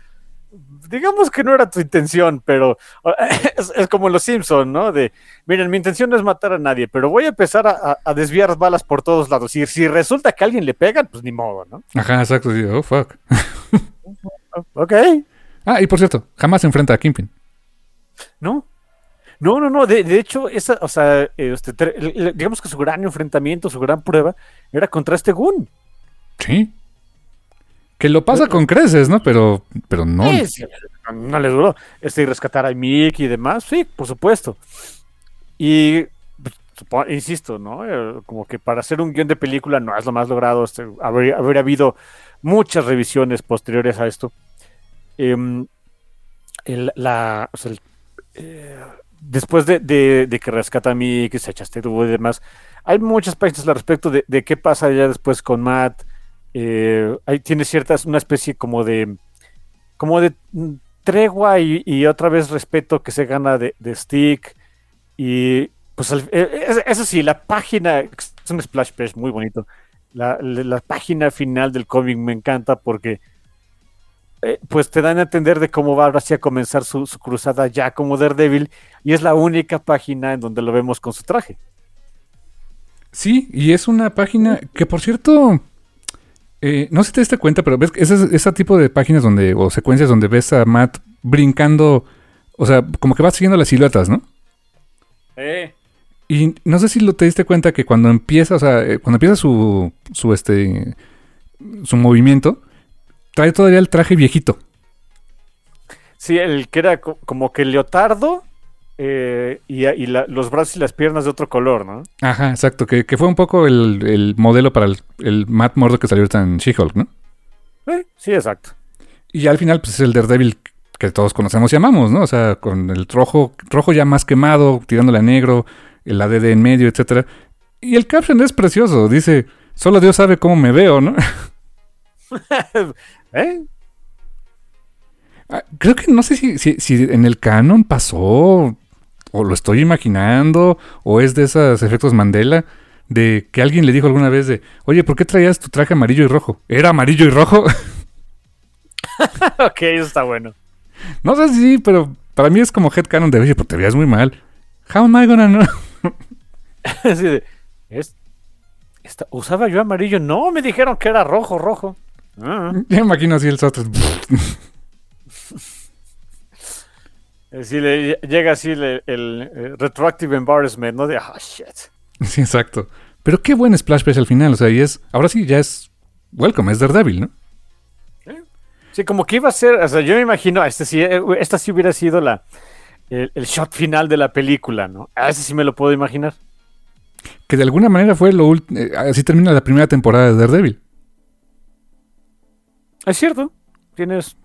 digamos que no era tu intención, pero es, es como los Simpson, ¿no? De, miren, mi intención no es matar a nadie, pero voy a empezar a, a- desviar balas por todos lados. Y si resulta que a alguien le pegan, pues ni modo, ¿no? Ajá, exacto. oh, fuck. Ok. Ah, y por cierto, jamás se enfrenta a Kingpin. No. No, no, no. De, de hecho, esa, o sea, este, digamos que su gran enfrentamiento, su gran prueba, era contra este Gun. Sí. Que lo pasa con creces, ¿no? Pero, pero no. Sí, no, no le duró. Este, rescatar a Mickey y demás, sí, por supuesto. Y pues, insisto, ¿no? Eh, como que para hacer un guion de película no es lo más logrado. Este, habría habido muchas revisiones posteriores a esto. Em, la, o sea, eh, después de, de- que rescata a Mickey, se echa este tubo y demás, hay muchas páginas al respecto de qué pasa ya después con Matt. Eh, ahí tiene ciertas, una especie como de como de tregua y, otra vez respeto que se gana de, Stick. Y pues eh, es- eso sí, la página, es un splash page muy bonito. La, la- página final del cómic me encanta porque eh, pues te dan a entender de cómo va a comenzar su, su cruzada ya como Daredevil y es la única página en donde lo vemos con su traje. Sí, y es una página que, por cierto, eh, no sé si te diste cuenta, pero ves que ese, ese tipo de páginas donde, o secuencias donde ves a Matt brincando, o sea, como que va siguiendo las siluetas, ¿no? Eh, Y no sé si lo te diste cuenta que cuando empieza, o sea, eh, cuando empieza su, su, este, su movimiento, trae todavía el traje viejito. Sí, el que era co- como que leotardo eh, y, y la- los brazos y las piernas de otro color, ¿no? Ajá, exacto, que, que fue un poco el, el modelo para el, el Matt Murdock que salió en She-Hulk, ¿no? Eh, sí, exacto. Y al final, pues es el Daredevil que todos conocemos y amamos, ¿no? O sea, con el rojo, rojo ya más quemado, tirándole a negro, el ADD en medio, etcétera. Y el caption es precioso, dice, solo Dios sabe cómo me veo, ¿no? ¿Eh? Ah, Creo que no sé si, si, si en el canon pasó, o lo estoy imaginando, o es de esos efectos Mandela, de que alguien le dijo alguna vez de, oye, ¿por qué traías tu traje amarillo y rojo? ¿Era amarillo y rojo? ok, eso está bueno. no sé si, pero para mí es como headcanon de, oye, pues te veías muy mal. How am I gonna know? Así de, ¿es, esta- ¿Usaba yo amarillo? No, me dijeron que era rojo, rojo. Ah. Ya imagino así el sotro. Así le, llega así le- el, eh, retroactive embarrassment, ¿no? De, ah, shit. Sí, exacto. Pero qué buen splash page al final, o sea, y es, ahora sí, ya es welcome, es Daredevil, ¿no? Sí, como que iba a ser, o sea, yo me imagino, este sí, eh, esta sí hubiera sido la, el, el shot final de la película, ¿no? A ese sí me lo puedo imaginar. Que de alguna manera fue lo último, así termina la primera temporada de Daredevil. Es cierto, tienes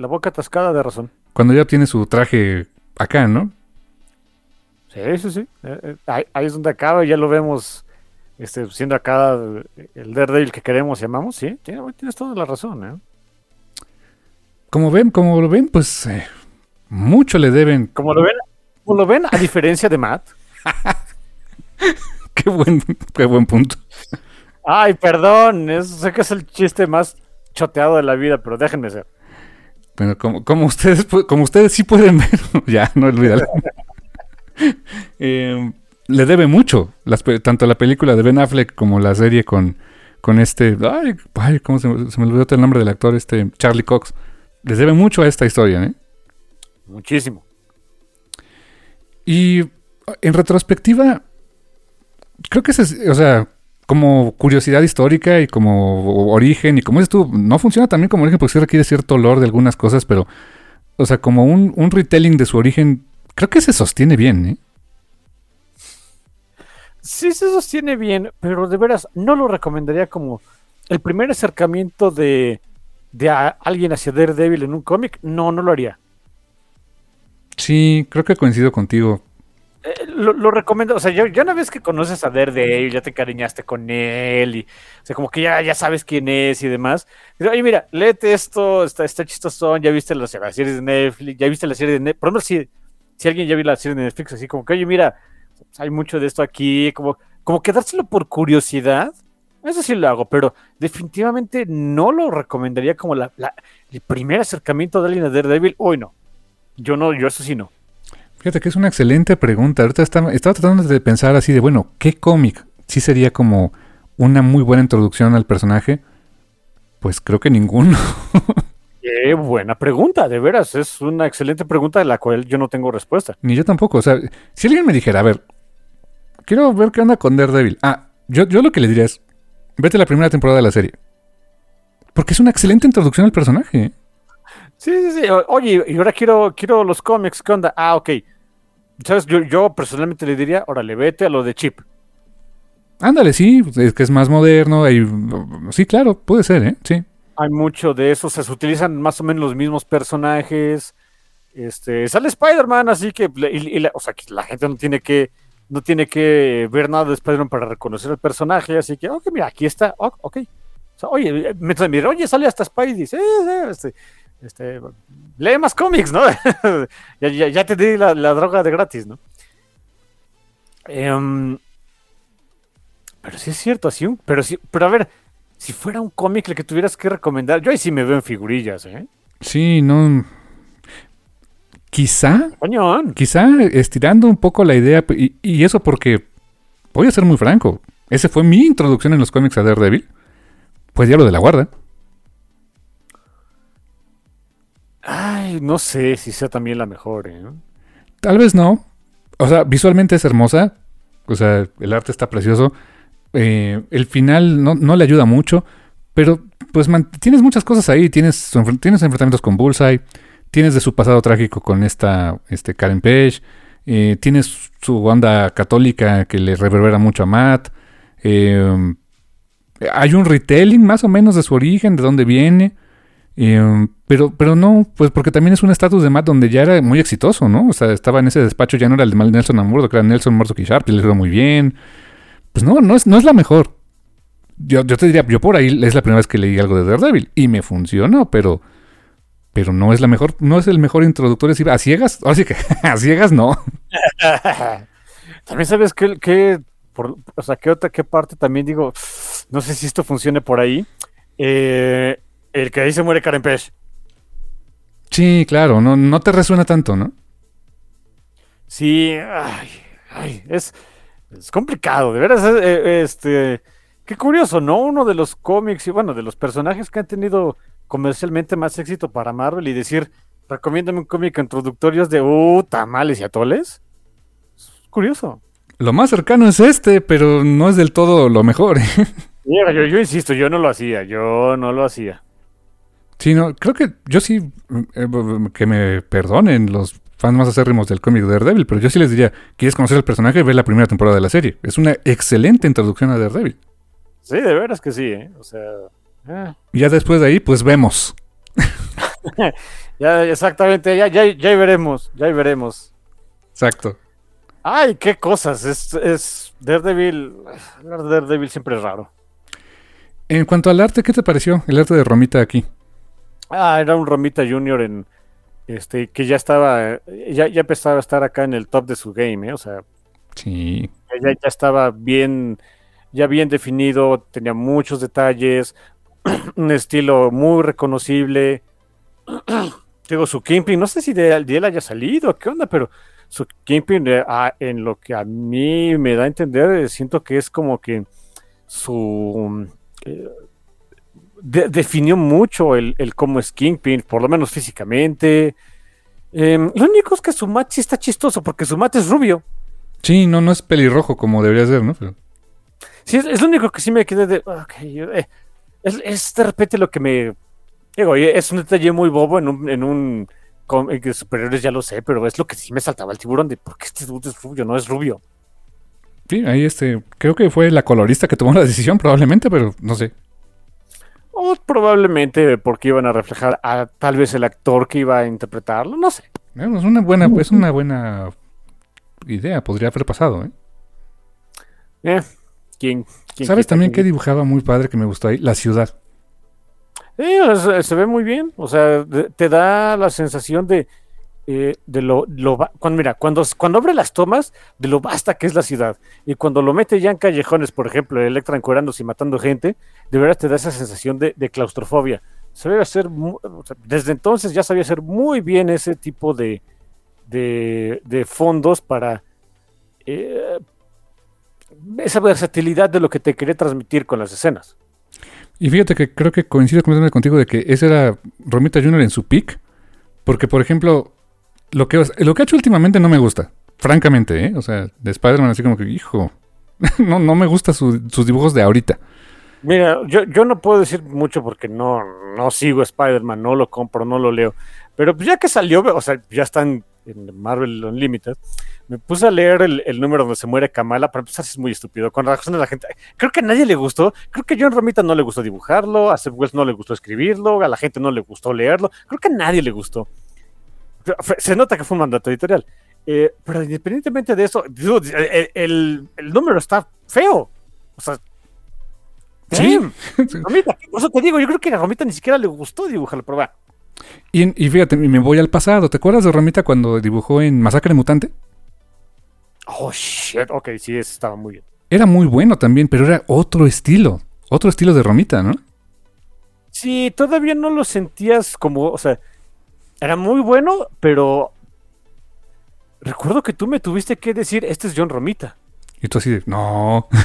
la boca atascada de razón. Cuando ya obtiene su traje acá, ¿no? Sí, sí, sí. Eh, eh, ahí, ahí es donde acaba, ya lo vemos este, siendo acá el Daredevil que queremos y amamos, sí, tiene- tienes toda la razón, ¿eh? Como ven, como lo ven, pues eh, mucho le deben. Como lo ven, como lo ven, a diferencia de Matt. Qué buen, qué buen punto. Ay, perdón, es- sé que es el chiste más choteado de la vida, pero déjenme ser. Bueno, como, como ustedes como ustedes sí pueden ver, ya, no olvídalo. Eh, le debe mucho, las tanto la película de Ben Affleck como la serie con, con este, ay, ay, ¿cómo se, me- se me olvidó el nombre del actor, este Charlie Cox. Les debe mucho a esta historia, ¿eh? Muchísimo. Y en retrospectiva, creo que es, o sea, como curiosidad histórica y como origen y como dices tú, no funciona también como origen porque sí requiere cierto olor de algunas cosas, pero, o sea, como un, un retelling de su origen, creo que se sostiene bien, ¿eh? Sí se sostiene bien, pero de veras no lo recomendaría como el primer acercamiento de, de alguien hacia Daredevil en un cómic. No, no lo haría. Sí, creo que coincido contigo. Eh, lo, recomiendo, o sea, ya, ya una vez que conoces a Daredevil, ya te encariñaste con él y, o sea, como que ya, ya sabes quién es y demás. Pero, oye, mira, léete esto, está, está chistosón, ya viste las, las series de Netflix, ya viste la serie de Netflix. Por ejemplo, si, si alguien ya vio la serie de Netflix, así como que, oye, mira, hay mucho de esto aquí, como, como quedárselo por curiosidad, eso sí lo hago, pero definitivamente no lo recomendaría como la- el primer acercamiento de alguien a Daredevil. Hoy no. Yo no, yo eso sí no. Fíjate que es una excelente pregunta. Ahorita estaba, estaba tratando de pensar así de, bueno, ¿qué cómic sí sería como una muy buena introducción al personaje? Pues creo que ninguno. Qué buena pregunta, de veras, es una excelente pregunta de la cual yo no tengo respuesta. Ni yo tampoco. O sea, si alguien me dijera, a ver, quiero ver qué onda con Daredevil. Ah, yo, yo lo que le diría es, vete la primera temporada de la serie. Porque es una excelente introducción al personaje. Sí, sí, sí. Oye, y ahora quiero, quiero los cómics, ¿qué onda? Ah, ok. ¿Sabes? Yo, yo personalmente le diría, órale, vete a lo de Chip. Ándale, sí, es que es más moderno. y- sí, claro, puede ser, ¿eh? Sí. Hay mucho de eso, o sea, se utilizan más o menos los mismos personajes. Este, sale Spider-Man, así que, y- y la- o sea, que la gente no tiene que, no tiene que ver nada de Spider-Man para reconocer el personaje, así que, ok, mira, aquí está, ok. O sea, oye, me mira, oye, sale hasta Spidey, sí, sí, este, este, lee más cómics, ¿no? ya, ya, ya te di la, la droga de gratis, ¿no? Em, pero sí es cierto, así un, pero sí, pero a ver, si fuera un cómic el que tuvieras que recomendar, yo ahí sí me veo en figurillas, ¿eh? Sí, no. Quizá, Coñón. quizá estirando un poco la idea, y, y eso porque, voy a ser muy franco, ese fue mi introducción en los cómics a Daredevil. Pues ya lo de la guarda. Ay, no sé si sea también la mejor, ¿eh? Tal vez no. O sea, visualmente es hermosa. O sea, el arte está precioso. Eh, el final no, no le ayuda mucho. Pero, pues, tienes muchas cosas ahí. Tienes, tienes enfrentamientos con Bullseye. Tienes de su pasado trágico con esta este Karen Page. eh, tienes su onda católica que le reverbera mucho a Matt. eh, hay un retelling más o menos de su origen, de dónde viene. Eh, pero, pero no, pues porque también es un estatus de Matt donde ya era muy exitoso, ¿no? O sea, estaba en ese despacho, ya no era el de Nelson Amurdo, que era Nelson Murdock y Sharp, y le iba muy bien. Pues no, no es, no es la mejor. Yo, yo te diría, yo por ahí es la primera vez que leí algo de Daredevil y me funcionó, pero, pero no es la mejor, no es el mejor introductor. A ciegas, ahora sí que a ciegas no. También sabes que, que o sea, qué otra, qué parte también digo, no sé si esto funcione por ahí. Eh, el que ahí se muere Karen Page. Sí, claro, no, no te resuena tanto, ¿no? Sí, ay, ay, es, es complicado, de veras, eh, este, qué curioso, ¿no? Uno de los cómics y bueno, de los personajes que han tenido comercialmente más éxito para Marvel y decir, recomiéndame un cómic introductorio de, uh, tamales y atoles. Es curioso. Lo más cercano es este, pero no es del todo lo mejor. ¿eh? Mira, yo, yo insisto, yo no lo hacía, yo no lo hacía. Sí, no, creo que yo sí, eh, que me perdonen los fans más acérrimos del cómic de Daredevil, pero yo sí les diría, ¿quieres conocer el personaje? Ve la primera temporada de la serie. Es una excelente introducción a Daredevil. Sí, de veras que sí, ¿eh? O sea... eh. Ya después de ahí, pues vemos. Ya, exactamente, ya, ya, ya veremos, ya veremos. Exacto. Ay, qué cosas, es, es Daredevil, Daredevil siempre es raro. En cuanto al arte, ¿qué te pareció el arte de Romita aquí? Ah, era un Romita Junior en, este, que ya estaba, ya, ya empezaba a estar acá en el top de su game, ¿eh? O sea, Sí. ya, ya estaba bien, ya bien definido, tenía muchos detalles, un estilo muy reconocible. Digo, su Kingpin, no sé si de, de él haya salido, qué onda, pero su Kingpin, eh, ah, en lo que a mí me da a entender, eh, siento que es como que su... eh, de- definió mucho el, el cómo es Kingpin, por lo menos físicamente. Em, lo único es que su mate sí está chistoso, porque su mate es rubio. Sí, no, no es pelirrojo como debería ser, ¿no? Pero- Sí, es, es lo único que sí me quedé de. ok, yo, eh, es, es de repente lo que me. Digo, es un detalle muy bobo en un. En un de superiores, ya lo sé, pero es lo que sí me saltaba el tiburón de por qué este dude es rubio, no es rubio. sí, ahí este, creo que fue la colorista que tomó la decisión probablemente, pero no sé. O probablemente porque iban a reflejar a tal vez el actor que iba a interpretarlo, no sé. Es una buena, es una buena idea, podría haber pasado, ¿eh? Eh, ¿quién, quién ¿Sabes también qué quién dibujaba muy padre que me gustó ahí? La ciudad. Sí, es- se ve muy bien. O sea, te da la sensación de, eh, de lo, lo cuando mira, cuando, cuando abre las tomas, de lo basta que es la ciudad. Y cuando lo mete ya en callejones, por ejemplo, Electra encuerándose y matando gente, de verdad te da esa sensación de, claustrofobia. Sabía hacer, desde entonces ya sabía hacer muy bien ese tipo de, de, fondos para eh, esa versatilidad de lo que te quería transmitir con las escenas. Y fíjate que creo que coincido completamente contigo de que ese era Romita Jr. en su peak. Porque, por ejemplo, lo que, lo que ha hecho últimamente no me gusta. Francamente, ¿eh? O sea, de Spider-Man así como que, hijo, no, no me gusta su- sus dibujos de ahorita. Mira, yo, yo no puedo decir mucho porque no, no sigo Spider-Man, no lo compro, no lo leo. Pero pues ya que salió, o sea, ya están en Marvel Unlimited, me puse a leer el, número donde se muere Kamala, para empezar es muy estúpido, con razón de la gente. Creo que a nadie le gustó, creo que a John Romita no le gustó dibujarlo, a Seth Wells no le gustó escribirlo, a la gente no le gustó leerlo, creo que a nadie le gustó. Se nota que fue un mandato editorial. Eh, pero independientemente de eso, dude, el, el- el número está feo. O sea, Sí. Romita, por eso te digo, yo creo que a Romita ni siquiera le gustó dibujarlo, pero va. Y, y fíjate, y me voy al pasado. ¿Te acuerdas de Romita cuando dibujó en Masacre Mutante? Oh, shit. Ok, sí, ese estaba muy bien. Era muy bueno también, pero era otro estilo. Otro estilo de Romita, ¿no? Sí, todavía no lo sentías como, o sea, era muy bueno, pero recuerdo que tú me tuviste que decir, este es John Romita. Y tú así de, no.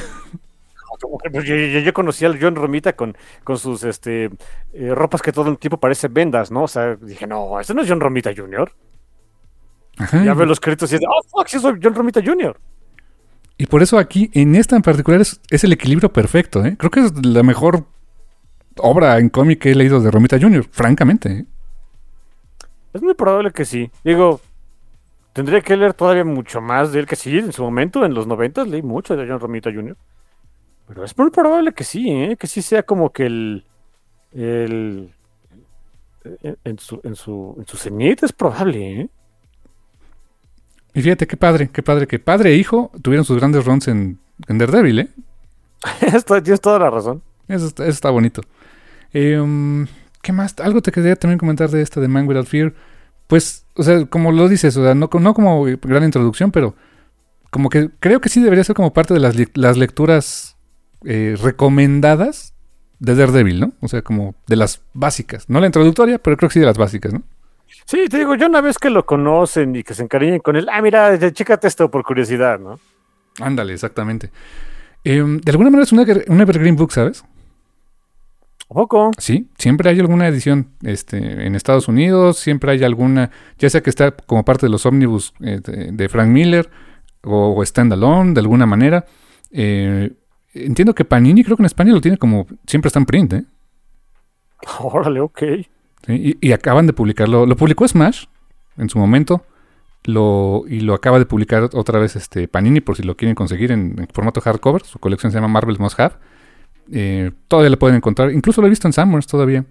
Pues, Yo, yo- yo conocía al John Romita con, con sus este, eh, ropas que todo el tiempo parecen vendas, ¿no? O sea, dije, no, este no es John Romita Jr. Ajá. Ya veo los créditos y es oh, fuck, sí soy John Romita Jr. Y por eso aquí, en esta en particular, es, es el equilibrio perfecto, ¿eh? Creo que es la mejor obra en cómic que he leído de Romita Jr., francamente. ¿Eh? Es muy probable que sí. Digo, tendría que leer todavía mucho más de él que sí. En su momento, en los 90 leí mucho de John Romita Jr. Pero es muy probable que sí, ¿eh? que sí sea como que el. el en, en su, en, su, en su cenit es probable, ¿eh? Y fíjate qué padre, qué padre, que padre e hijo tuvieron sus grandes runs en, en Daredevil, ¿eh? Esto- Tienes toda la razón. Eso está, eso está bonito. Eh, um, ¿Qué más? Algo te quería también comentar de esta de Man Without Fear. Pues, o sea, como lo dices, o sea, no, no como gran introducción, pero como que creo que sí debería ser como parte de las, las lecturas eh, recomendadas de Daredevil, ¿no? O sea, como de las básicas. No la introductoria, pero creo que sí de las básicas, ¿no? Sí, te digo, yo una vez que lo conocen y que se encariñen con él, ah, mira, chécate esto por curiosidad, ¿no? Ándale, exactamente. Em, de alguna manera es una, un Evergreen Book, ¿sabes? ¿A poco? Sí, siempre hay alguna edición este, en Estados Unidos, siempre hay alguna, ya sea que está como parte de los ómnibus eh, de, de Frank Miller o, o standalone de alguna manera. Eh, entiendo que Panini creo que en España lo tiene como siempre está en print, ¿eh? Órale, ok. Sí, y, y acaban de publicarlo, lo publicó Smash en su momento. Lo, y lo acaba de publicar otra vez este Panini por si lo quieren conseguir en, en formato hardcover. Su colección se llama Marvel's Must Have. Eh, todavía lo pueden encontrar. Incluso lo he visto en Summers todavía.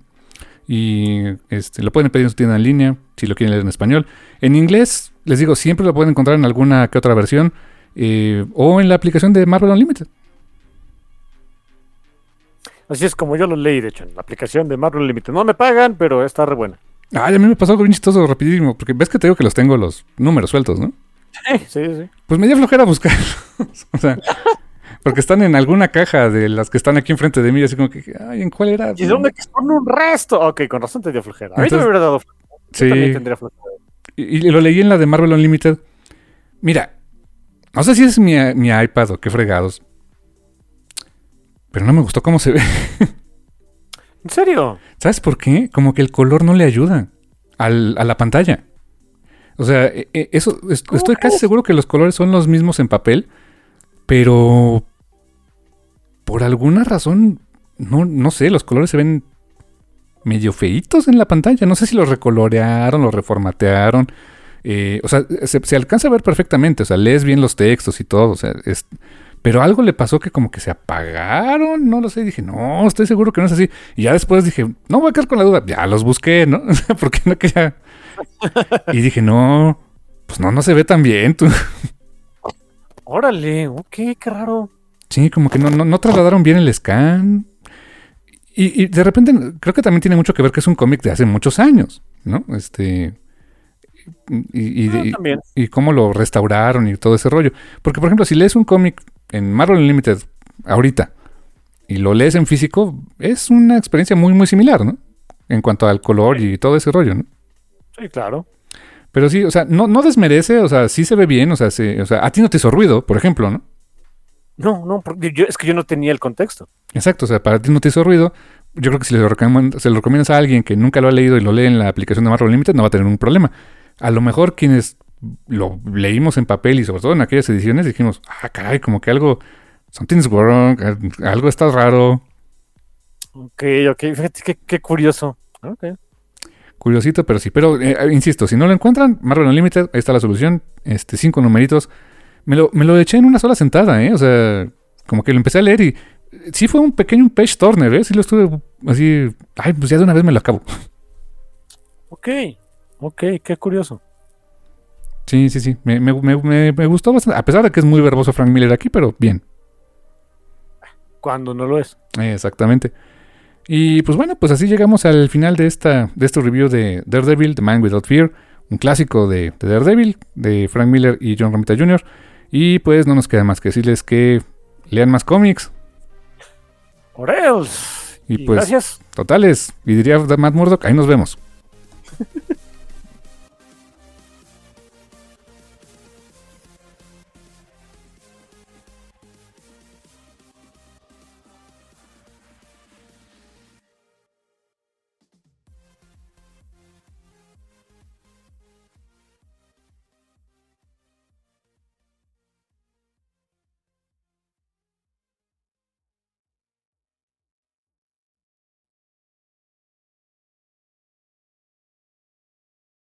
Y este, lo pueden pedir en su tienda en línea si lo quieren leer en español. En inglés, les digo, siempre lo pueden encontrar en alguna que otra versión. eh, o en la aplicación de Marvel Unlimited. Así es como yo lo leí, de hecho, en la aplicación de Marvel Limited. No me pagan, pero está re buena. Ay, a mí me pasó algo bien chistoso rapidísimo. Porque ves que te digo que los tengo los números sueltos, ¿no? Sí, sí, sí. Pues me dio flojera buscar. o sea, porque están en alguna caja de las que están aquí enfrente de mí. Así como que, ay, ¿en cuál era? ¿Y dónde que son un resto? Ok, con razón te dio flojera. A mí me hubiera dado flojera. Yo Sí. también tendría flojera. Y, y lo leí en la de Marvel Unlimited. Mira, no sé si es mi, mi iPad o qué fregados. Pero no me gustó cómo se ve. ¿En serio? ¿Sabes por qué? Como que el color no le ayuda al- a la pantalla. O sea, e- e- eso es- ¿Cómo estoy casi seguro que los colores son los mismos en papel, pero por alguna razón, no, no sé, los colores se ven medio feitos en la pantalla. No sé si los recolorearon, los reformatearon. Eh, o sea, se, alcanza a ver perfectamente. O sea, lees bien los textos y todo. O sea, es, pero algo le pasó que como que se apagaron. No lo sé. Dije, no, estoy seguro que no es así. Y ya después dije, no voy a quedar con la duda. Ya los busqué, ¿no? Porque no quería. Y dije, no, pues no, no se ve tan bien. Tú. Órale, ok, qué raro. Sí, como que no, no, no trasladaron bien el scan. Y, y de repente creo que también tiene mucho que ver que es un cómic de hace muchos años, ¿no? Este. Y, y- Ah, y- cómo lo restauraron y todo ese rollo. Porque, por ejemplo, si lees un cómic en Marvel Unlimited ahorita y lo lees en físico, es una experiencia muy, muy similar, ¿no? En cuanto al color y todo ese rollo, ¿no? Sí, claro. Pero sí, o sea, no, no desmerece, o sea, sí se ve bien, o sea, se- o sea, a ti no te hizo ruido, por ejemplo, ¿no? No, no, porque yo, es que yo no tenía el contexto. Exacto, o sea, para ti no te hizo ruido. Yo creo que si le recomend- se lo recomiendas a alguien que nunca lo ha leído y lo lee en la aplicación de Marvel Limited, no va a tener un problema. A lo mejor quienes lo leímos en papel y sobre todo en aquellas ediciones dijimos, ah, caray, como que algo, something's wrong, algo está raro, Ok, ok, fíjate qué, qué curioso. Ok. curiosito, pero sí. Pero, eh, insisto, si no lo encuentran, Marvel Unlimited, ahí está la solución, este, cinco numeritos. Me lo, me lo eché en una sola sentada, ¿eh? O sea, como que lo empecé a leer y sí fue un pequeño page turner, ¿eh? Sí lo estuve así, ay, pues ya de una vez me lo acabo. Ok, ok, qué curioso. Sí, sí, sí. Me, me- me- me- gustó bastante. A pesar de que es muy verboso Frank Miller aquí, pero bien. Cuando no lo es. Exactamente. Y pues bueno, pues así llegamos al final de esta de este review de Daredevil, The Man Without Fear, un clásico de, de Daredevil, de Frank Miller y John Romita Jr. Y pues no nos queda más que decirles que lean más cómics, Orels. Y Y, pues- gracias. totales. Y diría Matt Murdock, ahí nos vemos.